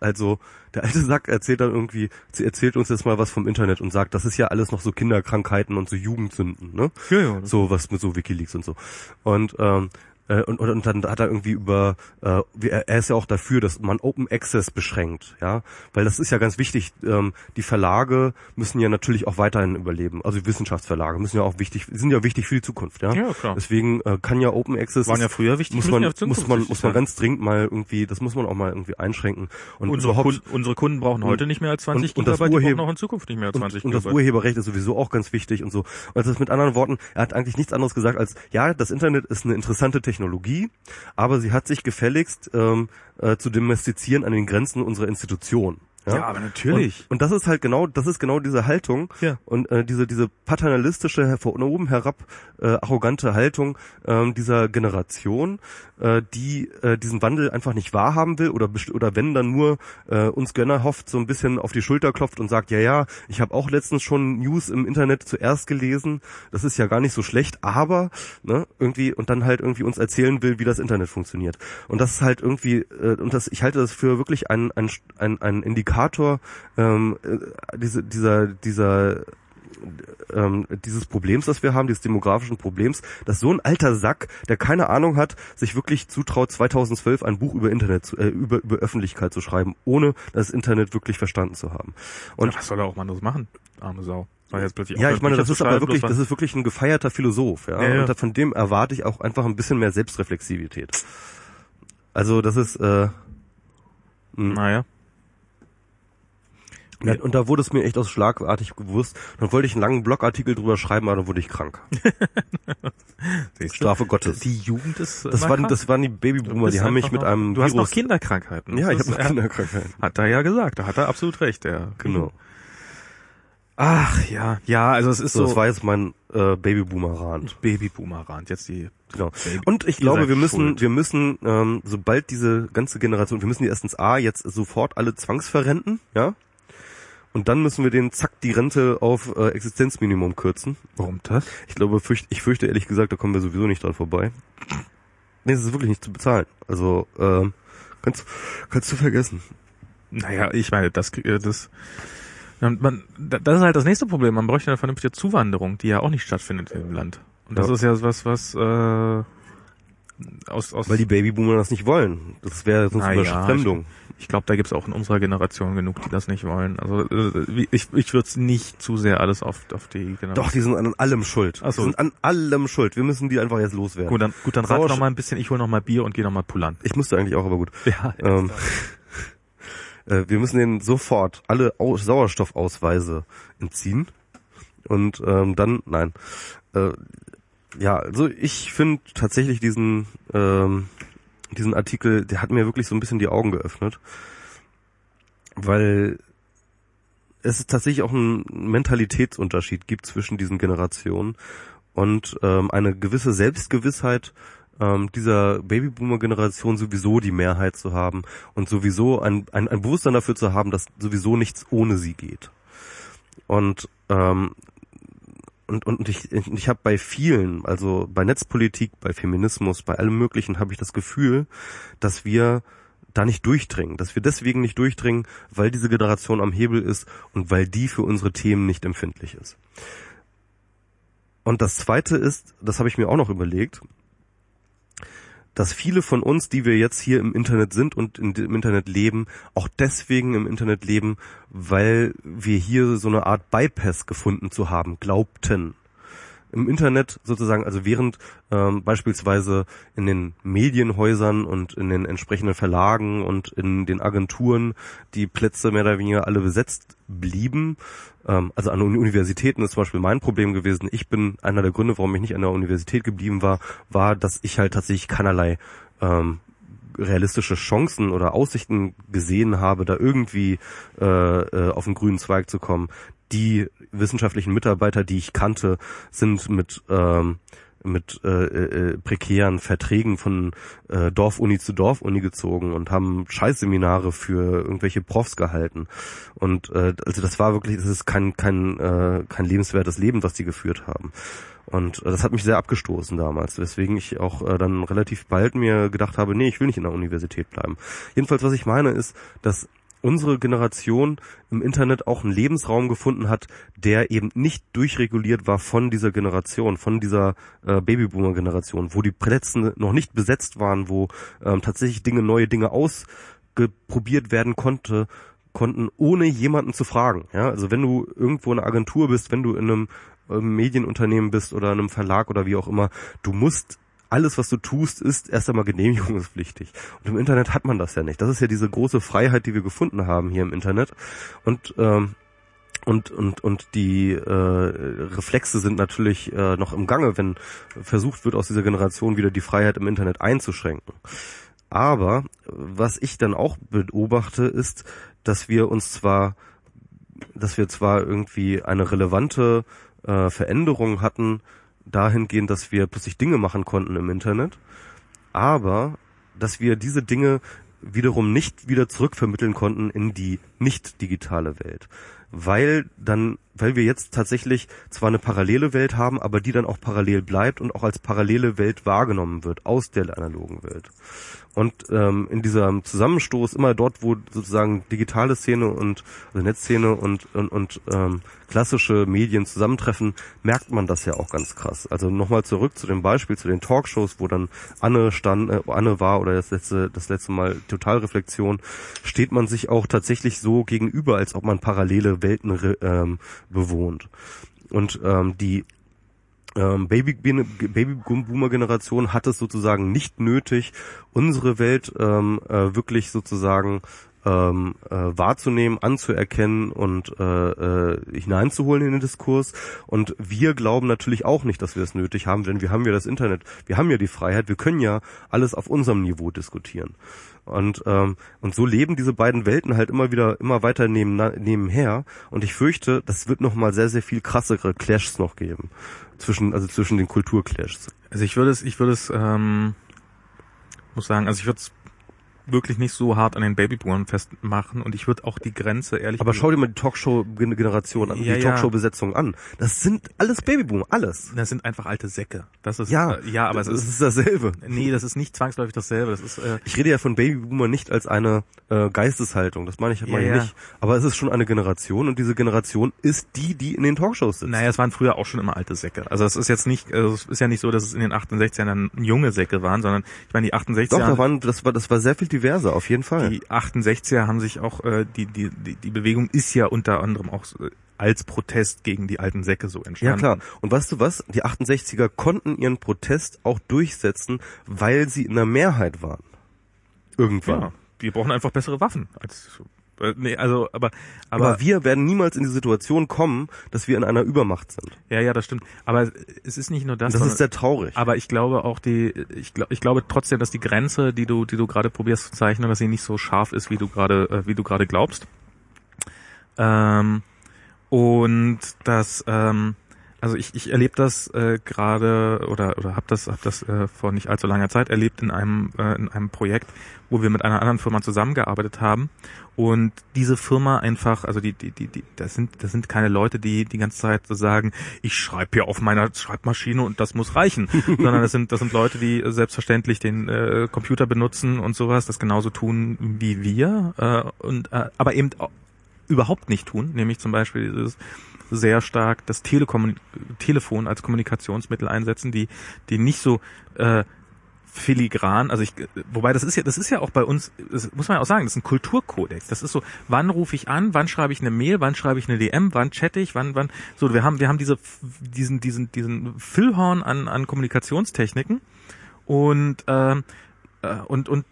Also der alte Sack erzählt dann irgendwie, erzählt uns jetzt mal was vom Internet und sagt, das ist ja alles noch so Kinderkrankheiten und so Jugendsünden, ne? Ja, ja. So was mit so WikiLeaks und so. Und ähm, äh, und, und, und dann hat er irgendwie über, äh, er ist ja auch dafür, dass man Open Access beschränkt, ja, weil das ist ja ganz wichtig. Ähm, die Verlage müssen ja natürlich auch weiterhin überleben, also die Wissenschaftsverlage müssen ja auch wichtig, sind ja wichtig für die Zukunft, ja. Ja, klar. Deswegen äh, kann ja Open Access waren ja früher wichtig, muss man ja muss man muss man ganz dringend mal irgendwie, das muss man auch mal irgendwie einschränken. Und unsere, Kunden, unsere Kunden brauchen heute nicht mehr als 20 und, und Gigabyte, das auch in Zukunft nicht mehr als 20 und, und das Urheberrecht ist sowieso auch ganz wichtig und so. Also mit anderen Worten, er hat eigentlich nichts anderes gesagt als, ja, das Internet ist eine interessante Technologie, aber sie hat sich gefälligst ähm, äh, zu domestizieren an den Grenzen unserer Institution. Ja, ja aber natürlich. Und, und, das ist halt genau, das ist genau diese Haltung ja. und äh, diese diese paternalistische von oben herab äh, arrogante Haltung äh, dieser Generation, äh, die äh, diesen Wandel einfach nicht wahrhaben will oder oder wenn dann nur äh, uns Gönner hofft so ein bisschen auf die Schulter klopft und sagt ja ja ich habe auch letztens schon News im Internet zuerst gelesen das ist ja gar nicht so schlecht aber ne irgendwie und dann halt irgendwie uns erzählen will wie das Internet funktioniert und das ist halt irgendwie äh, und das ich halte das für wirklich ein ein ein, ein Indikator ähm, äh, diese dieser dieser ähm, dieses Problems, das wir haben, dieses demografischen Problems, dass so ein alter Sack, der keine Ahnung hat, sich wirklich zutraut, 2012 ein Buch über Internet, äh, über, über Öffentlichkeit zu schreiben, ohne das Internet wirklich verstanden zu haben. Und ja, was soll er auch mal anderes machen, arme Sau? ja, ich meine, das ist aber wirklich, das ist wirklich ein gefeierter Philosoph, ja. ja, ja. Und von dem erwarte ich auch einfach ein bisschen mehr Selbstreflexivität. Also das ist, äh, naja. Ja, und da wurde es mir echt aus schlagartig gewusst. Dann wollte ich einen langen Blogartikel drüber schreiben, aber dann wurde ich krank. Strafe Gottes. Die Jugend ist. Das waren, krank? das waren die Babyboomer, die haben mich mit einem. Du Virus hast noch Kinderkrankheiten. Ja, ich habe noch Kinderkrankheiten. Hat er ja gesagt, da hat er absolut recht, ja. Genau. Ach ja, ja, also es ist so. so das war jetzt mein äh, Babyboomer-Rand. Babyboomer-Rand, jetzt die. Genau. Und ich glaube, wir müssen, schuld. wir müssen, ähm, sobald diese ganze Generation, wir müssen die erstens A jetzt sofort alle zwangsverrenten, ja. Und dann müssen wir den zack die Rente auf äh, Existenzminimum kürzen. Warum das? Ich glaube, fürcht, ich fürchte ehrlich gesagt, da kommen wir sowieso nicht dran vorbei. Nee, es ist wirklich nicht zu bezahlen. Also, ähm, kannst, kannst du vergessen. Naja, ich meine, das, äh, das, man, das ist halt das nächste Problem. Man bräuchte eine vernünftige Zuwanderung, die ja auch nicht stattfindet im Land. Und das ja. ist ja was, was, äh, aus, aus Weil die Babyboomer das nicht wollen. Das wäre sonst eine Überfremdung. Ja, ich glaube, da gibt's auch in unserer Generation genug, die das nicht wollen. Also äh, ich, ich würde es nicht zu sehr alles auf, auf die Generation. Doch, die sind an allem schuld. Ach so. Die sind an allem schuld. Wir müssen die einfach jetzt loswerden. Gut, dann, gut, dann rate noch mal ein bisschen. Ich hole noch mal Bier und gehe noch mal pullern. Ich musste eigentlich auch, aber gut. Ja. Ähm, äh, wir müssen denen sofort alle Au Sauerstoffausweise entziehen. Und ähm, dann, nein. Äh, ja, also ich finde tatsächlich diesen ähm, diesen Artikel, der hat mir wirklich so ein bisschen die Augen geöffnet, weil es tatsächlich auch ein Mentalitätsunterschied gibt zwischen diesen Generationen und ähm, eine gewisse Selbstgewissheit ähm, dieser Babyboomer-Generation sowieso die Mehrheit zu haben und sowieso ein, ein, ein Bewusstsein dafür zu haben, dass sowieso nichts ohne sie geht. Und ähm, und, und ich, ich habe bei vielen, also bei Netzpolitik, bei Feminismus, bei allem Möglichen, habe ich das Gefühl, dass wir da nicht durchdringen, dass wir deswegen nicht durchdringen, weil diese Generation am Hebel ist und weil die für unsere Themen nicht empfindlich ist. Und das Zweite ist, das habe ich mir auch noch überlegt, dass viele von uns, die wir jetzt hier im Internet sind und im Internet leben, auch deswegen im Internet leben, weil wir hier so eine Art Bypass gefunden zu haben, glaubten. Im Internet sozusagen, also während ähm, beispielsweise in den Medienhäusern und in den entsprechenden Verlagen und in den Agenturen die Plätze mehr oder weniger alle besetzt blieben, ähm, also an Universitäten ist zum Beispiel mein Problem gewesen. Ich bin einer der Gründe, warum ich nicht an der Universität geblieben war, war, dass ich halt tatsächlich keinerlei ähm, realistische Chancen oder Aussichten gesehen habe, da irgendwie äh, äh, auf den grünen Zweig zu kommen. Die wissenschaftlichen Mitarbeiter, die ich kannte, sind mit ähm, mit äh, äh, prekären Verträgen von äh, Dorfuni zu Dorfuni gezogen und haben Scheißseminare für irgendwelche Profs gehalten. Und äh, also das war wirklich, das ist kein kein äh, kein lebenswertes Leben, was die geführt haben. Und äh, das hat mich sehr abgestoßen damals, weswegen ich auch äh, dann relativ bald mir gedacht habe, nee, ich will nicht in der Universität bleiben. Jedenfalls, was ich meine, ist, dass unsere Generation im Internet auch einen Lebensraum gefunden hat, der eben nicht durchreguliert war von dieser Generation, von dieser äh, Babyboomer-Generation, wo die Plätze noch nicht besetzt waren, wo ähm, tatsächlich Dinge, neue Dinge ausprobiert werden konnte, konnten, ohne jemanden zu fragen. Ja, also wenn du irgendwo in einer Agentur bist, wenn du in einem äh, Medienunternehmen bist oder in einem Verlag oder wie auch immer, du musst alles, was du tust, ist erst einmal genehmigungspflichtig. Und im Internet hat man das ja nicht. Das ist ja diese große Freiheit, die wir gefunden haben hier im Internet. Und ähm, und und und die äh, Reflexe sind natürlich äh, noch im Gange, wenn versucht wird, aus dieser Generation wieder die Freiheit im Internet einzuschränken. Aber was ich dann auch beobachte, ist, dass wir uns zwar, dass wir zwar irgendwie eine relevante äh, Veränderung hatten, dahingehend, dass wir plötzlich Dinge machen konnten im Internet, aber dass wir diese Dinge wiederum nicht wieder zurückvermitteln konnten in die nicht digitale Welt. Weil dann, weil wir jetzt tatsächlich zwar eine parallele Welt haben, aber die dann auch parallel bleibt und auch als parallele Welt wahrgenommen wird aus der analogen Welt. Und ähm, in diesem Zusammenstoß, immer dort, wo sozusagen digitale Szene und also Netzszene und, und, und ähm, klassische Medien zusammentreffen, merkt man das ja auch ganz krass. Also nochmal zurück zu dem Beispiel, zu den Talkshows, wo dann Anne stand, äh, Anne war oder das letzte, das letzte Mal Totalreflexion, steht man sich auch tatsächlich so gegenüber, als ob man parallele Welten ähm, bewohnt. Und ähm, die ähm, Baby-Boomer-Generation hat es sozusagen nicht nötig, unsere Welt ähm, äh, wirklich sozusagen ähm, äh, wahrzunehmen, anzuerkennen und äh, äh, hineinzuholen in den Diskurs. Und wir glauben natürlich auch nicht, dass wir es nötig haben, denn wir haben ja das Internet, wir haben ja die Freiheit, wir können ja alles auf unserem Niveau diskutieren. Und, ähm, und so leben diese beiden Welten halt immer wieder, immer weiter neben, nebenher. Und ich fürchte, das wird noch mal sehr, sehr viel krassere Clashs noch geben zwischen, also zwischen den Kulturclashs. Also ich würde es, ich würde es, ähm, muss sagen, also ich würde es wirklich nicht so hart an den Babyboomern festmachen und ich würde auch die Grenze ehrlich Aber schau dir mal die Talkshow-Generation an, ja, die Talkshow-Besetzung an. Das sind alles Babyboomer, alles. Das sind einfach alte Säcke. Das ist ja, äh, ja, aber es ist, ist dasselbe. Nee, das ist nicht zwangsläufig dasselbe. Das ist. Äh, ich rede ja von Babyboomer nicht als eine äh, Geisteshaltung. Das meine ich, meine ja, ich nicht. Aber es ist schon eine Generation und diese Generation ist die, die in den Talkshows sitzt. Naja, es waren früher auch schon immer alte Säcke. Also es ist jetzt nicht, also es ist ja nicht so, dass es in den 68ern dann junge Säcke waren, sondern ich meine die 68er. Doch, da waren, das war, das war sehr viel diverser, auf jeden Fall. Die 68er haben sich auch, äh, die, die, die, die Bewegung ist ja unter anderem auch äh, als Protest gegen die alten Säcke so entstanden. Ja klar. Und weißt du was? Die 68er konnten ihren Protest auch durchsetzen, weil sie in der Mehrheit waren. Irgendwann. Ja, wir brauchen einfach bessere Waffen als äh, nee, also, aber, aber, aber wir werden niemals in die Situation kommen, dass wir in einer Übermacht sind. Ja, ja, das stimmt. Aber es ist nicht nur das. Das ist sehr traurig. Aber ich glaube auch die, ich glaube, ich glaube trotzdem, dass die Grenze, die du, die du gerade probierst zu zeichnen, dass sie nicht so scharf ist, wie du gerade, äh, wie du gerade glaubst. Ähm, und dass, ähm, also ich, ich erlebe das äh, gerade oder oder habe das hab das äh, vor nicht allzu langer Zeit erlebt in einem äh, in einem Projekt, wo wir mit einer anderen Firma zusammengearbeitet haben und diese Firma einfach, also die die die, die das sind das sind keine Leute, die die ganze Zeit so sagen, ich schreibe hier auf meiner Schreibmaschine und das muss reichen, sondern das sind das sind Leute, die selbstverständlich den äh, Computer benutzen und sowas, das genauso tun wie wir äh, und äh, aber eben überhaupt nicht tun, nämlich zum Beispiel dieses sehr stark das Telekom Telefon als Kommunikationsmittel einsetzen, die, die nicht so äh, filigran, also ich, wobei das ist ja, das ist ja auch bei uns, das muss man ja auch sagen, das ist ein Kulturkodex. Das ist so, wann rufe ich an, wann schreibe ich eine Mail, wann schreibe ich eine DM, wann chatte ich, wann, wann, so, wir haben, wir haben diese, diesen, diesen, diesen Füllhorn an, an Kommunikationstechniken und, äh, und, und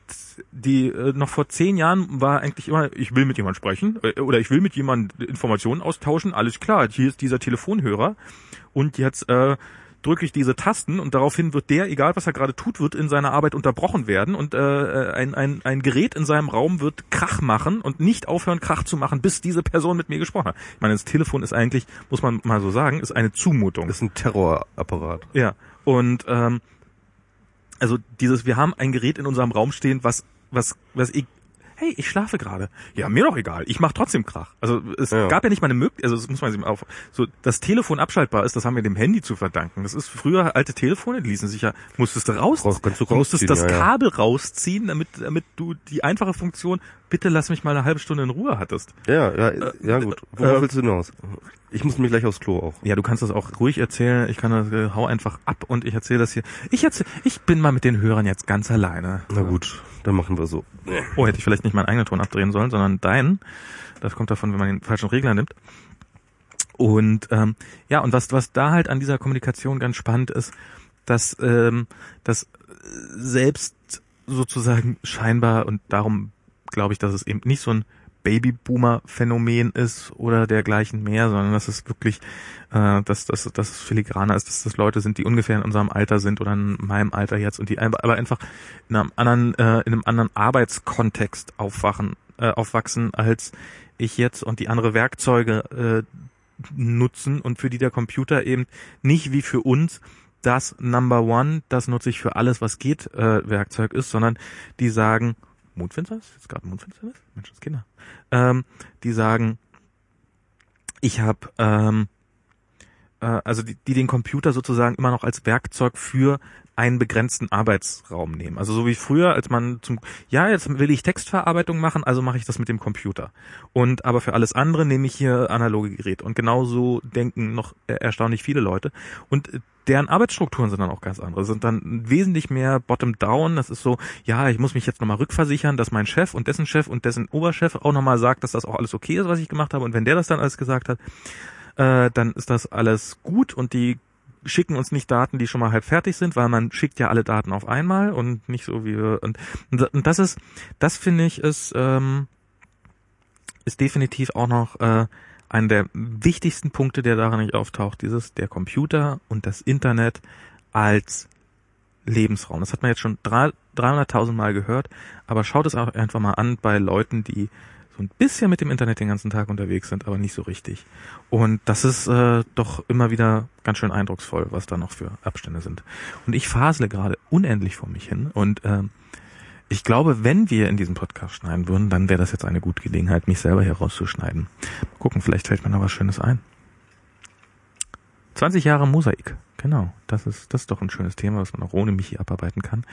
die äh, noch vor zehn Jahren war eigentlich immer, ich will mit jemand sprechen äh, oder ich will mit jemand Informationen austauschen, alles klar, hier ist dieser Telefonhörer und jetzt äh, drücke ich diese Tasten und daraufhin wird der, egal was er gerade tut, wird in seiner Arbeit unterbrochen werden und äh, ein, ein, ein Gerät in seinem Raum wird Krach machen und nicht aufhören, Krach zu machen, bis diese Person mit mir gesprochen hat. Ich meine, das Telefon ist eigentlich, muss man mal so sagen, ist eine Zumutung. Das ist ein Terrorapparat. Ja. Und ähm, also dieses, wir haben ein Gerät in unserem Raum stehen, was was was ich hey, ich schlafe gerade. Ja, mir doch egal. Ich mache trotzdem Krach. Also es Ja. gab ja nicht mal eine Möglichkeit, also das muss man sich mal auf, so das Telefon abschaltbar ist, das haben wir dem Handy zu verdanken. Das ist früher alte Telefone, die ließen sich ja, musstest du raus, kannst du du musstest rausziehen, das ja, ja. Kabel rausziehen, damit damit du die einfache Funktion, bitte lass mich mal eine halbe Stunde in Ruhe hattest. Ja, ja, ja gut. Worauf äh, willst du hinaus? Ich muss mich gleich aufs Klo auch. Ja, du kannst das auch ruhig erzählen. Ich kann das, äh, hau einfach ab und ich erzähle das hier. Ich erzähl, ich bin mal mit den Hörern jetzt ganz alleine. Na gut, dann machen wir so. Oh, hätte ich vielleicht nicht meinen eigenen Ton abdrehen sollen, sondern deinen. Das kommt davon, wenn man den falschen Regler nimmt. Und ähm, ja, und was, was da halt an dieser Kommunikation ganz spannend ist, dass, ähm, dass äh, selbst sozusagen scheinbar, und darum glaube ich, dass es eben nicht so ein Babyboomer-Phänomen ist oder dergleichen mehr, sondern dass es wirklich, äh, dass, dass, dass es filigraner ist, dass das Leute sind, die ungefähr in unserem Alter sind oder in meinem Alter jetzt und die aber einfach in einem anderen, äh, in einem anderen Arbeitskontext aufwachen, äh, aufwachsen als ich jetzt und die andere Werkzeuge äh, nutzen und für die der Computer eben nicht wie für uns das Number One, das nutze ich für alles, was geht, äh, Werkzeug ist, sondern die sagen, Mondfinsternis? Jetzt gerade Mondfinsternis? Menschenskinder. Ähm, die sagen, ich habe, ähm, äh, also die, die den Computer sozusagen immer noch als Werkzeug für einen begrenzten Arbeitsraum nehmen. Also so wie früher, als man zum, ja, jetzt will ich Textverarbeitung machen, also mache ich das mit dem Computer. Und aber für alles andere nehme ich hier analoge Geräte. Und genauso denken noch erstaunlich viele Leute. Und deren Arbeitsstrukturen sind dann auch ganz andere, sind dann wesentlich mehr bottom-down. Das ist so, ja, ich muss mich jetzt nochmal rückversichern, dass mein Chef und dessen Chef und dessen Oberchef auch nochmal sagt, dass das auch alles okay ist, was ich gemacht habe. Und wenn der das dann alles gesagt hat, äh, dann ist das alles gut und die schicken uns nicht Daten, die schon mal halb fertig sind, weil man schickt ja alle Daten auf einmal und nicht so wie wir und, und das ist, das finde ich ist ähm, ist definitiv auch noch äh, einer der wichtigsten Punkte, der daran nicht auftaucht, dieses der Computer und das Internet als Lebensraum. Das hat man jetzt schon drei- 300.000 Mal gehört, aber schaut es auch einfach mal an bei Leuten, die so ein bisschen mit dem Internet den ganzen Tag unterwegs sind, aber nicht so richtig. Und das ist äh, doch immer wieder ganz schön eindrucksvoll, was da noch für Abstände sind. Und ich fasle gerade unendlich vor mich hin und ähm, ich glaube, wenn wir in diesem Podcast schneiden würden, dann wäre das jetzt eine gute Gelegenheit, mich selber hier rauszuschneiden. Mal gucken, vielleicht fällt mir noch was Schönes ein. 20 Jahre Mosaik. Genau, das ist, das ist doch ein schönes Thema, was man auch ohne mich hier abarbeiten kann.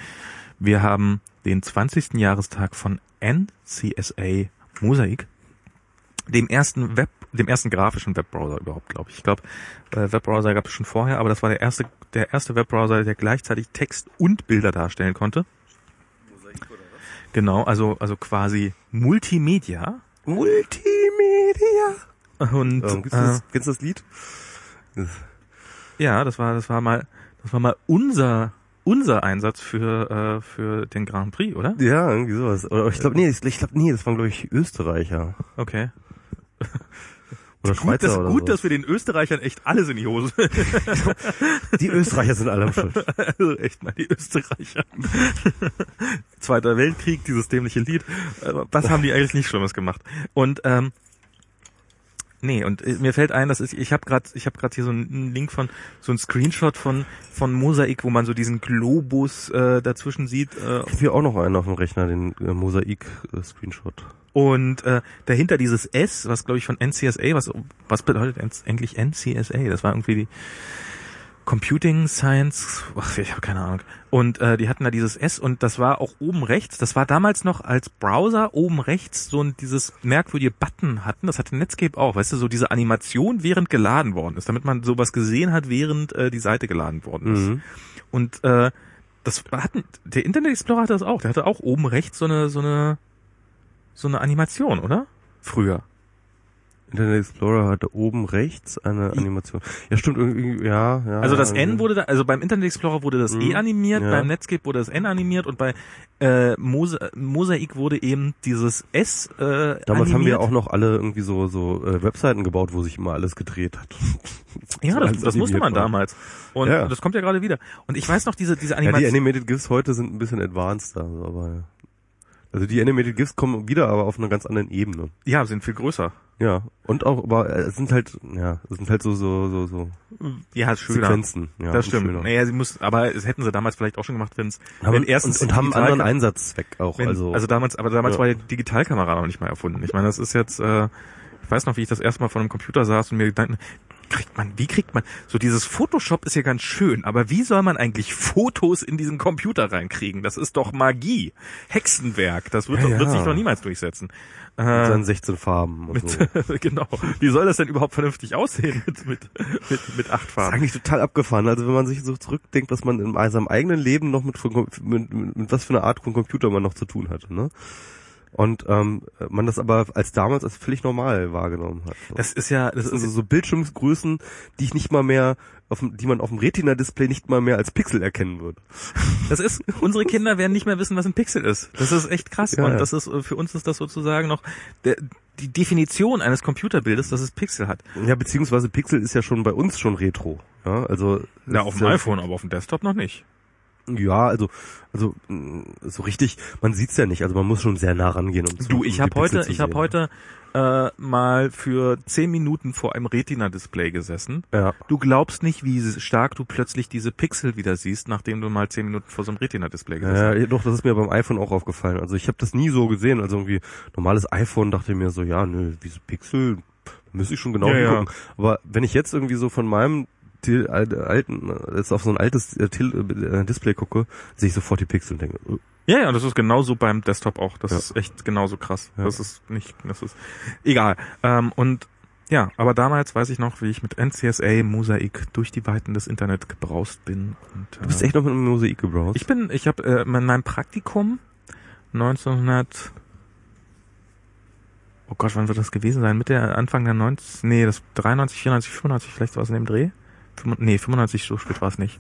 Wir haben den 20. Jahrestag von NCSA Mosaik, dem ersten Web, dem ersten grafischen Webbrowser überhaupt, glaube ich. Ich glaube, äh, Webbrowser gab es schon vorher, aber das war der erste, der erste Webbrowser, der gleichzeitig Text und Bilder darstellen konnte. Genau, also also quasi Multimedia Multimedia. und Ähm, kennst, du äh, das, kennst du das Lied? ja, das war das war mal das war mal unser unser Einsatz für äh, für den Grand Prix, oder? Ja, irgendwie sowas. Oder ich glaube, nee, ich glaube, nee, das waren glaube ich Österreicher Okay. oder Gut, Schweizer dass, oder gut so. dass wir den Österreichern echt alles in die Hose. Die Österreicher sind alle am Schuld. also echt mal die Österreicher. Zweiter Weltkrieg, dieses dämliche Lied. Äh, Was haben die eigentlich nicht Schlimmes gemacht? Und ähm, nee, und äh, mir fällt ein, dass ich ich habe gerade ich habe gerade hier so einen Link von so ein Screenshot von von Mosaik, wo man so diesen Globus äh, dazwischen sieht äh, Ich hier auch noch einen auf dem Rechner, den äh, Mosaik-Screenshot. und äh, dahinter dieses S, was glaube ich von NCSA, was was bedeutet eigentlich NCSA? Das war irgendwie die Computing Science, ach, ich habe keine Ahnung. Und äh, die hatten da dieses S und das war auch oben rechts. Das war damals noch als Browser oben rechts so ein dieses merkwürdige Button hatten. Das hatte Netscape auch, weißt du, so diese Animation während geladen worden ist, damit man sowas gesehen hat, während äh, die Seite geladen worden ist. Mhm. Und äh, das hatten der Internet Explorer hatte das auch. Der hatte auch oben rechts so eine so eine so eine Animation, oder? Früher. Internet Explorer hatte oben rechts eine Animation. Ja, stimmt, irgendwie, ja, ja. Also das N wurde da, also beim Internet Explorer wurde das E Mhm. animiert, Ja. beim Netscape wurde das N animiert und bei äh, Mose Mosaik wurde eben dieses S äh, Damals animiert. haben wir auch noch alle irgendwie so so äh, Webseiten gebaut, wo sich immer alles gedreht hat. ja, das, das musste man war. damals. Und Ja. das kommt ja gerade wieder. Und ich weiß noch diese diese Ja, die Animation. Animated GIFs heute sind ein bisschen advanced, also, aber Also die Animated GIFs kommen wieder, aber auf einer ganz anderen Ebene. Ja, sind viel größer. Ja. Und auch, aber äh, es sind halt, ja, es sind halt so, so, so, so Ja, schöner. Sequenzen. Ja, das stimmt. schöner. Naja, sie muss, aber es hätten sie damals vielleicht auch schon gemacht, wenn's, Aber, wenn erstens und, und haben einen anderen Einsatzzweck auch. wenn, also, also, damals, aber damals Ja. war die Digitalkamera noch nicht mal erfunden. Ich meine, das ist jetzt, äh, ich weiß noch, wie ich das erste Mal vor einem Computer saß und mir Gedanken, kriegt man, wie kriegt man, so dieses Photoshop ist ja ganz schön, aber wie soll man eigentlich Fotos in diesen Computer reinkriegen? Das ist doch Magie. Hexenwerk. Das wird, Ja, doch- wird ja. sich doch niemals durchsetzen. mit Äh, seinen 16 Farben und so. mit, genau. Wie soll das denn überhaupt vernünftig aussehen mit, mit, mit, mit acht Das ist Farben? eigentlich total abgefahren. Also wenn man sich so zurückdenkt, was man in seinem eigenen Leben noch mit, mit, mit, mit was für eine Art von Computer man noch zu tun hatte, ne? Und ähm, man das aber als damals als völlig normal wahrgenommen hat. So. Das ist ja, das Das sind ist so, so Bildschirmsgrößen, die ich nicht mal mehr, auf, dem- die man auf dem Retina-Display nicht mal mehr als Pixel erkennen würde. Das ist, unsere Kinder werden nicht mehr wissen, was ein Pixel ist. Das ist echt krass. Ja, und das ist, für uns ist das sozusagen noch der, die Definition eines Computerbildes, dass es Pixel hat. Ja, beziehungsweise Pixel ist ja schon bei uns schon Retro. Ja, also Na, auf dem ja, iPhone, aber auf dem Desktop noch nicht. Ja, also also mh, so richtig, man sieht's ja nicht. Also man muss schon sehr nah rangehen. Um zu- Du, ich habe heute, ich habe heute äh, mal für zehn Minuten vor einem Retina-Display gesessen. Ja. Du glaubst nicht, wie stark du plötzlich diese Pixel wieder siehst, nachdem du mal zehn Minuten vor so einem Retina-Display gesessen hast. ja, doch, das ist mir beim iPhone auch aufgefallen. Also ich habe das nie so gesehen. Also irgendwie normales iPhone dachte ich mir so, ja, nö, wie so Pixel, müsste ich schon genau Ja, ja. Aber wenn ich jetzt irgendwie so von meinem Til- alten, jetzt auf so ein altes äh, Til- äh, Display gucke, sehe ich sofort die Pixel und denke, äh, Ja, ja, das ist genauso beim Desktop auch. Das Ja. ist echt genauso krass. Ja. Das ist nicht, das ist egal. Ähm, und ja, aber damals weiß ich noch, wie ich mit NCSA Mosaik durch die Weiten des Internet gebraust bin. Und, äh, du bist echt noch mit einem Mosaik gebrowst? Ich bin, ich habe äh, in meinem Praktikum 1900 Oh Gott, wann wird das gewesen sein? Mitte, Anfang der 90, nee, das 93, 94, 95, vielleicht war es in dem Dreh? Nee, 95, so spät war es nicht.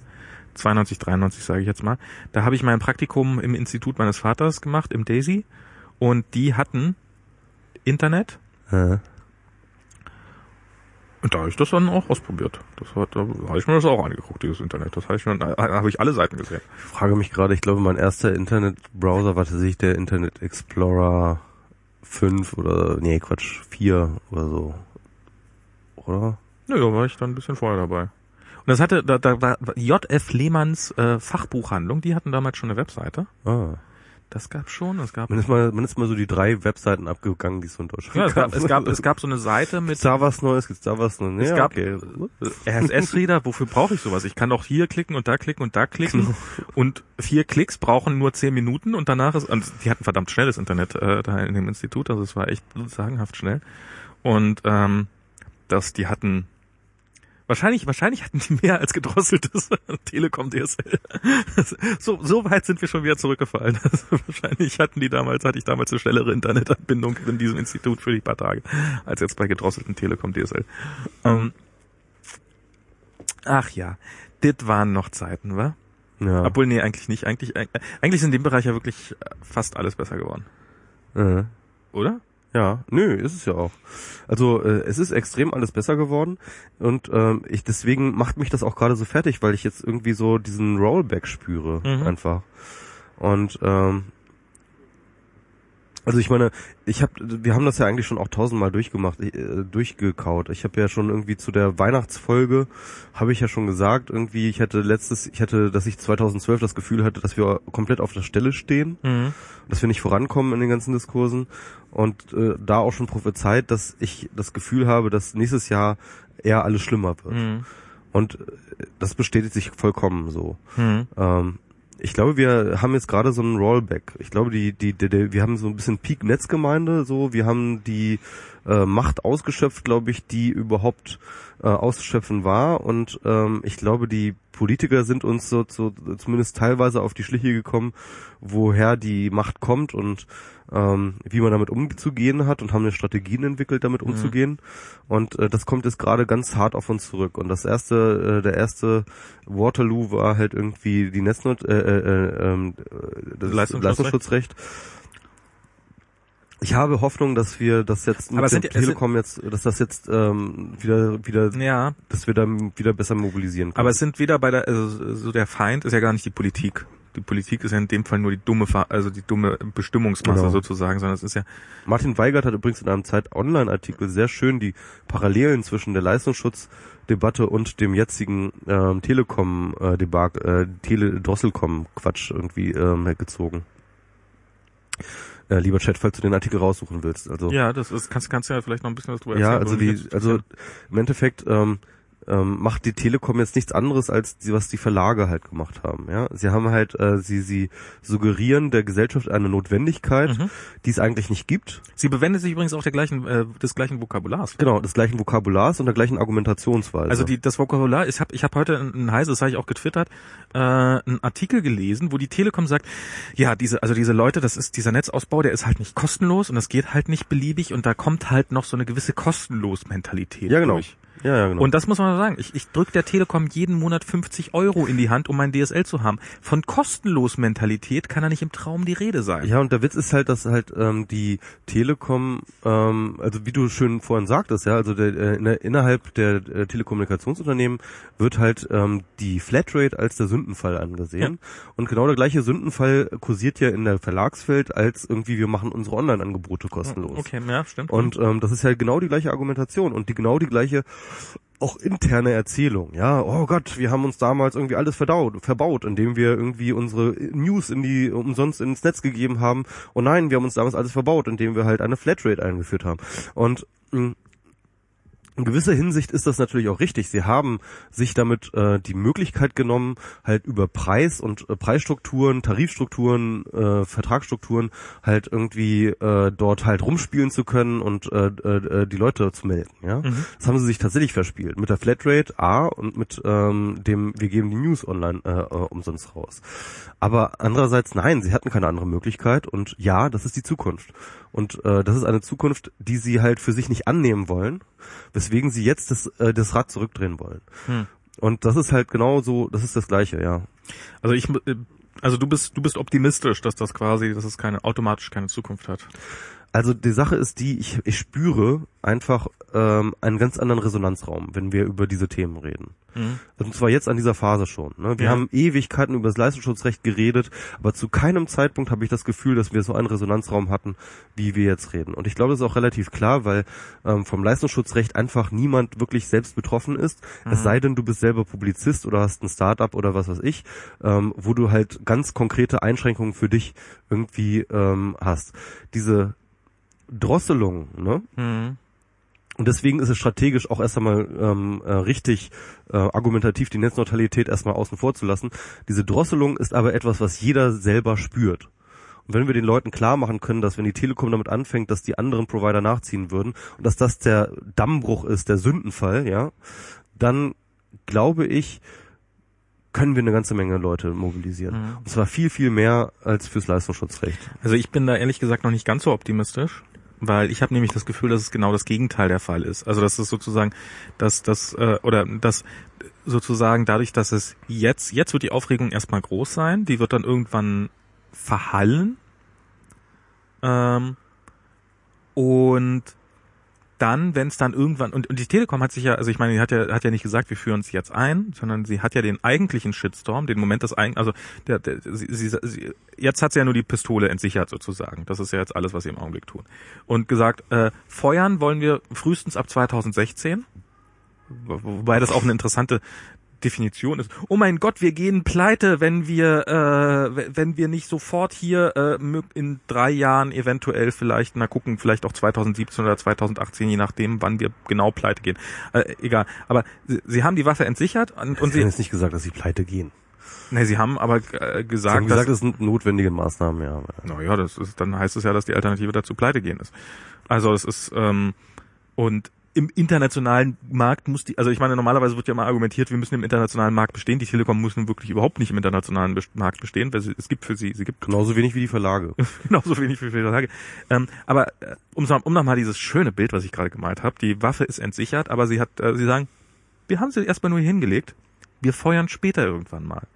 92, 93 sage ich jetzt mal. Da habe ich mein Praktikum im Institut meines Vaters gemacht, im Daisy. Und die hatten Internet. Ja. Und da habe ich das dann auch ausprobiert. Das hat, da habe ich mir das auch angeguckt, dieses Internet. Das habe ich da habe ich alle Seiten gesehen. Ich frage mich gerade, ich glaube, mein erster Internetbrowser war tatsächlich der Internet Explorer 5 oder, nee, Quatsch, 4 oder so. Oder? Nö, da war ich dann ein bisschen vorher dabei. Und das hatte, da, da war JF Lehmanns äh, Fachbuchhandlung, die hatten damals schon eine Webseite. Ah. Das gab schon, es gab, Man ist mal, man ist mal so die drei Webseiten abgegangen, die es so in Deutschland ja, es gab, es gab, es gab so eine Seite mit Gibt's da was Neues? Gibt's da was Neues? Es Ja, gab okay. RSS-Reader, wofür brauche ich sowas? Ich kann doch hier klicken und da klicken und da klicken und vier Klicks brauchen nur zehn Minuten und danach ist, und die hatten verdammt schnelles Internet äh, da in dem Institut, also es war echt sagenhaft schnell. Und ähm, das, die hatten wahrscheinlich, wahrscheinlich hatten die mehr als gedrosseltes Telekom DSL. so, so weit sind wir schon wieder zurückgefallen. Also wahrscheinlich hatten die damals, hatte ich damals eine schnellere Internetanbindung in diesem Institut für die paar Tage, als jetzt bei gedrosselten Telekom DSL. Ähm, ach ja, dit waren noch Zeiten, wa? Ja. Obwohl, nee, eigentlich nicht. Eigentlich, äh, eigentlich ist in dem Bereich ja wirklich fast alles besser geworden. Äh. Oder? Ja, nö, ist es ja auch. Also äh, es ist extrem alles besser geworden und ähm, ich deswegen macht mich das auch gerade so fertig, weil ich jetzt irgendwie so diesen Rollback spüre Mhm. einfach. Und ähm, also ich meine, ich habe, wir haben das ja eigentlich schon auch tausendmal durchgemacht, äh, durchgekaut. Ich habe ja schon irgendwie zu der Weihnachtsfolge habe ich ja schon gesagt, irgendwie ich hatte letztes, ich hatte, dass ich 2012 das Gefühl hatte, dass wir komplett auf der Stelle stehen Mhm. dass wir nicht vorankommen in den ganzen Diskursen und äh, da auch schon prophezeit, dass ich das Gefühl habe, dass nächstes Jahr eher alles schlimmer wird. Mhm. Und äh, das bestätigt sich vollkommen so. Mhm. Ähm, ich glaube, wir haben jetzt gerade so einen Rollback. Ich glaube, die, die, die, die wir haben so ein bisschen Peak-Netzgemeinde, so, wir haben die äh, Macht ausgeschöpft, glaube ich, die überhaupt äh, auszuschöpfen war. Und ähm, ich glaube, die Politiker sind uns so, so zumindest teilweise auf die Schliche gekommen, woher die Macht kommt und ähm, wie man damit umzugehen hat und haben eine Strategien entwickelt, damit umzugehen. Und äh, das kommt jetzt gerade ganz hart auf uns zurück. Und das erste, äh, der erste Waterloo war halt irgendwie die Netznot, äh, äh, äh, ähm, das Leistungsschutzrecht. Leistungsschutzrecht. Ich habe Hoffnung, dass wir das jetzt mit sind Telekom jetzt, dass das jetzt ähm, wieder, wieder, Ja, dass wir dann wieder besser mobilisieren können. aber es sind wieder bei der, also so der Feind ist ja gar nicht die Politik. die Politik ist ja in dem Fall nur die dumme, also die dumme Bestimmungsmasse Genau. sozusagen, sondern es ist ja, Martin Weigert hat übrigens in einem Zeit-Online-Artikel sehr schön die Parallelen zwischen der Leistungsschutzdebatte und dem jetzigen ähm, Telekom-Debak, äh, Tele-Drosselkom-Quatsch irgendwie ähm, gezogen. Äh, lieber Chat, falls du den Artikel raussuchen willst. Also ja, das ist, kannst, kannst du ja vielleicht noch ein bisschen was drüber Ja, erzählen. also würde mich die, also im Endeffekt ähm, ähm, macht die Telekom jetzt nichts anderes als die, was die Verlage halt gemacht haben. Ja, sie haben halt, äh, sie sie suggerieren der Gesellschaft eine Notwendigkeit, Mhm. die es eigentlich nicht gibt. Sie bewendet sich übrigens auch der gleichen, äh, des gleichen Vokabulars. Genau, des gleichen Vokabulars und der gleichen Argumentationsweise. Also die, das Vokabular, ich habe ich hab heute ein heißes, das habe ich auch getwittert, äh, einen Artikel gelesen, wo die Telekom sagt, ja, diese, also diese Leute, das ist dieser Netzausbau, der ist halt nicht kostenlos und das geht halt nicht beliebig und da kommt halt noch so eine gewisse Kostenlos-Mentalität ja genau. durch. Ja, ja, genau. Und das muss man sagen. Ich, ich drücke der Telekom jeden Monat 50 Euro in die Hand, um mein DSL zu haben. Von kostenlos Mentalität kann da nicht im Traum die Rede sein. Ja, und der Witz ist halt, dass halt ähm, die Telekom, ähm, also wie du schön vorhin sagtest, ja, also der, äh, in der, innerhalb der äh, Telekommunikationsunternehmen wird halt ähm, die Flatrate als der Sündenfall angesehen. Und genau der gleiche Sündenfall kursiert ja in der Verlagswelt als irgendwie wir machen unsere Online-Angebote kostenlos. Okay, ja, stimmt. Und ähm, das ist ja genau die gleiche Argumentation und die genau die gleiche auch interne Erzählung, ja, oh Gott, wir haben uns damals irgendwie alles verdaut, verbaut, indem wir irgendwie unsere News in die umsonst ins Netz gegeben haben. Oh nein, wir haben uns damals alles verbaut, indem wir halt eine Flatrate eingeführt haben. Und mh, in gewisser Hinsicht ist das natürlich auch richtig. Sie haben sich damit äh, die Möglichkeit genommen, halt über Preis und äh, Preisstrukturen, Tarifstrukturen, äh, Vertragsstrukturen halt irgendwie äh, dort halt rumspielen zu können und äh, äh, die Leute zu melden. Ja, Mhm. das haben sie sich tatsächlich verspielt mit der Flatrate A und mit ähm, dem wir geben die News online äh, äh, umsonst raus. Aber andererseits nein, sie hatten keine andere Möglichkeit und ja, das ist die Zukunft. Und äh, das ist eine Zukunft, die sie halt für sich nicht annehmen wollen, weswegen sie jetzt das, äh, das Rad zurückdrehen wollen. Hm. Und das ist halt genau so, das ist das Gleiche, ja. Also ich, äh, also du bist, du bist optimistisch, dass das quasi, dass es keine automatisch keine Zukunft hat. Also die Sache ist die, ich, ich spüre einfach ähm, einen ganz anderen Resonanzraum, wenn wir über diese Themen reden. Mhm. Und zwar jetzt an dieser Phase schon. Ne? Wir Ja. haben Ewigkeiten über das Leistungsschutzrecht geredet, aber zu keinem Zeitpunkt habe ich das Gefühl, dass wir so einen Resonanzraum hatten, wie wir jetzt reden. Und ich glaube, das ist auch relativ klar, weil ähm, vom Leistungsschutzrecht einfach niemand wirklich selbst betroffen ist. Es sei denn, du bist selber Publizist oder hast ein Startup oder was weiß ich, ähm, wo du halt ganz konkrete Einschränkungen für dich irgendwie ähm, hast. Diese Drosselung, ne? Mhm. Und deswegen ist es strategisch auch erst einmal ähm, äh, richtig äh, argumentativ die Netzneutralität erstmal außen vor zu lassen. Diese Drosselung ist aber etwas, was jeder selber spürt. Und wenn wir den Leuten klar machen können, dass wenn die Telekom damit anfängt, dass die anderen Provider nachziehen würden und dass das der Dammbruch ist, der Sündenfall, ja, dann glaube ich, können wir eine ganze Menge Leute mobilisieren. Mhm. Und zwar viel, viel mehr als fürs Leistungsschutzrecht. Also ich bin da ehrlich gesagt noch nicht ganz so optimistisch, weil ich habe nämlich das Gefühl, dass es genau das Gegenteil der Fall ist. Also dass es sozusagen, dass das äh, oder dass sozusagen dadurch, dass es jetzt jetzt wird die Aufregung erstmal groß sein, die wird dann irgendwann verhallen ähm, und dann, wenn es dann irgendwann und, und die Telekom hat sich ja, also ich meine, die hat ja hat ja nicht gesagt, wir führen es jetzt ein, sondern sie hat ja den eigentlichen Shitstorm, den Moment des eigen, also der, der sie, sie, sie, jetzt hat sie ja nur die Pistole entsichert sozusagen. Das ist ja jetzt alles, was sie im Augenblick tun. Und gesagt, äh, feuern wollen wir frühestens ab 2016, wo- wobei das auch eine interessante Definition ist. Oh mein Gott, wir gehen pleite, wenn wir äh, wenn wir nicht sofort hier äh, in drei Jahren eventuell vielleicht mal gucken, vielleicht auch 2017 oder 2018, je nachdem, wann wir genau pleite gehen. Äh, egal. Aber sie, sie haben die Waffe entsichert und, und Sie haben sie, jetzt nicht gesagt, dass sie pleite gehen. nee, sie haben aber äh, Sie haben gesagt, gesagt, dass, das sind notwendige Maßnahmen, ja. naja, das ist, dann heißt es ja, dass die Alternative dazu pleite gehen ist. Also es ist ähm, und im internationalen Markt muss die, also ich meine, normalerweise wird ja mal argumentiert, wir müssen im internationalen Markt bestehen. Die Telekom muss nun wirklich überhaupt nicht im internationalen Markt bestehen, weil sie, es gibt für sie, sie gibt Genauso wenig wie die Verlage. genauso wenig wie viele Tage. Ähm, aber äh, um, um nochmal dieses schöne Bild, was ich gerade gemalt habe, die Waffe ist entsichert, aber sie hat, äh, sie sagen, wir haben sie erstmal nur hier hingelegt, wir feuern später irgendwann mal.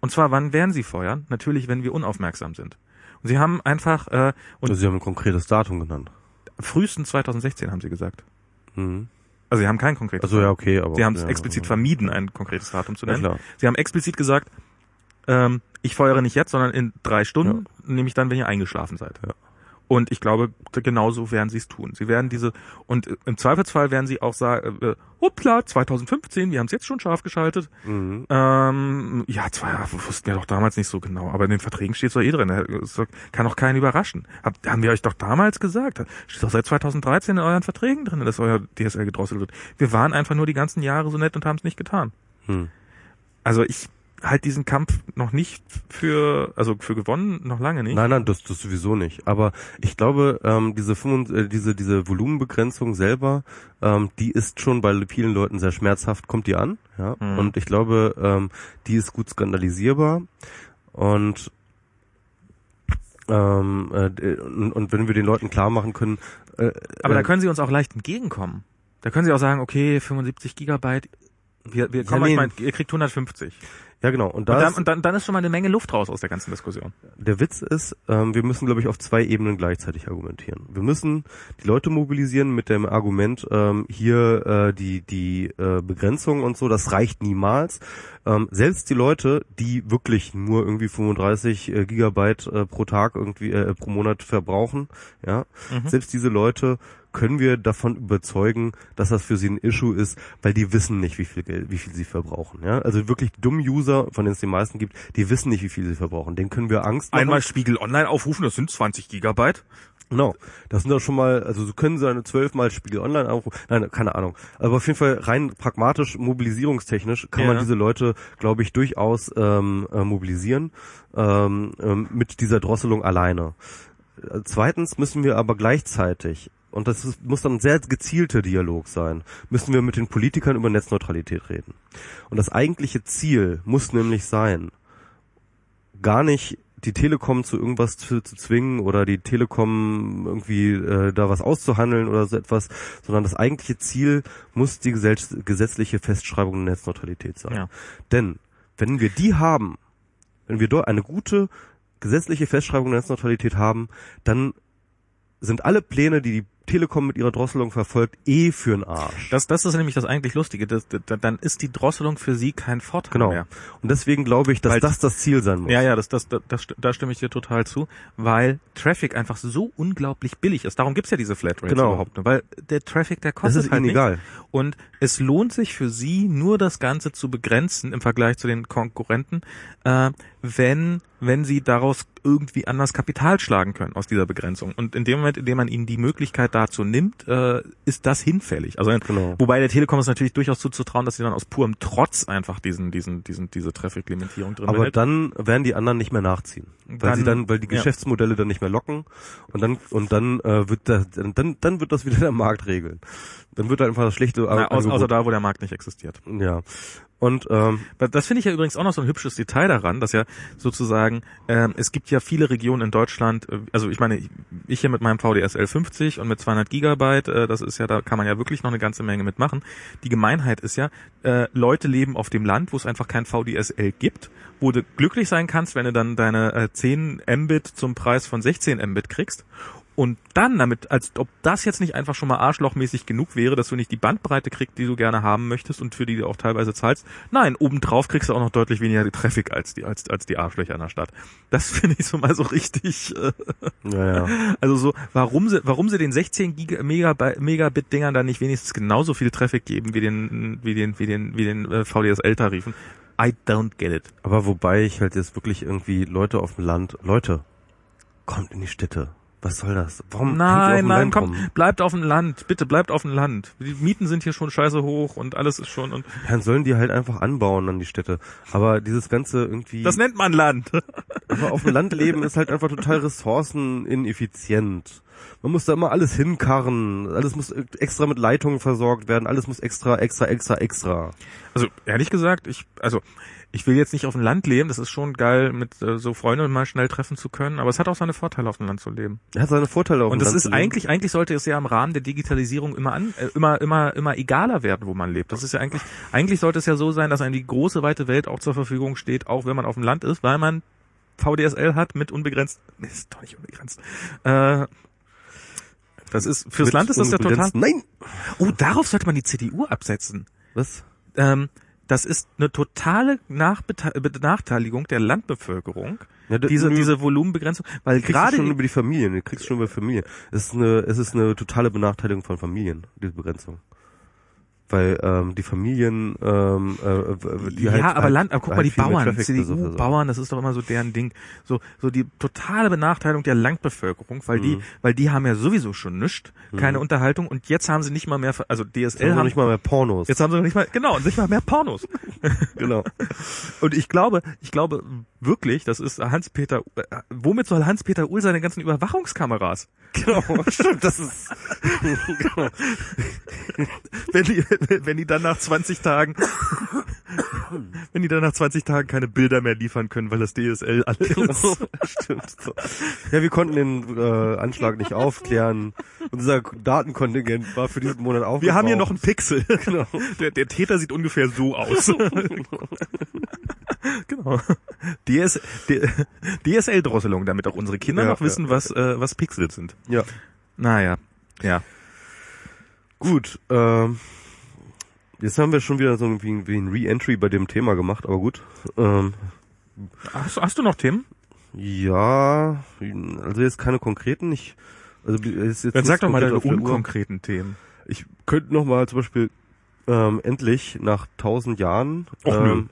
Und zwar, wann werden sie feuern? Natürlich, wenn wir unaufmerksam sind. Und sie haben einfach, äh, und Also Sie haben ein konkretes Datum genannt. frühestens 2016 haben sie gesagt. Mhm. Also sie haben kein konkretes Also ja, okay, aber. Sie haben es ja, explizit ja. vermieden, ein konkretes Datum zu Ja, nennen. klar. Sie haben explizit gesagt, ähm, ich feuere nicht jetzt, sondern in drei Stunden, nämlich dann, wenn ihr eingeschlafen seid. Ja. Und ich glaube, genauso werden sie es tun. Sie werden diese, und im Zweifelsfall werden sie auch sagen, äh, hoppla, 2015, wir haben es jetzt schon scharf geschaltet. Mhm. Ähm, ja, zwar wussten wir doch damals nicht so genau, aber in den Verträgen steht es doch eh drin. Das kann doch keinen überraschen. Hab, haben wir euch doch damals gesagt. Steht doch seit 2013 in euren Verträgen drin, dass euer DSL gedrosselt wird. Wir waren einfach nur die ganzen Jahre so nett und haben es nicht getan. Hm. Also ich halt diesen Kampf noch nicht für, also für gewonnen, noch lange nicht. Nein, nein, das, das sowieso nicht. Aber ich glaube, ähm, diese, 25, äh, diese, diese Volumenbegrenzung selber, ähm, die ist schon bei vielen Leuten sehr schmerzhaft, kommt die an. Ja? Mhm. Und ich glaube, ähm, die ist gut skandalisierbar. Und ähm, äh, und, und wenn wir den Leuten klar machen können, äh, Aber da äh, können sie uns auch leicht entgegenkommen. Da können sie auch sagen, okay, 75 Gigabyte, wir, wir Ja, kommen nee. euch mal, ihr kriegt 150. ja genau. Und Und da dann, ist, und dann, dann ist schon mal eine Menge Luft raus aus der ganzen Diskussion. Der Witz ist, ähm, wir müssen, glaube ich, auf zwei Ebenen gleichzeitig argumentieren. Wir müssen die Leute mobilisieren mit dem Argument, ähm, hier äh, die, die äh, Begrenzung und so, das reicht niemals. Ähm, selbst die Leute, die wirklich nur irgendwie 35 äh, Gigabyte äh, pro Tag irgendwie äh, pro Monat verbrauchen, ja, Mhm. selbst diese Leute können wir davon überzeugen, dass das für sie ein Issue ist, weil die wissen nicht, wie viel Geld, wie viel sie verbrauchen. Ja? Also wirklich die dummen User, von denen es die meisten gibt, die wissen nicht, wie viel sie verbrauchen. Denen können wir Angst machen. Einmal Spiegel Online aufrufen, das sind 20 Gigabyte. Genau. Das sind doch schon mal, also so können sie eine zwölfmal Spiegel online aufrufen. Nein, keine Ahnung. Aber auf jeden Fall rein pragmatisch, mobilisierungstechnisch kann Ja. man diese Leute, glaube ich, durchaus ähm, äh, mobilisieren ähm, ähm, mit dieser Drosselung alleine. Äh, Zweitens müssen wir aber gleichzeitig und das ist, muss dann ein sehr gezielter Dialog sein, müssen wir mit den Politikern über Netzneutralität reden. Und das eigentliche Ziel muss nämlich sein, gar nicht die Telekom zu irgendwas zu, zu zwingen oder die Telekom irgendwie äh, da was auszuhandeln oder so etwas, sondern das eigentliche Ziel muss die gesetzliche Festschreibung der Netzneutralität sein. Ja. Denn wenn wir die haben, wenn wir dort eine gute gesetzliche Festschreibung der Netzneutralität haben, dann sind alle Pläne, die die Telekom mit ihrer Drosselung verfolgt, eh für'n Arsch. Das, das ist nämlich das eigentlich Lustige. Das, das, dann ist die Drosselung für sie kein Vorteil Genau. mehr. Und deswegen glaube ich, dass Weil- das das Ziel sein muss. Ja, ja, das, das, das, das, da stimme ich dir total zu, weil Traffic einfach so unglaublich billig ist. Darum gibt's ja diese Flatrates Genau. überhaupt weil der Traffic, der das kostet ist halt ihnen egal. Und es lohnt sich für sie nur das Ganze zu begrenzen im Vergleich zu den Konkurrenten, äh, wenn wenn sie daraus irgendwie anders Kapital schlagen können aus dieser Begrenzung. Und in dem Moment, in dem man ihnen die Möglichkeit dazu nimmt, äh, ist das hinfällig. Also Genau. wobei der Telekom ist natürlich durchaus zuzutrauen, dass sie dann aus purem Trotz einfach diesen diesen diesen diese Traffic-Limitierung drin Aber behält. dann werden die anderen nicht mehr nachziehen, weil Dann- sie dann, weil die ja. Geschäftsmodelle dann nicht mehr locken und dann und dann äh, wird das, dann dann wird das wieder der Markt regeln. Dann wird einfach das schlechte Na, Angebot- außer da, wo der Markt nicht existiert. ja. Und ähm, Das finde ich ja übrigens auch noch so ein hübsches Detail daran, dass ja sozusagen, ähm, es gibt ja viele Regionen in Deutschland, äh, also ich meine, ich hier mit meinem VDSL 50 und mit 200 Gigabyte, äh, das ist ja, da kann man ja wirklich noch eine ganze Menge mitmachen. Die Gemeinheit ist ja, äh, Leute leben auf dem Land, wo es einfach kein VDSL gibt, wo du glücklich sein kannst, wenn du dann deine äh, 10 Mbit zum Preis von 16 Mbit kriegst. Und dann damit, als ob das jetzt nicht einfach schon mal arschlochmäßig genug wäre, dass du nicht die Bandbreite kriegst, die du gerne haben möchtest und für die du auch teilweise zahlst. Nein, obendrauf kriegst du auch noch deutlich weniger Traffic als die, als, als die Arschlöcher in der Stadt. Das finde ich so mal so richtig, äh, ja, ja. also so, warum sie, warum sie den 16 Giga, Megabyte, Megabit Dingern dann nicht wenigstens genauso viel Traffic geben wie den, wie den, wie den, wie den äh, VDSL-Tarifen. I don't get it. Aber wobei ich halt jetzt wirklich irgendwie Leute auf dem Land, Leute, kommt in die Städte. Was soll das? Warum Nein, dem nein, Land komm, rum? bleibt auf dem Land, bitte bleibt auf dem Land. Die Mieten sind hier schon scheiße hoch und alles ist schon und Dann sollen die halt einfach anbauen an die Städte. Aber dieses ganze irgendwie das nennt man Land. Aber auf dem Land leben ist halt einfach total ressourcenineffizient. Man muss da immer alles hinkarren, alles muss extra mit Leitungen versorgt werden, alles muss extra, extra, extra, extra. Also ehrlich gesagt, ich also ich will jetzt nicht auf dem Land leben, das ist schon geil, mit äh, so Freunden mal schnell treffen zu können, aber es hat auch seine Vorteile, auf dem Land zu leben. Er hat seine Vorteile auf Und dem das Land ist zu leben. eigentlich, eigentlich sollte es ja im Rahmen der Digitalisierung immer an, äh, immer, immer, immer egaler werden, wo man lebt. Das ist ja eigentlich, eigentlich sollte es ja so sein, dass einem die große weite Welt auch zur Verfügung steht, auch wenn man auf dem Land ist, weil man VDSL hat mit unbegrenzt, nee, ist doch nicht unbegrenzt. Äh, das ist, fürs Land ist das ja total, Nein! oh, darauf sollte man die CDU absetzen. Was? Ähm, das ist eine totale Nachbete Benachteiligung der Landbevölkerung. Ja, da- diese, diese Volumenbegrenzung, weil gerade schon über die Familien, du kriegst schon über Familien. Es ist eine, es ist eine totale Benachteiligung von Familien, diese Begrenzung. Weil ähm, die Familien, ähm, äh, die ja, halt, aber halt, Land, aber guck halt mal, die Bauern. CDU-Bauern, das ist doch immer so deren Ding. So, so die totale Benachteiligung der Landbevölkerung, weil Mhm. die, weil die haben ja sowieso schon nichts, keine Unterhaltung und jetzt haben sie nicht mal mehr, also DSL Jetzt haben haben, nicht mal mehr Pornos. jetzt haben sie nicht mal, genau, nicht mal mehr Pornos. genau. Und ich glaube, ich glaube wirklich, das ist Hans-Peter, äh, womit soll Hans-Peter Uhl seine ganzen Überwachungskameras? Genau, stimmt, das ist genau. Wenn die, wenn die dann nach 20 Tagen, wenn die dann nach 20 Tagen keine Bilder mehr liefern können, weil das DSL alle ist. Stimmt. So. Ja, wir konnten den äh, Anschlag nicht aufklären. Unser Datenkontingent war für diesen Monat aufgebraucht. Wir haben hier noch einen Pixel. Genau. Der, der Täter sieht ungefähr so aus. Genau. DS, DSL-Drosselung, damit auch unsere Kinder Ja, noch wissen, ja, was, äh, was Pixel sind. Ja, Naja, ja. gut. Ähm, jetzt haben wir schon wieder so irgendwie wie ein Re-Entry bei dem Thema gemacht, aber gut. Ähm, Hast, hast du noch Themen? ja, also jetzt keine konkreten. Ich, also ist jetzt Dann sag doch mal deine Uhr. unkonkreten Themen. Ich könnte noch mal zum Beispiel ähm, endlich nach tausend Jahren Och, nö.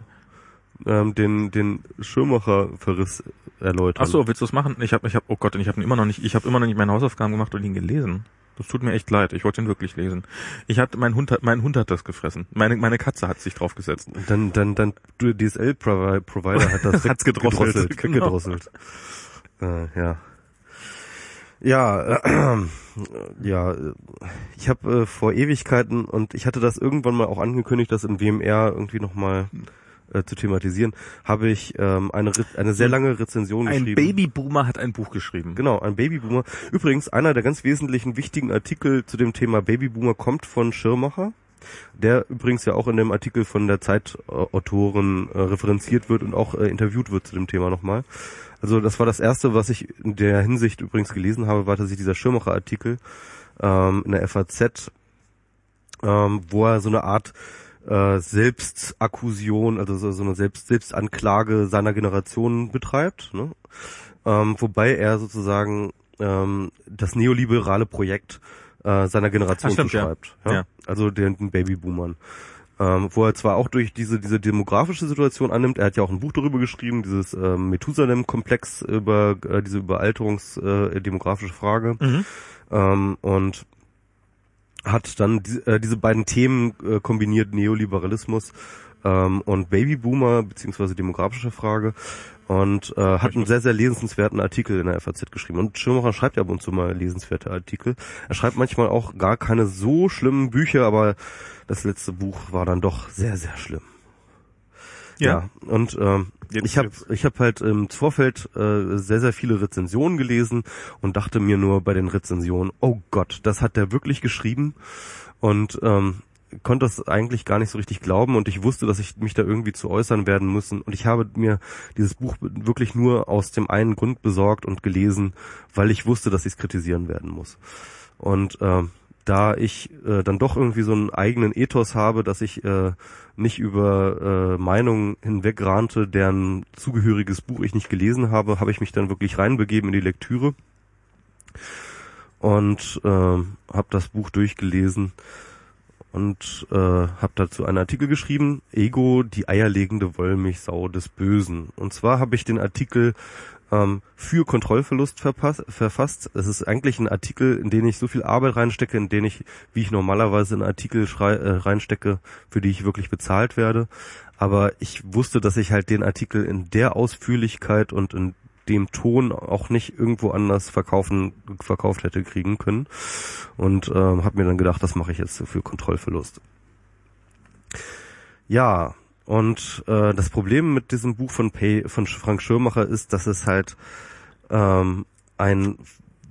Ähm, den den Schirmacher-Verriss erläutern. Ach so, willst du es machen? Ich habe, ich habe, oh Gott, ich habe immer noch nicht, ich habe immer noch nicht meine Hausaufgaben gemacht und ihn gelesen. Das tut mir echt leid. Ich wollte ihn wirklich lesen. Ich hatte, mein Hund hat, mein Hund hat das gefressen. Meine, meine Katze hat sich draufgesetzt. Dann, dann, dann, du, DSL-Provider hat das Hat's gedrosselt, weggedrosselt, genau. weggedrosselt. Äh, ja. Ja, äh, ja, äh, ich habe äh, vor Ewigkeiten und ich hatte das irgendwann mal auch angekündigt, das im WMR irgendwie nochmal äh, zu thematisieren, habe ich ähm, eine, eine sehr lange Rezension Ein geschrieben. Babyboomer hat ein Buch geschrieben. Genau, ein Babyboomer. Übrigens, einer der ganz wesentlichen wichtigen Artikel zu dem Thema Babyboomer kommt von Schirmacher, der übrigens ja auch in dem Artikel von der Zeitautoren äh, referenziert wird und auch äh, interviewt wird zu dem Thema nochmal. Also das war das erste, was ich in der Hinsicht übrigens gelesen habe, war tatsächlich dieser Schirmacher-Artikel ähm, in der FAZ, ähm, wo er so eine Art äh, Selbstakkusion, also so, so eine Selbst Selbstanklage seiner Generation betreibt, ne? ähm, wobei er sozusagen ähm, das neoliberale Projekt äh, seiner Generation stimmt, ja. beschreibt, ja. Ja. also den, Babyboomern. Ähm, wo er zwar auch durch diese diese demografische Situation annimmt, er hat ja auch ein Buch darüber geschrieben, dieses ähm, Methusalem-Komplex über äh, diese Überalterungs äh, Frage Mhm. ähm, und hat dann äh, diese beiden Themen äh, kombiniert, Neoliberalismus ähm, und Babyboomer beziehungsweise demografische Frage und äh, hat einen sehr, sehr lesenswerten Artikel in der FAZ geschrieben. Und Schirmacher schreibt ja ab und zu mal lesenswerte Artikel. Er schreibt manchmal auch gar keine so schlimmen Bücher, aber das letzte Buch war dann doch sehr, sehr schlimm. Ja, und ähm, Jetzt- ich habe ich hab halt im Vorfeld äh, sehr, sehr viele Rezensionen gelesen und dachte mir nur bei den Rezensionen, oh Gott, das hat der wirklich geschrieben. Und ähm, konnte das eigentlich gar nicht so richtig glauben und ich wusste, dass ich mich da irgendwie zu äußern werden müssen. Und ich habe mir dieses Buch wirklich nur aus dem einen Grund besorgt und gelesen, weil ich wusste, dass ich es kritisieren werden muss. Und ähm, da ich äh, dann doch irgendwie so einen eigenen Ethos habe, dass ich äh, nicht über äh, Meinungen hinwegrannte, deren zugehöriges Buch ich nicht gelesen habe, habe ich mich dann wirklich reinbegeben in die Lektüre und äh, habe das Buch durchgelesen und äh, habe dazu einen Artikel geschrieben, Ego, die eierlegende Wollmilchsau des Bösen. Und zwar habe ich den Artikel ähm, für Kontrollverlust verpass- verfasst. Es ist eigentlich ein Artikel, in den ich so viel Arbeit reinstecke, in den ich, wie ich normalerweise in Artikel schrei äh, reinstecke, für die ich wirklich bezahlt werde. Aber ich wusste, dass ich halt den Artikel in der Ausführlichkeit und in dem Ton auch nicht irgendwo anders verkaufen verkauft hätte kriegen können und ähm, habe mir dann gedacht, das mache ich jetzt für Kontrollverlust. Ja, und äh, das Problem mit diesem Buch von Pay, von Frank Schirmacher ist, dass es halt ähm, ein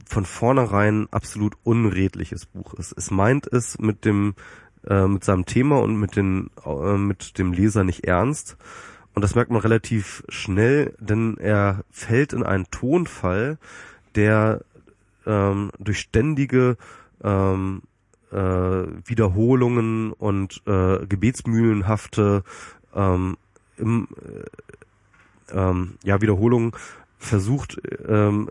von vornherein absolut unredliches Buch ist. Es meint es mit dem äh, mit seinem Thema und mit den äh, mit dem Leser nicht ernst. Und das merkt man relativ schnell, denn er fällt in einen Tonfall, der ähm, durch ständige ähm, äh, Wiederholungen und äh, gebetsmühlenhafte ähm, im, äh, ähm, ja Wiederholungen versucht ähm,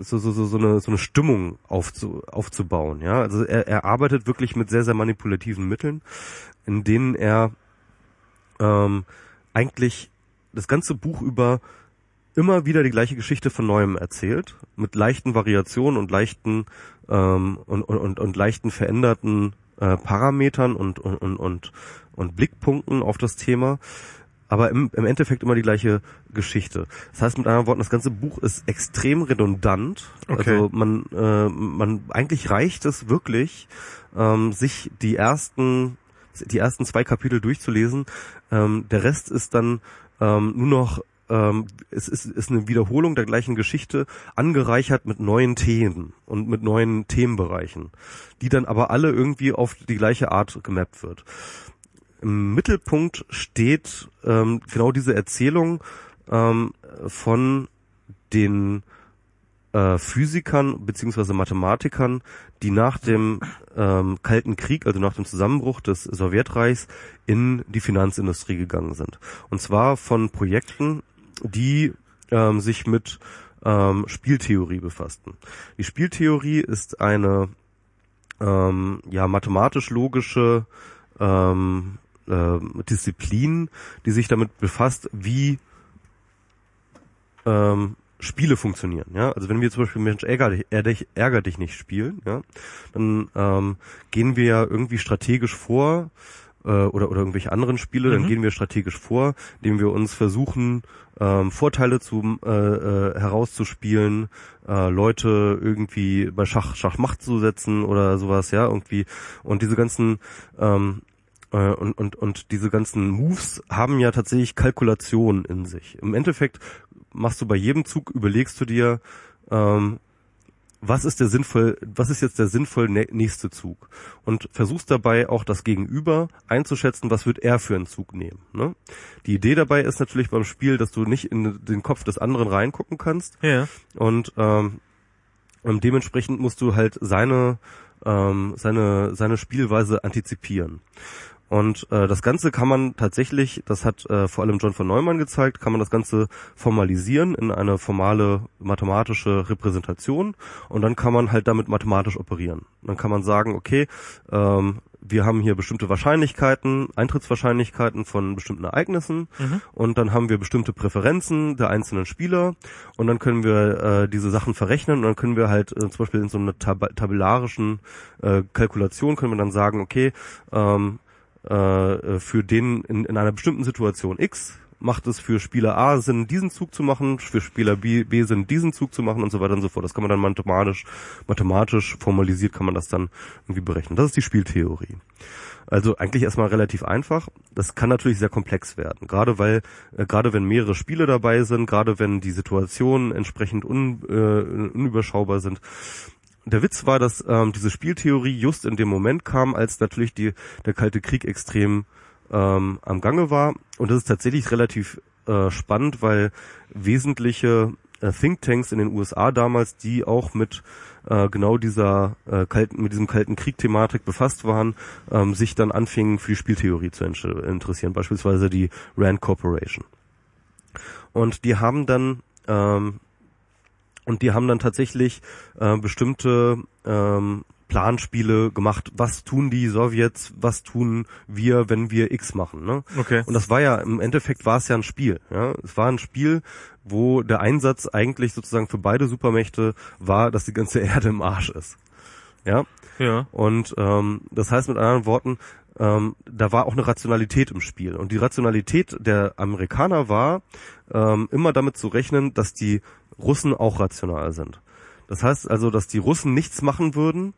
so, so, so, so, eine, so eine Stimmung aufzu, aufzubauen. Ja, also er, er arbeitet wirklich mit sehr sehr manipulativen Mitteln, in denen er ähm, eigentlich das ganze Buch über immer wieder die gleiche Geschichte von neuem erzählt, mit leichten Variationen und leichten ähm, und, und, und, und leichten veränderten äh, Parametern und, und, und, und, und Blickpunkten auf das Thema aber im, im Endeffekt immer die gleiche Geschichte. Das heißt mit anderen Worten, das ganze Buch ist extrem redundant. Okay. Also man, äh, man eigentlich reicht es wirklich, ähm, sich die ersten die ersten zwei Kapitel durchzulesen. Ähm, der Rest ist dann ähm, nur noch ähm, es ist, ist eine Wiederholung der gleichen Geschichte, angereichert mit neuen Themen und mit neuen Themenbereichen, die dann aber alle irgendwie auf die gleiche Art gemappt wird. Im Mittelpunkt steht ähm, genau diese Erzählung ähm, von den äh, Physikern beziehungsweise Mathematikern, die nach dem ähm, Kalten Krieg, also nach dem Zusammenbruch des Sowjetreichs, in die Finanzindustrie gegangen sind. Und zwar von Projekten, die ähm, sich mit ähm, Spieltheorie befassten. Die Spieltheorie ist eine ähm, ja mathematisch-logische ähm, äh, Disziplin, die sich damit befasst, wie ähm, Spiele funktionieren. Ja, also wenn wir zum Beispiel Mensch ärger dich, ärger dich nicht spielen, ja, dann ähm, gehen wir ja irgendwie strategisch vor äh, oder oder irgendwelche anderen Spiele, mhm. dann gehen wir strategisch vor, indem wir uns versuchen ähm, Vorteile zu äh, äh, herauszuspielen, äh, Leute irgendwie bei Schach Schachmacht zu setzen oder sowas, ja irgendwie und diese ganzen ähm, äh, und, und, und diese ganzen Moves haben ja tatsächlich Kalkulation in sich. Im Endeffekt machst du bei jedem Zug, überlegst du dir, ähm, was ist der sinnvoll, was ist jetzt der sinnvoll nächste Zug? Und versuchst dabei auch das Gegenüber einzuschätzen, was wird er für einen Zug nehmen. Ne? Die Idee dabei ist natürlich beim Spiel, dass du nicht in den Kopf des anderen reingucken kannst. Ja. Und ähm, dementsprechend musst du halt seine ähm, seine seine Spielweise antizipieren. Und äh, das Ganze kann man tatsächlich, das hat äh, vor allem John von Neumann gezeigt, kann man das Ganze formalisieren in eine formale mathematische Repräsentation und dann kann man halt damit mathematisch operieren. Dann kann man sagen, okay, ähm, wir haben hier bestimmte Wahrscheinlichkeiten, Eintrittswahrscheinlichkeiten von bestimmten Ereignissen mhm. und dann haben wir bestimmte Präferenzen der einzelnen Spieler und dann können wir äh, diese Sachen verrechnen und dann können wir halt äh, zum Beispiel in so einer tab tabellarischen äh, Kalkulation können wir dann sagen, okay, ähm, äh, für den in, in einer bestimmten Situation X macht es für Spieler A Sinn, diesen Zug zu machen, für Spieler B, B Sinn, diesen Zug zu machen und so weiter und so fort. Das kann man dann mathematisch, mathematisch formalisiert kann man das dann irgendwie berechnen. Das ist die Spieltheorie. Also eigentlich erstmal relativ einfach. Das kann natürlich sehr komplex werden. Gerade weil, äh, gerade wenn mehrere Spiele dabei sind, gerade wenn die Situationen entsprechend un, äh, unüberschaubar sind, der Witz war, dass ähm, diese Spieltheorie just in dem Moment kam, als natürlich die, der Kalte Krieg extrem ähm, am Gange war. Und das ist tatsächlich relativ äh, spannend, weil wesentliche äh, Thinktanks in den USA damals, die auch mit äh, genau dieser äh, kalten, mit diesem kalten Krieg-Thematik befasst waren, ähm, sich dann anfingen für die Spieltheorie zu interessieren, beispielsweise die Rand Corporation. Und die haben dann ähm, und die haben dann tatsächlich äh, bestimmte ähm, Planspiele gemacht. Was tun die Sowjets? Was tun wir, wenn wir X machen? Ne? Okay. Und das war ja im Endeffekt war es ja ein Spiel. Ja, es war ein Spiel, wo der Einsatz eigentlich sozusagen für beide Supermächte war, dass die ganze Erde im Arsch ist. Ja. Ja. Und ähm, das heißt mit anderen Worten, ähm, da war auch eine Rationalität im Spiel. Und die Rationalität der Amerikaner war, ähm, immer damit zu rechnen, dass die Russen auch rational sind. Das heißt also, dass die Russen nichts machen würden,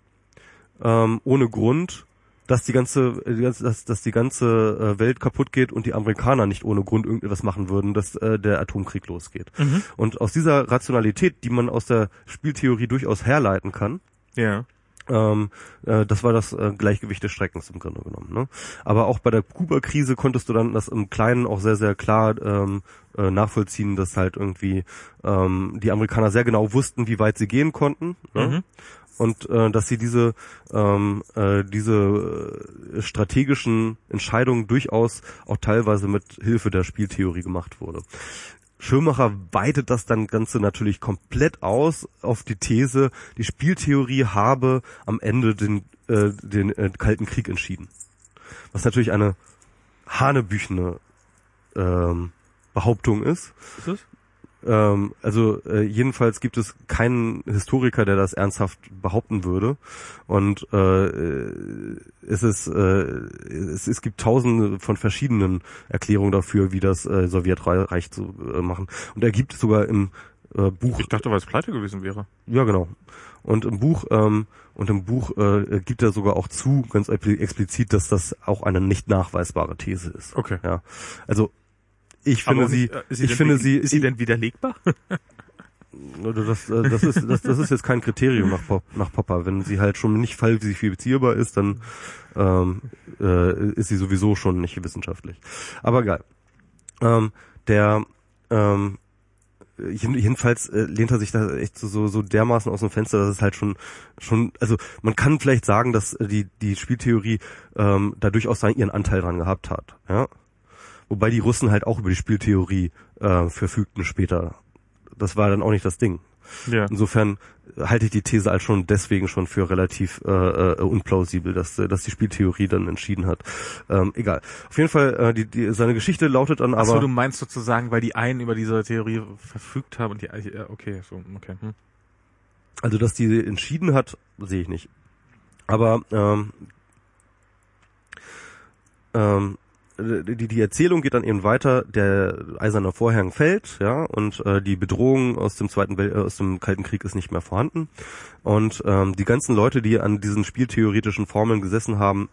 ähm, ohne Grund, dass die ganze, dass, dass die ganze äh, Welt kaputt geht und die Amerikaner nicht ohne Grund irgendetwas machen würden, dass äh, der Atomkrieg losgeht. Mhm. Und aus dieser Rationalität, die man aus der Spieltheorie durchaus herleiten kann, ja. Ähm, äh, das war das äh, Gleichgewicht des Schreckens im Grunde genommen. Ne? Aber auch bei der Kuba-Krise konntest du dann das im Kleinen auch sehr, sehr klar ähm, äh, nachvollziehen, dass halt irgendwie ähm, die Amerikaner sehr genau wussten, wie weit sie gehen konnten. Ne? Mhm. Und äh, dass sie diese ähm, äh, diese äh, strategischen Entscheidungen durchaus auch teilweise mit Hilfe der Spieltheorie gemacht wurde. Schirmacher weitet das dann Ganze natürlich komplett aus auf die These, die Spieltheorie habe am Ende den, äh, den äh, Kalten Krieg entschieden. Was natürlich eine hanebüchene ähm, Behauptung ist. Ist es? Ähm, also äh, jedenfalls gibt es keinen Historiker, der das ernsthaft behaupten würde. Und äh, es ist äh, es, es gibt tausende von verschiedenen Erklärungen dafür, wie das äh, Sowjetreich zu äh, machen. Und er gibt sogar im äh, Buch Ich dachte, weil es pleite gewesen wäre. ja, genau. Und im Buch ähm, und im Buch äh, gibt er sogar auch zu, ganz explizit, dass das auch eine nicht nachweisbare These ist. Okay. Ja, also ich finde sie, äh, ist sie ich denn finde sie, ist sie denn widerlegbar? Oder Das, äh, das, ist, das, das ist jetzt kein Kriterium nach, Pop, nach Popper. Wenn sie halt schon nicht falsifizierbar ist, dann ähm, äh, ist sie sowieso schon nicht wissenschaftlich. Aber geil. Ähm, der ähm, jeden- jedenfalls äh, lehnt er sich da echt so, so, dermaßen aus dem Fenster, dass es halt schon schon also man kann vielleicht sagen, dass die die Spieltheorie ähm, da durchaus seinen- ihren Anteil dran gehabt hat, ja. Wobei die Russen halt auch über die Spieltheorie äh, verfügten später. Das war dann auch nicht das Ding. ja. Insofern halte ich die These als schon deswegen schon für relativ äh, äh, unplausibel, dass, äh, dass die Spieltheorie dann entschieden hat. Ähm, egal. Auf jeden Fall, äh, die, die, seine Geschichte lautet dann Achso, aber. du meinst sozusagen, weil die einen über diese Theorie verfügt haben und die, ja, okay, so, okay. Hm. Also, dass die entschieden hat, sehe ich nicht. Aber ähm, ähm, die, die Erzählung geht dann eben weiter, der eiserne Vorhang fällt, ja, und äh, die Bedrohung aus dem Zweiten Welt, äh, aus dem Kalten Krieg ist nicht mehr vorhanden. Und ähm, die ganzen Leute, die an diesen spieltheoretischen Formeln gesessen haben,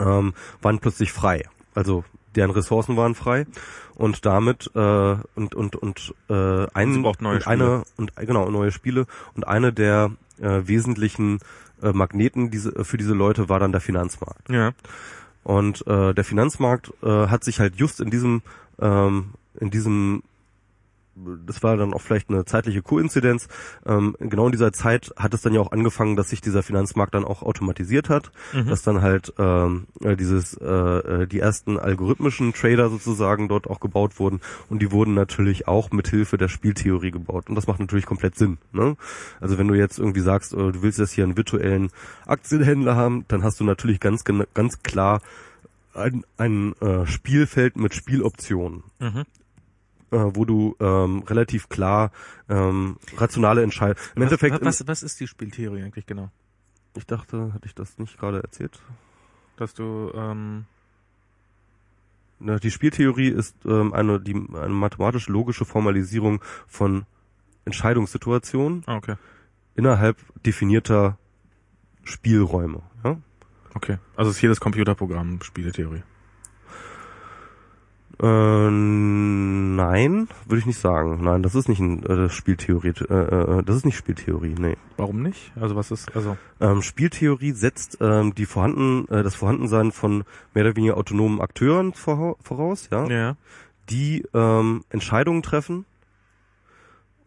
ähm, waren plötzlich frei. Also deren Ressourcen waren frei und damit äh, und und und äh, ein, sie braucht neue und eine und genau neue Spiele und eine der äh, wesentlichen äh, Magneten diese, für diese Leute war dann der Finanzmarkt. Ja. Und äh, der Finanzmarkt äh, hat sich halt just in diesem, ähm, in diesem, das war dann auch vielleicht eine zeitliche Koinzidenz, ähm, genau in dieser Zeit hat es dann ja auch angefangen, dass sich dieser Finanzmarkt dann auch automatisiert hat, Mhm. dass dann halt ähm, äh, dieses, äh, äh, die ersten algorithmischen Trader sozusagen dort auch gebaut wurden und die wurden natürlich auch mit Hilfe der Spieltheorie gebaut und das macht natürlich komplett Sinn. Ne? Also wenn du jetzt irgendwie sagst, äh, du willst jetzt hier einen virtuellen Aktienhändler haben, dann hast du natürlich ganz ganz klar ein, ein äh, Spielfeld mit Spieloptionen, Mhm. Äh, wo du ähm, relativ klar ähm, rationale Entscheidungen. Im Was, Endeffekt, was, was ist die Spieltheorie eigentlich genau? ich dachte, hatte ich das nicht gerade erzählt? Dass du, ähm, Na, Die Spieltheorie ist ähm, eine, die, eine mathematisch-logische Formalisierung von Entscheidungssituationen ah, okay. innerhalb definierter Spielräume. Ja? Okay. Also ist jedes Computerprogramm Spieletheorie. Äh, nein, würde ich nicht sagen. Nein, das ist nicht ein äh, Spieltheorie. Äh, äh, das ist nicht Spieltheorie. Nee. Warum nicht? Also was ist, also, Ähm, Spieltheorie setzt ähm, die vorhanden, äh, das Vorhandensein von mehr oder weniger autonomen Akteuren voraus, ja, ja. die ähm, Entscheidungen treffen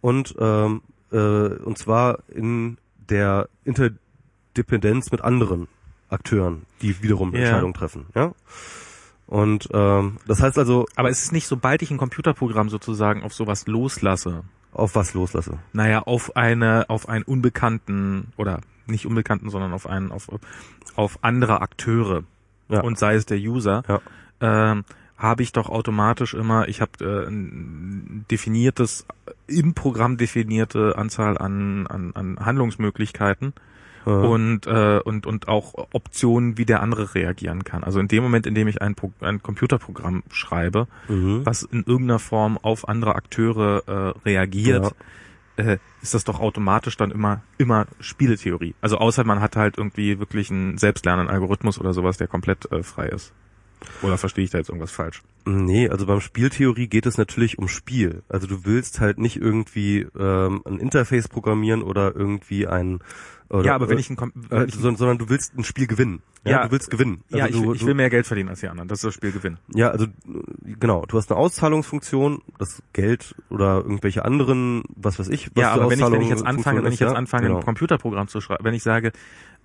und ähm, äh, und zwar in der Interdependenz mit anderen Akteuren, die wiederum Ja. Entscheidungen treffen, ja. Und ähm, das heißt also, Aber es ist nicht, sobald ich ein Computerprogramm sozusagen auf sowas loslasse, auf was loslasse. naja, auf eine, auf einen unbekannten, oder nicht unbekannten, sondern auf einen, auf, auf andere Akteure, Ja. und sei es der User, Ja. ähm, habe ich doch automatisch immer, ich habe äh, ein definiertes, im Programm definierte Anzahl an, an, an Handlungsmöglichkeiten Äh, und, äh, und, und auch Optionen, wie der andere reagieren kann. Also in dem Moment, in dem ich ein, Pro ein Computerprogramm schreibe, mhm. was in irgendeiner Form auf andere Akteure äh, reagiert, äh, ist das doch automatisch dann immer immer Spieletheorie. Also außer man hat halt irgendwie wirklich einen selbstlernenden Algorithmus oder sowas, der komplett äh, frei ist. Oder verstehe ich da jetzt irgendwas falsch? Nee, also beim Spieltheorie geht es natürlich um Spiel. Also du willst halt nicht irgendwie ähm, ein Interface programmieren oder irgendwie ein Oder, ja, aber wenn ich ein, Kom- äh, ich, sondern, du willst ein Spiel gewinnen. Ja, Ja, du willst gewinnen. ja, Also ich, du, ich will mehr Geld verdienen als die anderen. Das ist das Spiel gewinnen. Ja, also äh, genau, du hast eine Auszahlungsfunktion, das Geld oder irgendwelche anderen, was weiß ich, was ja, aber wenn ich, wenn ich jetzt anfange, wenn ich jetzt ja, anfange, genau. ein Computerprogramm zu schreiben, wenn ich sage,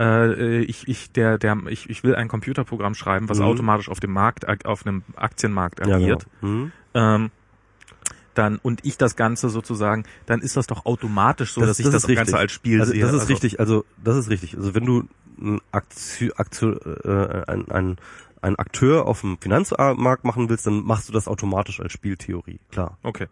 äh, ich, ich, der, der, ich, ich will ein Computerprogramm schreiben, was Mhm. automatisch auf dem Markt, auf einem Aktienmarkt ja, genau. agiert, Mhm. ähm, dann und ich das Ganze sozusagen, dann ist das doch automatisch so, Das- dass ich das das, ist richtig. Ganze als Spiel Also sehe. das ist Also- richtig, also das ist richtig. Also wenn du ein, Aktio, Aktio, äh, ein, ein, ein Akteur auf dem Finanzmarkt machen willst, dann machst du das automatisch als Spieltheorie, klar. Okay.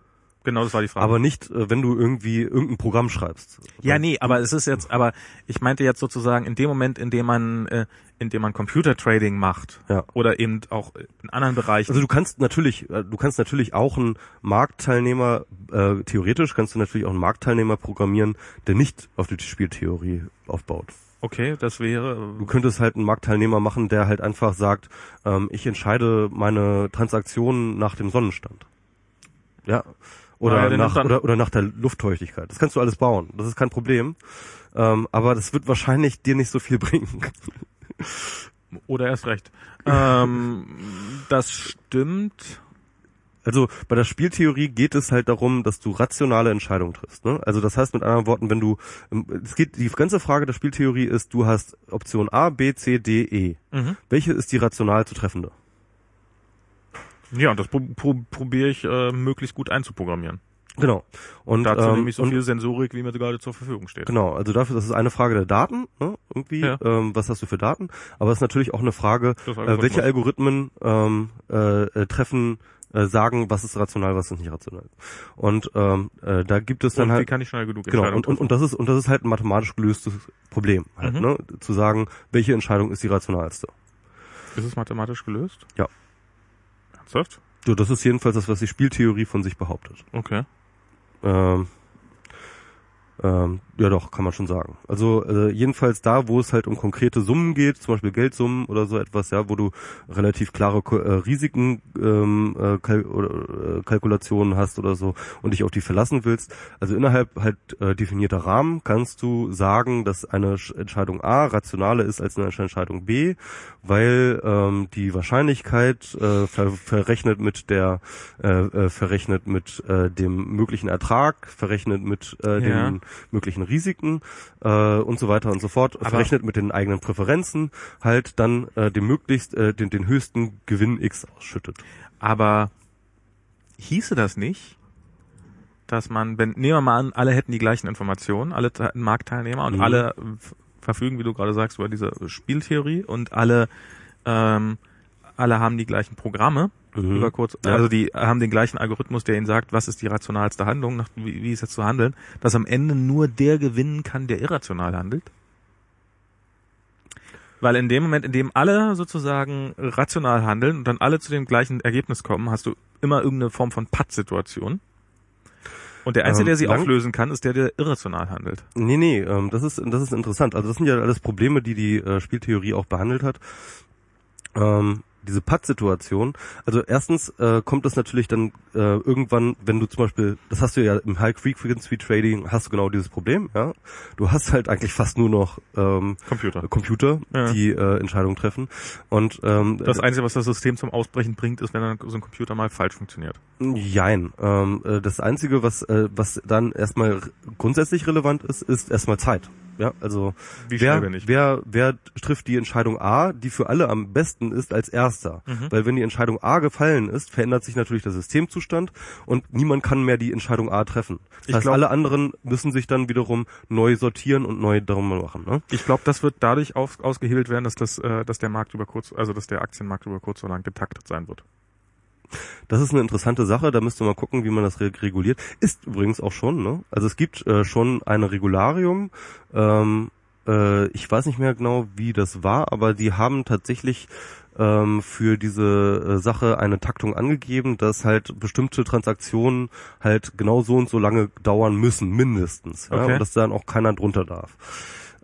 Genau, das war die Frage. Aber nicht, äh, wenn du irgendwie irgendein Programm schreibst. Ja, nee, aber es ist jetzt, aber ich meinte jetzt sozusagen in dem Moment, in dem man, äh, in dem man Computertrading macht Ja. oder eben auch in anderen Bereichen. Also du kannst natürlich, äh, du kannst natürlich auch einen Marktteilnehmer, äh, theoretisch kannst du natürlich auch einen Marktteilnehmer programmieren, der nicht auf die Spieltheorie aufbaut. okay, das wäre. Du könntest halt einen Marktteilnehmer machen, der halt einfach sagt, ähm, ich entscheide meine Transaktionen nach dem Sonnenstand. Ja. Oder, Naja, der nach, oder, oder nach der Luftfeuchtigkeit. Das kannst du alles bauen. Das ist kein Problem. Ähm, aber das wird wahrscheinlich dir nicht so viel bringen. Oder erst recht. ähm, das stimmt. Also bei der Spieltheorie geht es halt darum, dass du rationale Entscheidungen triffst. Ne? Also das heißt mit anderen Worten, wenn du, ähm, es geht, die ganze Frage der Spieltheorie ist, du hast Option A, B, C, D, E. Mhm. Welche ist die rational zu treffende? Ja, und das pro pro probiere ich äh, möglichst gut einzuprogrammieren. Genau. Und Dazu ähm, nehme ich so und, viel Sensorik, wie mir gerade zur Verfügung steht. Genau, also dafür, das ist eine Frage der Daten, ne, irgendwie, Ja. ähm, was hast du für Daten, aber es ist natürlich auch eine Frage, äh, welche Algorithmen ähm, äh, äh, treffen, äh, sagen, was ist rational, was ist nicht rational. Und ähm, äh, da gibt es dann Und wie halt kann ich schnell genug Genau, und, und, und das ist und das ist halt ein mathematisch gelöstes Problem, halt, Mhm. ne? Zu sagen, welche Entscheidung ist die rationalste. Ist es mathematisch gelöst? Ja. Ernsthaft? So, das ist jedenfalls das, was die Spieltheorie von sich behauptet. Okay. Ähm, ähm, ja doch, kann man schon sagen. Also äh, jedenfalls da, wo es halt um konkrete Summen geht, zum Beispiel Geldsummen oder so etwas, ja, wo du relativ klare äh, Risiken ähm, äh, Kal oder, äh, Kalkulationen hast oder so und dich auf die verlassen willst. Also innerhalb halt äh, definierter Rahmen kannst du sagen, dass eine Sch- Entscheidung A rationaler ist als eine Entscheidung B, weil ähm, die Wahrscheinlichkeit äh, ver verrechnet mit der äh, äh, verrechnet mit äh, dem möglichen Ertrag, verrechnet mit äh, Ja. Möglichen Risiken äh, und so weiter und so fort, Aber- verrechnet mit den eigenen Präferenzen, halt dann äh, den möglichst äh, den, den höchsten Gewinn X ausschüttet. Aber hieße das nicht, dass man, wenn, nehmen wir mal an, alle hätten die gleichen Informationen, alle Te- Marktteilnehmer und Mhm. alle verfügen, wie du gerade sagst, über diese Spieltheorie und alle, ähm, alle haben die gleichen Programme, Mhm. über kurz, Ja. also die haben den gleichen Algorithmus, der ihnen sagt, was ist die rationalste Handlung, nach, wie, wie ist jetzt zu handeln, dass am Ende nur der gewinnen kann, der irrational handelt. Weil in dem Moment, in dem alle sozusagen rational handeln und dann alle zu dem gleichen Ergebnis kommen, hast du immer irgendeine Form von Patt-Situation. Und der Einzige, Ähm, der sie lang- auflösen kann, ist der, der irrational handelt. Nee, nee, ähm, das ist das ist interessant. Also das sind ja alles Probleme, die die äh, Spieltheorie auch behandelt hat. Ähm, diese Patt-Situation. Also erstens äh, kommt es natürlich dann äh, irgendwann, wenn du zum Beispiel, das hast du ja im High-Frequency-Trading, hast du genau dieses Problem, ja. Du hast halt eigentlich fast nur noch ähm, Computer. Computer, Ja. die äh, Entscheidungen treffen. Und ähm, Das Einzige, was das System zum Ausbrechen bringt, ist, wenn dann so ein Computer mal falsch funktioniert. Jein. Ähm, äh, das Einzige, was, äh, was dann erstmal grundsätzlich relevant ist, ist erstmal Zeit. Ja, also Wie wer, wer, wer trifft die Entscheidung A, die für alle am besten ist, als erster? Mhm. Weil wenn die Entscheidung A gefallen ist, verändert sich natürlich der Systemzustand und niemand kann mehr die Entscheidung A treffen. Das Ich heißt, glaub- alle anderen müssen sich dann wiederum neu sortieren und neu darum machen. Ne? Ich glaube, das wird dadurch auf, ausgehebelt werden, dass das, äh, dass der Markt über kurz, also dass der Aktienmarkt über kurz oder lang getaktet sein wird. Das ist eine interessante Sache, da müsste man gucken, wie man das re reguliert. Ist übrigens auch schon, ne? Also es gibt äh, schon eine Regularium, ähm, äh, ich weiß nicht mehr genau, wie das war, aber die haben tatsächlich ähm, für diese äh, Sache eine Taktung angegeben, dass halt bestimmte Transaktionen halt genau so und so lange dauern müssen, mindestens. Ja? Okay. Und dass dann auch keiner drunter darf.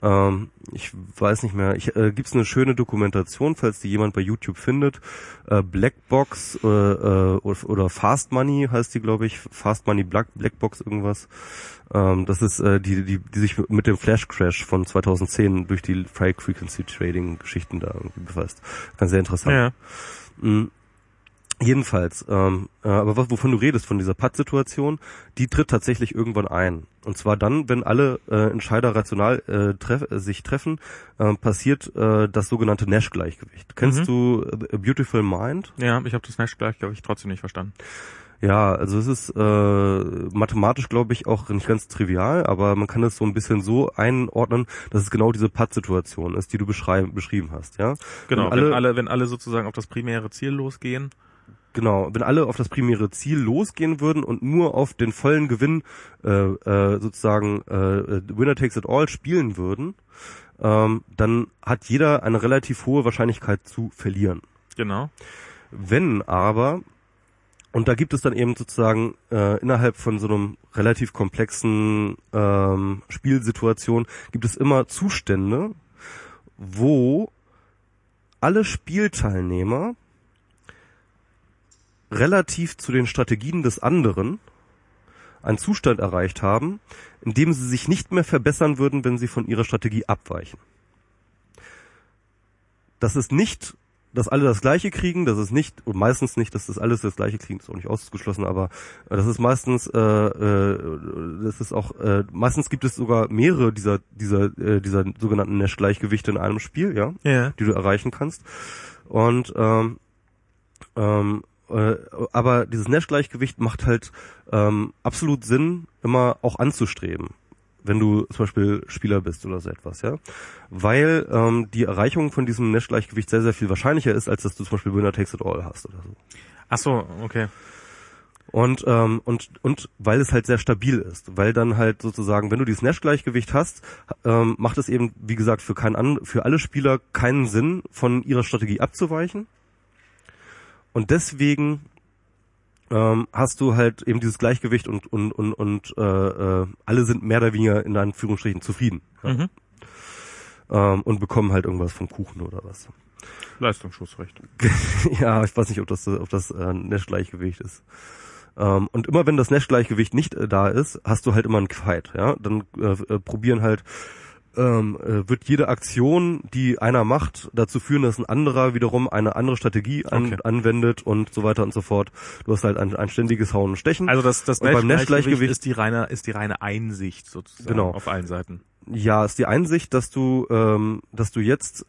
Ähm, ich weiß nicht mehr. Ich, äh, gibt's eine schöne Dokumentation, falls die jemand bei YouTube findet. Äh, Blackbox äh, äh, oder Fast Money heißt die, glaube ich. Fast Money Black, Blackbox irgendwas. Ähm, das ist äh, die, die, die sich mit dem Flash Crash von 2010 durch die High Frequency Trading Geschichten da irgendwie befasst. Ganz sehr interessant. Ja. Mhm. Jedenfalls, ähm, äh, aber wovon du redest, von dieser Patt-Situation, die tritt tatsächlich irgendwann ein. Und zwar dann, wenn alle äh, Entscheider rational äh, treff, äh, sich treffen, äh, passiert äh, das sogenannte Nash-Gleichgewicht. Kennst Mhm. du A Beautiful Mind? Ja, ich habe das Nash gleich, glaube ich, trotzdem nicht verstanden. Ja, also es ist äh, mathematisch, glaube ich, auch nicht ganz trivial, aber man kann es so ein bisschen so einordnen, dass es genau diese Patt-Situation ist, die du beschrieben hast. Ja, Genau, Wenn alle- wenn alle, wenn alle sozusagen auf das primäre Ziel losgehen. Genau, wenn alle auf das primäre Ziel losgehen würden und nur auf den vollen Gewinn äh, äh, sozusagen äh, Winner takes it all spielen würden, ähm, dann hat jeder eine relativ hohe Wahrscheinlichkeit zu verlieren. Genau. Wenn aber, und da gibt es dann eben sozusagen äh, innerhalb von so einem relativ komplexen ähm, Spielsituation, gibt es immer Zustände, wo alle Spielteilnehmer relativ zu den Strategien des anderen einen Zustand erreicht haben, in dem sie sich nicht mehr verbessern würden, wenn sie von ihrer Strategie abweichen. Das ist nicht, dass alle das Gleiche kriegen, das ist nicht, und meistens nicht, dass das alles das Gleiche kriegen, ist auch nicht ausgeschlossen, aber äh, das ist meistens, äh, äh, das ist auch, äh, meistens gibt es sogar mehrere dieser, dieser, äh, dieser sogenannten Nash-Gleichgewichte in einem Spiel, ja Ja. die du erreichen kannst. Und ähm, ähm, äh, aber dieses Nash-Gleichgewicht macht halt ähm, absolut Sinn, immer auch anzustreben, wenn du zum Beispiel Spieler bist oder so etwas, ja, weil ähm, die Erreichung von diesem Nash-Gleichgewicht sehr sehr viel wahrscheinlicher ist, als dass du zum Beispiel Winner takes it all hast oder so. Ach so, okay. Und, ähm, und, und weil es halt sehr stabil ist, weil dann halt sozusagen, wenn du dieses Nash-Gleichgewicht hast, ähm, macht es eben, wie gesagt, für, kein an, für alle Spieler keinen Sinn, von ihrer Strategie abzuweichen. Und deswegen ähm, hast du halt eben dieses Gleichgewicht und, und, und, und äh, äh, alle sind mehr oder weniger in Anführungsstrichen zufrieden Mhm. ähm, und bekommen halt irgendwas vom Kuchen oder was. Leistungsschussrecht. ja, ich weiß nicht, ob das, ob das äh, Nash-Gleichgewicht ist. Ähm, und immer wenn das Nash-Gleichgewicht nicht äh, da ist, hast du halt immer einen Fight, ja. Dann äh, äh, probieren halt, ähm, äh, wird jede Aktion, die einer macht, dazu führen, dass ein anderer wiederum eine andere Strategie an, Okay. anwendet und so weiter und so fort. Du hast halt ein, ein ständiges Hauen und Stechen. Also das, das Und beim Nash-Gleichgewicht- ist die reine, ist die reine Einsicht sozusagen Genau. auf allen Seiten. ja, ist die Einsicht, dass du, ähm, dass du jetzt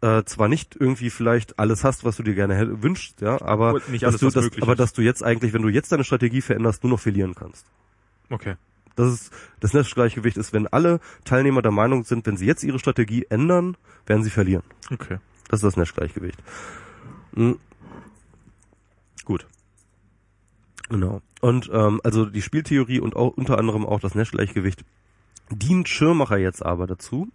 äh, zwar nicht irgendwie vielleicht alles hast, was du dir gerne wünschst, ja, aber nicht dass alles, du, dass, aber dass du jetzt eigentlich, wenn du jetzt deine Strategie veränderst, nur noch verlieren kannst. Okay. Das ist das Nash-Gleichgewicht ist, wenn alle Teilnehmer der Meinung sind, wenn sie jetzt ihre Strategie ändern, werden sie verlieren. Okay. Das ist das Nash-Gleichgewicht. Mhm, Gut. genau. Und ähm, also die Spieltheorie und auch unter anderem auch das Nash-Gleichgewicht dient Schirmacher jetzt aber dazu,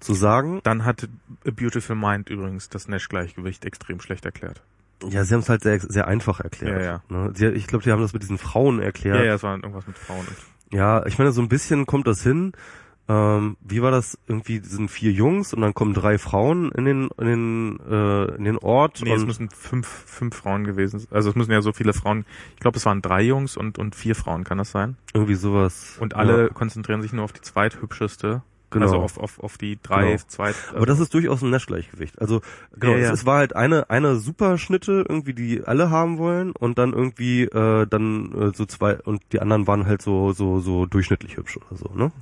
zu sagen, Dann hat A Beautiful Mind übrigens das Nash-Gleichgewicht extrem schlecht erklärt. ja, sie haben es halt sehr, sehr einfach erklärt. Ja, Ne? Sie, ich glaube, sie haben das mit diesen Frauen erklärt. Ja, ja, es war irgendwas mit Frauen. Ja, ich meine, so ein bisschen kommt das hin. Ähm, wie war das? Irgendwie sind vier Jungs und dann kommen drei Frauen in den in den äh, in den Ort nee, es müssen fünf, fünf Frauen gewesen sein. Also es müssen ja so viele Frauen. Ich glaube, es waren drei Jungs und, und vier Frauen, kann das sein? irgendwie sowas. Und alle Ja, konzentrieren sich nur auf die zweithübscheste. Genau. Also auf, auf, auf die drei Genau. zweit. aber das ist durchaus ein Nash-Gleichgewicht. Also genau, Ja, ja. Es, es war halt eine eine Superschnitte irgendwie, die alle haben wollen und dann irgendwie äh, dann äh, so zwei und die anderen waren halt so so so durchschnittlich hübsch oder so, ne?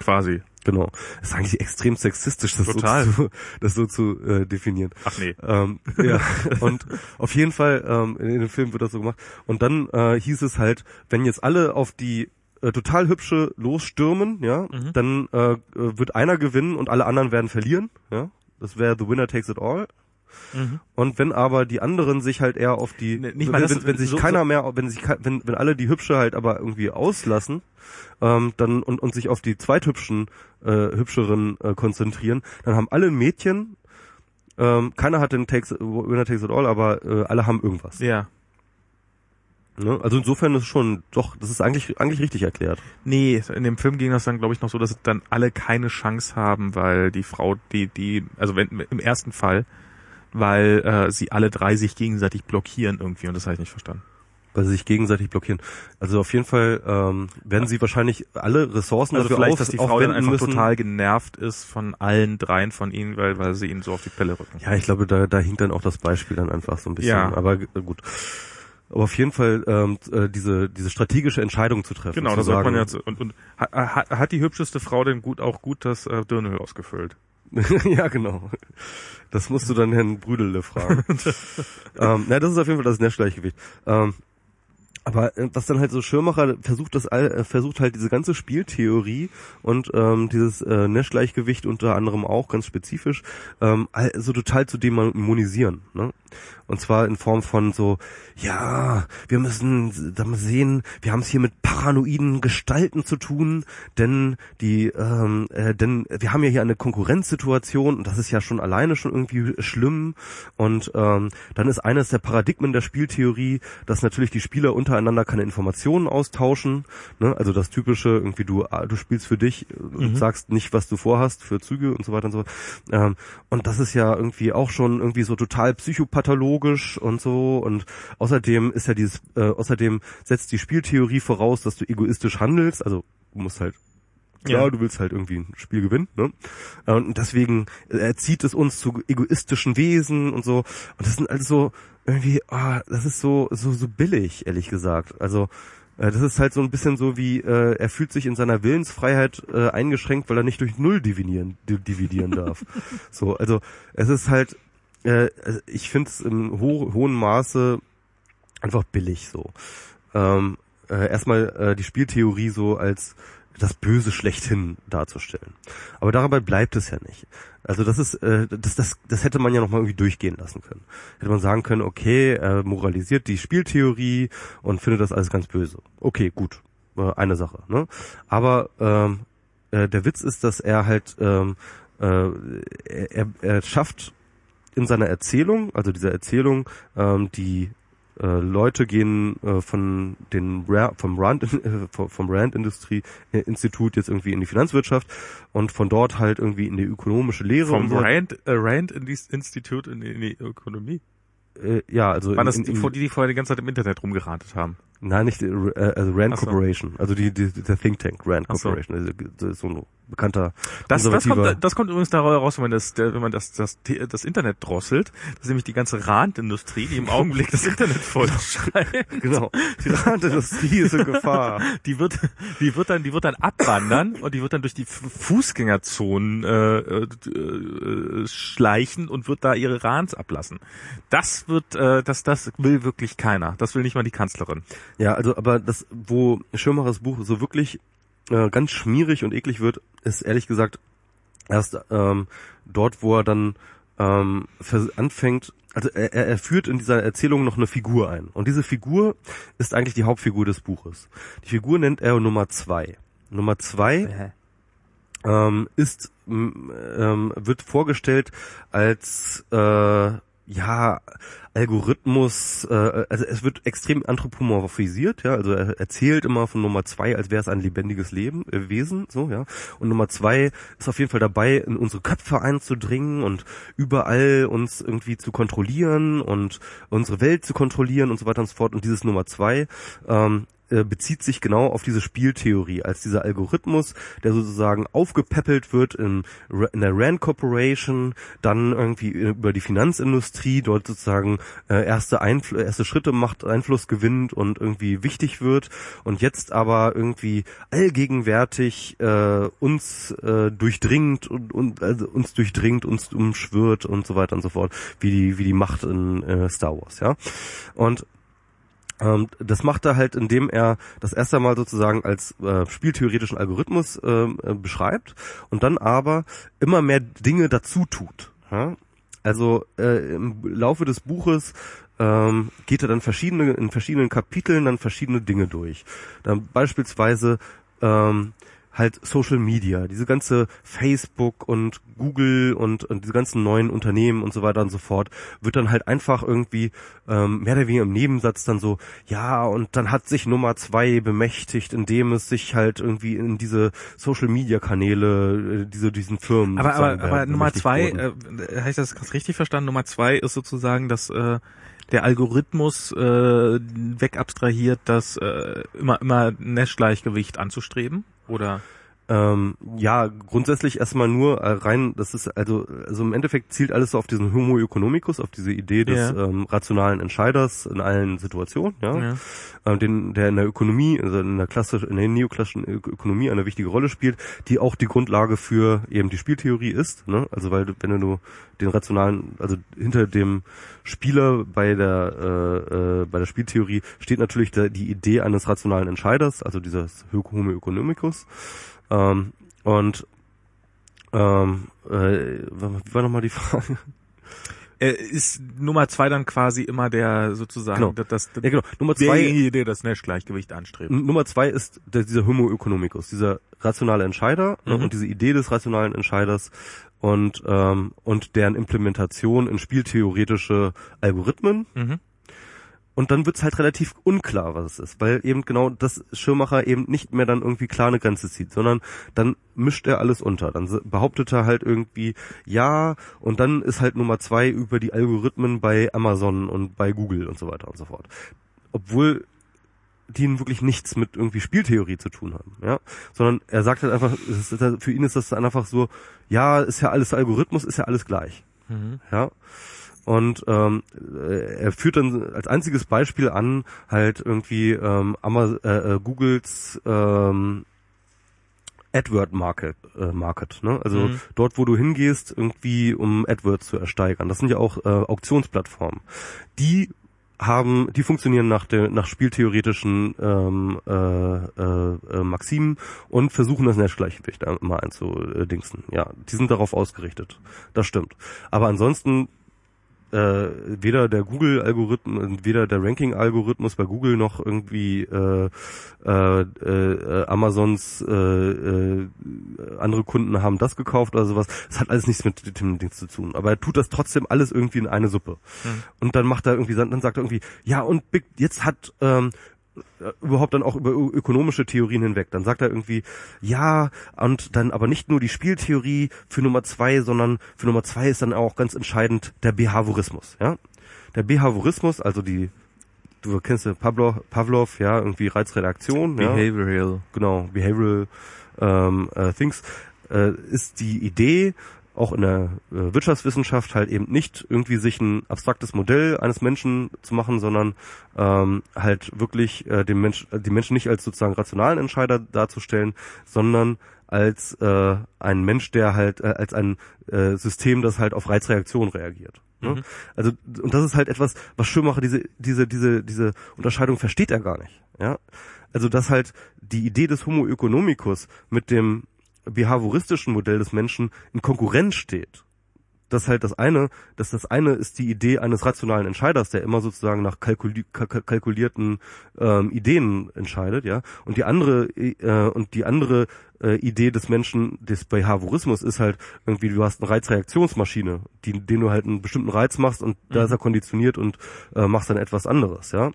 quasi. Genau. Das ist eigentlich extrem sexistisch, das Total. so zu, das so zu äh, definieren. Ach nee. Ähm, ja, und auf jeden Fall, ähm, in, in dem Film wird das so gemacht. Und dann äh, hieß es halt, wenn jetzt alle auf die äh, total hübsche losstürmen, ja, Mhm. dann äh, wird einer gewinnen und alle anderen werden verlieren, ja. Das wäre The Winner Takes It All. Mhm. Und wenn aber die anderen sich halt eher auf die, Ne, nicht wenn, mal das- wenn, wenn sich so- keiner mehr, wenn sich, wenn, wenn alle die Hübsche halt aber irgendwie auslassen, ähm, dann und, und sich auf die zweithübschen, äh, hübscheren äh, konzentrieren, dann haben alle Mädchen, ähm, keiner hat den Takes, Winner Takes It All, aber äh, alle haben irgendwas. Ja. Ne? Also insofern ist es schon, doch, das ist eigentlich, eigentlich richtig erklärt. Nee, in dem Film ging das dann, glaube ich, noch so, dass dann alle keine Chance haben, weil die Frau, die, die, also wenn im ersten Fall, weil äh, sie alle drei sich gegenseitig blockieren irgendwie und das habe ich nicht verstanden. Weil sie sich gegenseitig blockieren. Also auf jeden Fall ähm, werden sie wahrscheinlich alle Ressourcen Also dafür vielleicht, auf, dass die Frau dann einfach müssen. total genervt ist von allen dreien von ihnen, weil, weil sie ihnen so auf die Pelle rücken. Ja, ich glaube, da, da hinkt dann auch das Beispiel dann einfach so ein bisschen. Ja. Aber g- gut. Aber auf jeden Fall ähm, äh, diese diese strategische Entscheidung zu treffen. Genau, zu da sagt man jetzt. Und, und hat, hat, die hübscheste Frau denn gut auch gut das äh, Dirndl ausgefüllt? ja, genau. Das musst du dann Herrn Brüdele fragen. ähm, na, das ist auf jeden Fall das Nash-Gleichgewicht. Ähm, aber äh, was dann halt so Schirmacher versucht, das all, äh, versucht halt diese ganze Spieltheorie und ähm, dieses äh, Nash-Gleichgewicht unter anderem auch ganz spezifisch ähm, so total zu dämonisieren. Ne? Und zwar in Form von so, ja, wir müssen da mal sehen, wir haben es hier mit paranoiden Gestalten zu tun, denn die, ähm, äh, denn wir haben ja hier eine Konkurrenzsituation und das ist ja schon alleine schon irgendwie schlimm. Und ähm, dann ist eines der Paradigmen der Spieltheorie, dass natürlich die Spieler untereinander keine Informationen austauschen. Ne? Also das typische, irgendwie du, ah, du spielst für dich und Mhm. sagst nicht, was du vorhast für Züge und so weiter und so. fort. Ähm, und das ist ja irgendwie auch schon irgendwie so total psychopathologisch und so. Und außerdem ist ja dieses, äh, außerdem setzt die Spieltheorie voraus, dass du egoistisch handelst. Also du musst halt Klar, Ja. du willst halt irgendwie ein Spiel gewinnen, ne? Und deswegen äh, erzieht es uns zu egoistischen Wesen und so. Und das sind also irgendwie, ah, das ist so, so, so billig, ehrlich gesagt. Also, äh, das ist halt so ein bisschen so wie, äh, er fühlt sich in seiner Willensfreiheit äh, eingeschränkt, weil er nicht durch Null dividieren, di- dividieren darf. so, also, es ist halt, äh, also ich finde es im ho hohen Maße einfach billig so. Ähm, äh, erstmal äh, die Spieltheorie so als das Böse schlechthin darzustellen. Aber dabei bleibt es ja nicht. Also das ist, äh, das, das, das hätte man ja noch mal irgendwie durchgehen lassen können. Hätte man sagen können, okay, er moralisiert die Spieltheorie und findet das alles ganz böse. Okay, gut, äh, eine Sache. Ne? Aber ähm, äh, der Witz ist, dass er halt, ähm, äh, er, er schafft in seiner Erzählung, also dieser Erzählung, ähm, die äh, Leute gehen äh, von den Ra vom Rand äh, vom Rand Industrie äh, Institut jetzt irgendwie in die Finanzwirtschaft und von dort halt irgendwie in die ökonomische Lehre Vom so. Rand, äh, Rand in die Institute in, die- in die Ökonomie. Äh, ja, also Waren das in, die, in, die, die vorher die ganze Zeit im Internet rumgeratet haben? Nein, nicht äh, also Rand Ach so. Corporation, also die, die der Think Tank Rand Ach so. Corporation, also, das ist so ein bekannter Das, das, kommt, das kommt übrigens daraus raus, wenn man das, der- wenn man das, das, das Internet drosselt. Das ist nämlich die ganze Randindustrie, die im Augenblick das Internet vollschreibt. genau. Die Randindustrie ist in Gefahr. Die wird, die wird dann, die wird dann abwandern und die wird dann durch die Fu- Fußgängerzonen äh, äh, äh, schleichen und wird da ihre Rans ablassen. Das wird, äh, das, das will wirklich keiner. Das will nicht mal die Kanzlerin. Ja, also aber das, wo Schirmachers Buch so wirklich äh, ganz schmierig und eklig wird, ist ehrlich gesagt erst ähm, dort, wo er dann ähm, anfängt, also er, er führt in dieser Erzählung noch eine Figur ein. Und diese Figur ist eigentlich die Hauptfigur des Buches. Die Figur nennt er Nummer zwei. Nummer zwei ähm, ist ähm, wird vorgestellt als äh, ja Algorithmus, äh, also es wird extrem anthropomorphisiert, ja, also er erzählt immer von Nummer zwei, als wäre es ein lebendiges Leben, äh, Wesen, so, ja. Und Nummer zwei ist auf jeden Fall dabei, in unsere Köpfe einzudringen und überall uns irgendwie zu kontrollieren und unsere Welt zu kontrollieren und so weiter und so fort. Und dieses Nummer zwei ähm, äh, bezieht sich genau auf diese Spieltheorie als dieser Algorithmus, der sozusagen aufgepäppelt wird in, in der Rand Corporation, dann irgendwie über die Finanzindustrie dort sozusagen äh, erste, erste Schritte macht, Einfluss gewinnt und irgendwie wichtig wird und jetzt aber irgendwie allgegenwärtig äh, uns äh, durchdringt und, und also uns durchdringt, uns umschwirrt und so weiter und so fort, wie die wie die Macht in äh, Star Wars, ja. Und ähm, das macht er halt, indem er das erste Mal sozusagen als äh, spieltheoretischen Algorithmus ähm, äh, beschreibt und dann aber immer mehr Dinge dazu tut. Ja? Also äh, im Laufe des Buches ähm, geht er dann verschiedene in verschiedenen Kapiteln dann verschiedene Dinge durch. Dann beispielsweise ähm, halt Social Media, diese ganze Facebook und Google und, und diese ganzen neuen Unternehmen und so weiter und so fort, wird dann halt einfach irgendwie ähm, mehr oder weniger im Nebensatz dann so, ja, und dann hat sich Nummer zwei bemächtigt, indem es sich halt irgendwie in diese Social Media Kanäle, äh, diese, diesen Firmen. Aber, aber, aber Nummer zwei, äh, habe ich das richtig verstanden? Nummer zwei ist sozusagen, dass äh, der Algorithmus äh, wegabstrahiert, das äh, immer immer Nash-Gleichgewicht anzustreben? Oder? Ähm, ja, grundsätzlich erstmal nur äh, rein, das ist also, also im Endeffekt zielt alles so auf diesen Homo economicus, auf diese Idee des Ja. ähm, rationalen Entscheiders in allen Situationen, ja, Ja. Ähm, den, der in der Ökonomie, also in der klassischen, in der neoklassischen Ökonomie eine wichtige Rolle spielt, die auch die Grundlage für eben die Spieltheorie ist, ne? Also weil du, wenn du den rationalen, also hinter dem Spieler bei der äh, äh, bei der Spieltheorie steht natürlich der, die Idee eines rationalen Entscheiders, also dieses Homo economicus. Ähm, und ähm, äh, wie war nochmal die Frage? Äh, ist Nummer zwei dann quasi immer der sozusagen Genau. das, das, Ja genau. Nummer zwei, derjenige, der das Nash-Gleichgewicht anstrebt. Nummer zwei ist der, dieser Homo economicus, dieser rationale Entscheider ne, Mhm. und diese Idee des rationalen Entscheiders und ähm, und deren Implementation in spieltheoretische Algorithmen. Mhm. Und dann wird's halt relativ unklar, was es ist, weil eben genau das Schirmacher eben nicht mehr dann irgendwie klar eine Grenze zieht, sondern dann mischt er alles unter. Dann behauptet er halt irgendwie, ja, und dann ist halt Nummer zwei über die Algorithmen bei Amazon und bei Google und so weiter und so fort. Obwohl die wirklich nichts mit irgendwie Spieltheorie zu tun haben, ja, sondern er sagt halt einfach, halt- für ihn ist das dann einfach so, ja, ist ja alles Algorithmus, ist ja alles gleich. Mhm. Ja. Und ähm, äh, er führt dann als einziges Beispiel an, halt irgendwie ähm, Amaz äh, äh, Googles ähm, AdWord Market, äh, Market, ne? Also Mhm. dort, wo du hingehst, irgendwie um AdWords zu ersteigern. Das sind ja auch äh, Auktionsplattformen. Die haben, die funktionieren nach der nach spieltheoretischen ähm, äh, äh, äh, Maximen und versuchen das Nash-Gleichgewicht immer einzudingsen. Ja, die sind darauf ausgerichtet. Das stimmt. Aber ansonsten äh, weder der Google-Algorithmus, weder der Ranking-Algorithmus bei Google noch irgendwie äh, äh, äh, Amazons äh, äh, andere Kunden haben das gekauft oder sowas. Das hat alles nichts mit dem Ding zu tun. Aber er tut das trotzdem alles irgendwie in eine Suppe. Mhm. Und dann macht er irgendwie, dann sagt er irgendwie, ja und Big, jetzt hat ähm, äh, überhaupt dann auch über ökonomische Theorien hinweg. Dann sagt er irgendwie, ja, und dann aber nicht nur die Spieltheorie für Nummer zwei, sondern für Nummer zwei ist dann auch ganz entscheidend der Behaviorismus, ja. Der Behaviorismus, also die, du kennst ja Pavlov, Pavlov ja, irgendwie Reizredaktion, ja Behavioral. genau, Behavioral ähm, äh, Things, äh, ist die Idee, auch in der äh, Wirtschaftswissenschaft halt eben nicht irgendwie sich ein abstraktes Modell eines Menschen zu machen, sondern ähm, halt wirklich äh, den Mensch, äh, die Menschen nicht als sozusagen rationalen Entscheider darzustellen, sondern als äh, ein Mensch, der halt äh, als ein äh, System, das halt auf Reizreaktion reagiert. Ne? Mhm. Also und das ist halt etwas, was Schirmacher diese diese diese diese Unterscheidung versteht er gar nicht. Ja, also dass halt die Idee des Homo economicus mit dem behavioristischen Modell des Menschen in Konkurrenz steht. Das halt das eine, dass das eine ist die Idee eines rationalen Entscheiders, der immer sozusagen nach kalkuli kalk- kalkulierten ähm, Ideen entscheidet, ja. Und die andere äh, und die andere äh, Idee des Menschen des Behaviorismus ist halt irgendwie, du hast eine Reizreaktionsmaschine, die, den du halt einen bestimmten Reiz machst und da ist er konditioniert und äh, machst dann etwas anderes, ja.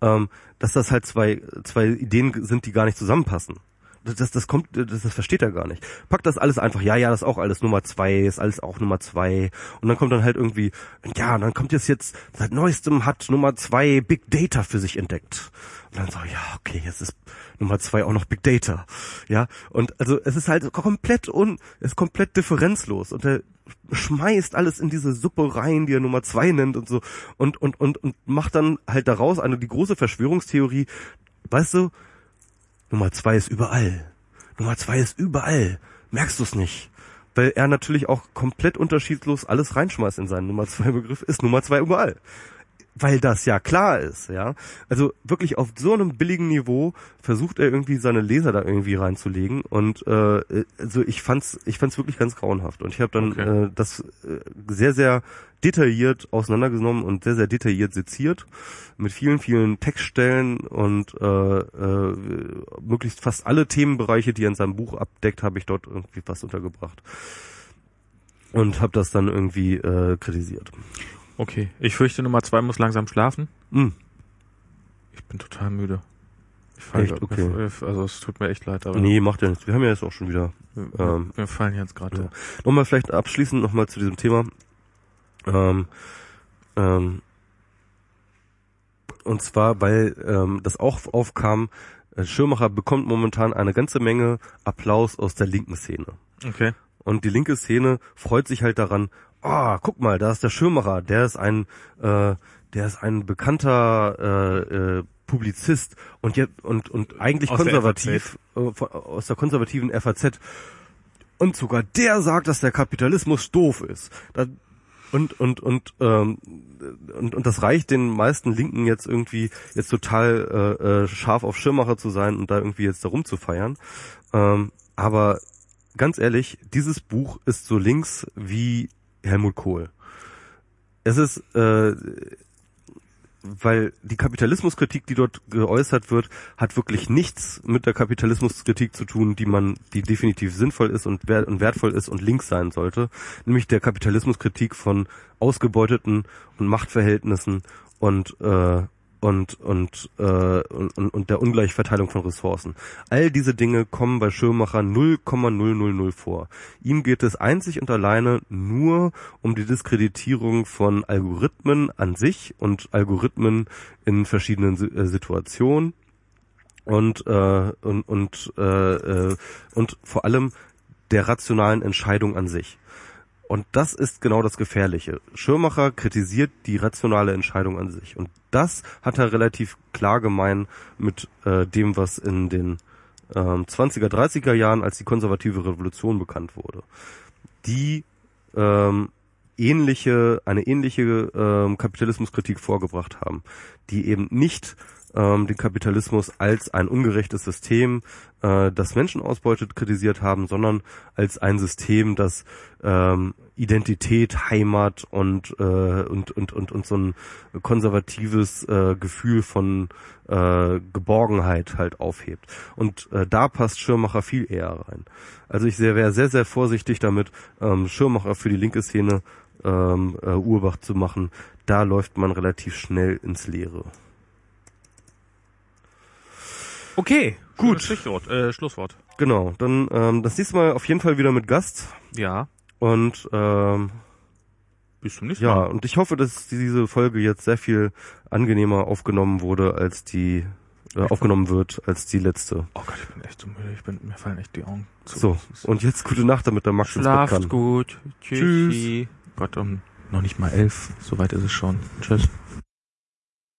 Ähm, dass das halt zwei zwei Ideen sind, die gar nicht zusammenpassen. Das, das, kommt, das, das versteht er gar nicht. Packt das alles einfach, ja, ja, das ist auch alles Nummer zwei, ist alles auch Nummer zwei. Und dann kommt dann halt irgendwie, ja, und dann kommt jetzt jetzt, seit neuestem hat Nummer zwei Big Data für sich entdeckt. Und dann so, ja, okay, jetzt ist Nummer zwei auch noch Big Data. Ja, und also es ist halt komplett un, es ist komplett differenzlos. Und er schmeißt alles in diese Suppe rein, die er Nummer zwei nennt und so. Und, und, und, und macht dann halt daraus eine, die große Verschwörungstheorie, weißt du, Nummer zwei ist überall. Nummer zwei ist überall. Merkst du es nicht? Weil er natürlich auch komplett unterschiedlos alles reinschmeißt in seinen Nummer zwei Begriff, ist Nummer zwei überall. Weil das ja klar ist, ja. Also wirklich auf so einem billigen Niveau versucht er irgendwie seine Leser da irgendwie reinzulegen und äh, also ich fand's ich fand's wirklich ganz grauenhaft und ich habe dann Okay. äh, das äh, sehr sehr detailliert auseinandergenommen und sehr sehr detailliert seziert mit vielen vielen Textstellen und äh, äh, möglichst fast alle Themenbereiche, die er in seinem Buch abdeckt, habe ich dort irgendwie was untergebracht und habe das dann irgendwie äh, kritisiert. Okay. Ich fürchte, Nummer zwei muss langsam schlafen. Mm. Ich bin total müde. Ich fall, Echt? Okay. Also es tut mir echt leid, aber Nee, macht ja nichts. Wir haben ja jetzt auch schon wieder. wir, ähm, wir fallen jetzt gerade. Ja. Nochmal vielleicht abschließend nochmal zu diesem Thema. Ähm, ähm, und zwar, weil ähm, das auch aufkam, äh, Schirmacher bekommt momentan eine ganze Menge Applaus aus der linken Szene. Okay. Und die linke Szene freut sich halt daran, ah, guck mal, da ist der Schirmacher, der ist ein, äh, der ist ein bekannter äh, äh, Publizist und jetzt und und eigentlich Aus der konservativ äh, von- aus der konservativen FAZ und sogar der sagt, dass der Kapitalismus doof ist. Da, und und und ähm, und und das reicht den meisten Linken jetzt irgendwie jetzt total äh, äh, scharf auf Schirmacher zu sein und da irgendwie jetzt darum zu feiern. Ähm, aber ganz ehrlich, dieses Buch ist so links wie Helmut Kohl. Es ist, äh, weil die Kapitalismuskritik, die dort geäußert wird, hat wirklich nichts mit der Kapitalismuskritik zu tun, die man, die definitiv sinnvoll ist und, wert, und wertvoll ist und links sein sollte, nämlich der Kapitalismuskritik von ausgebeuteten und Machtverhältnissen und äh, und und, äh, und und der Ungleichverteilung von Ressourcen. All diese Dinge kommen bei Schirmacher 0,000 vor. Ihm geht es einzig und alleine nur um die Diskreditierung von Algorithmen an sich und Algorithmen in verschiedenen äh, Situationen und äh, und und äh, äh, und vor allem der rationalen Entscheidung an sich. Und das ist genau das Gefährliche. Schirmacher kritisiert die rationale Entscheidung an sich. Und das hat er relativ klar gemein mit äh, dem, was in den ähm, 20er, 30er Jahren als die konservative Revolution bekannt wurde. Die ähm, ähnliche, eine ähnliche ähm, Kapitalismuskritik vorgebracht haben, die eben nicht ähm, den Kapitalismus als ein ungerechtes System, äh, das Menschen ausbeutet, kritisiert haben, sondern als ein System, das ähm, Identität, Heimat und, äh, und, und, und, und so ein konservatives äh, Gefühl von äh, Geborgenheit halt aufhebt. Und äh, da passt Schirmacher viel eher rein. Also ich wäre sehr, sehr vorsichtig damit, ähm, Schirmacher für die linke Szene ähm, äh, Urbach zu machen. Da läuft man relativ schnell ins Leere. Okay. Gut. Stichwort, äh, Schlusswort. Genau, dann ähm, das nächste Mal auf jeden Fall wieder mit Gast. Ja. Und ähm, Bis zum nächsten ja, Mal. und ich hoffe, dass diese Folge jetzt sehr viel angenehmer aufgenommen wurde, als die äh, aufgenommen wird, als die letzte. Oh Gott, ich bin echt so müde. Ich bin, mir fallen echt die Augen zu. So, und jetzt gute Nacht, damit der Max ins Bett Schlaft kann. gut. Tschüssi. Gott, um noch nicht mal elf. Soweit ist es schon. Tschüss.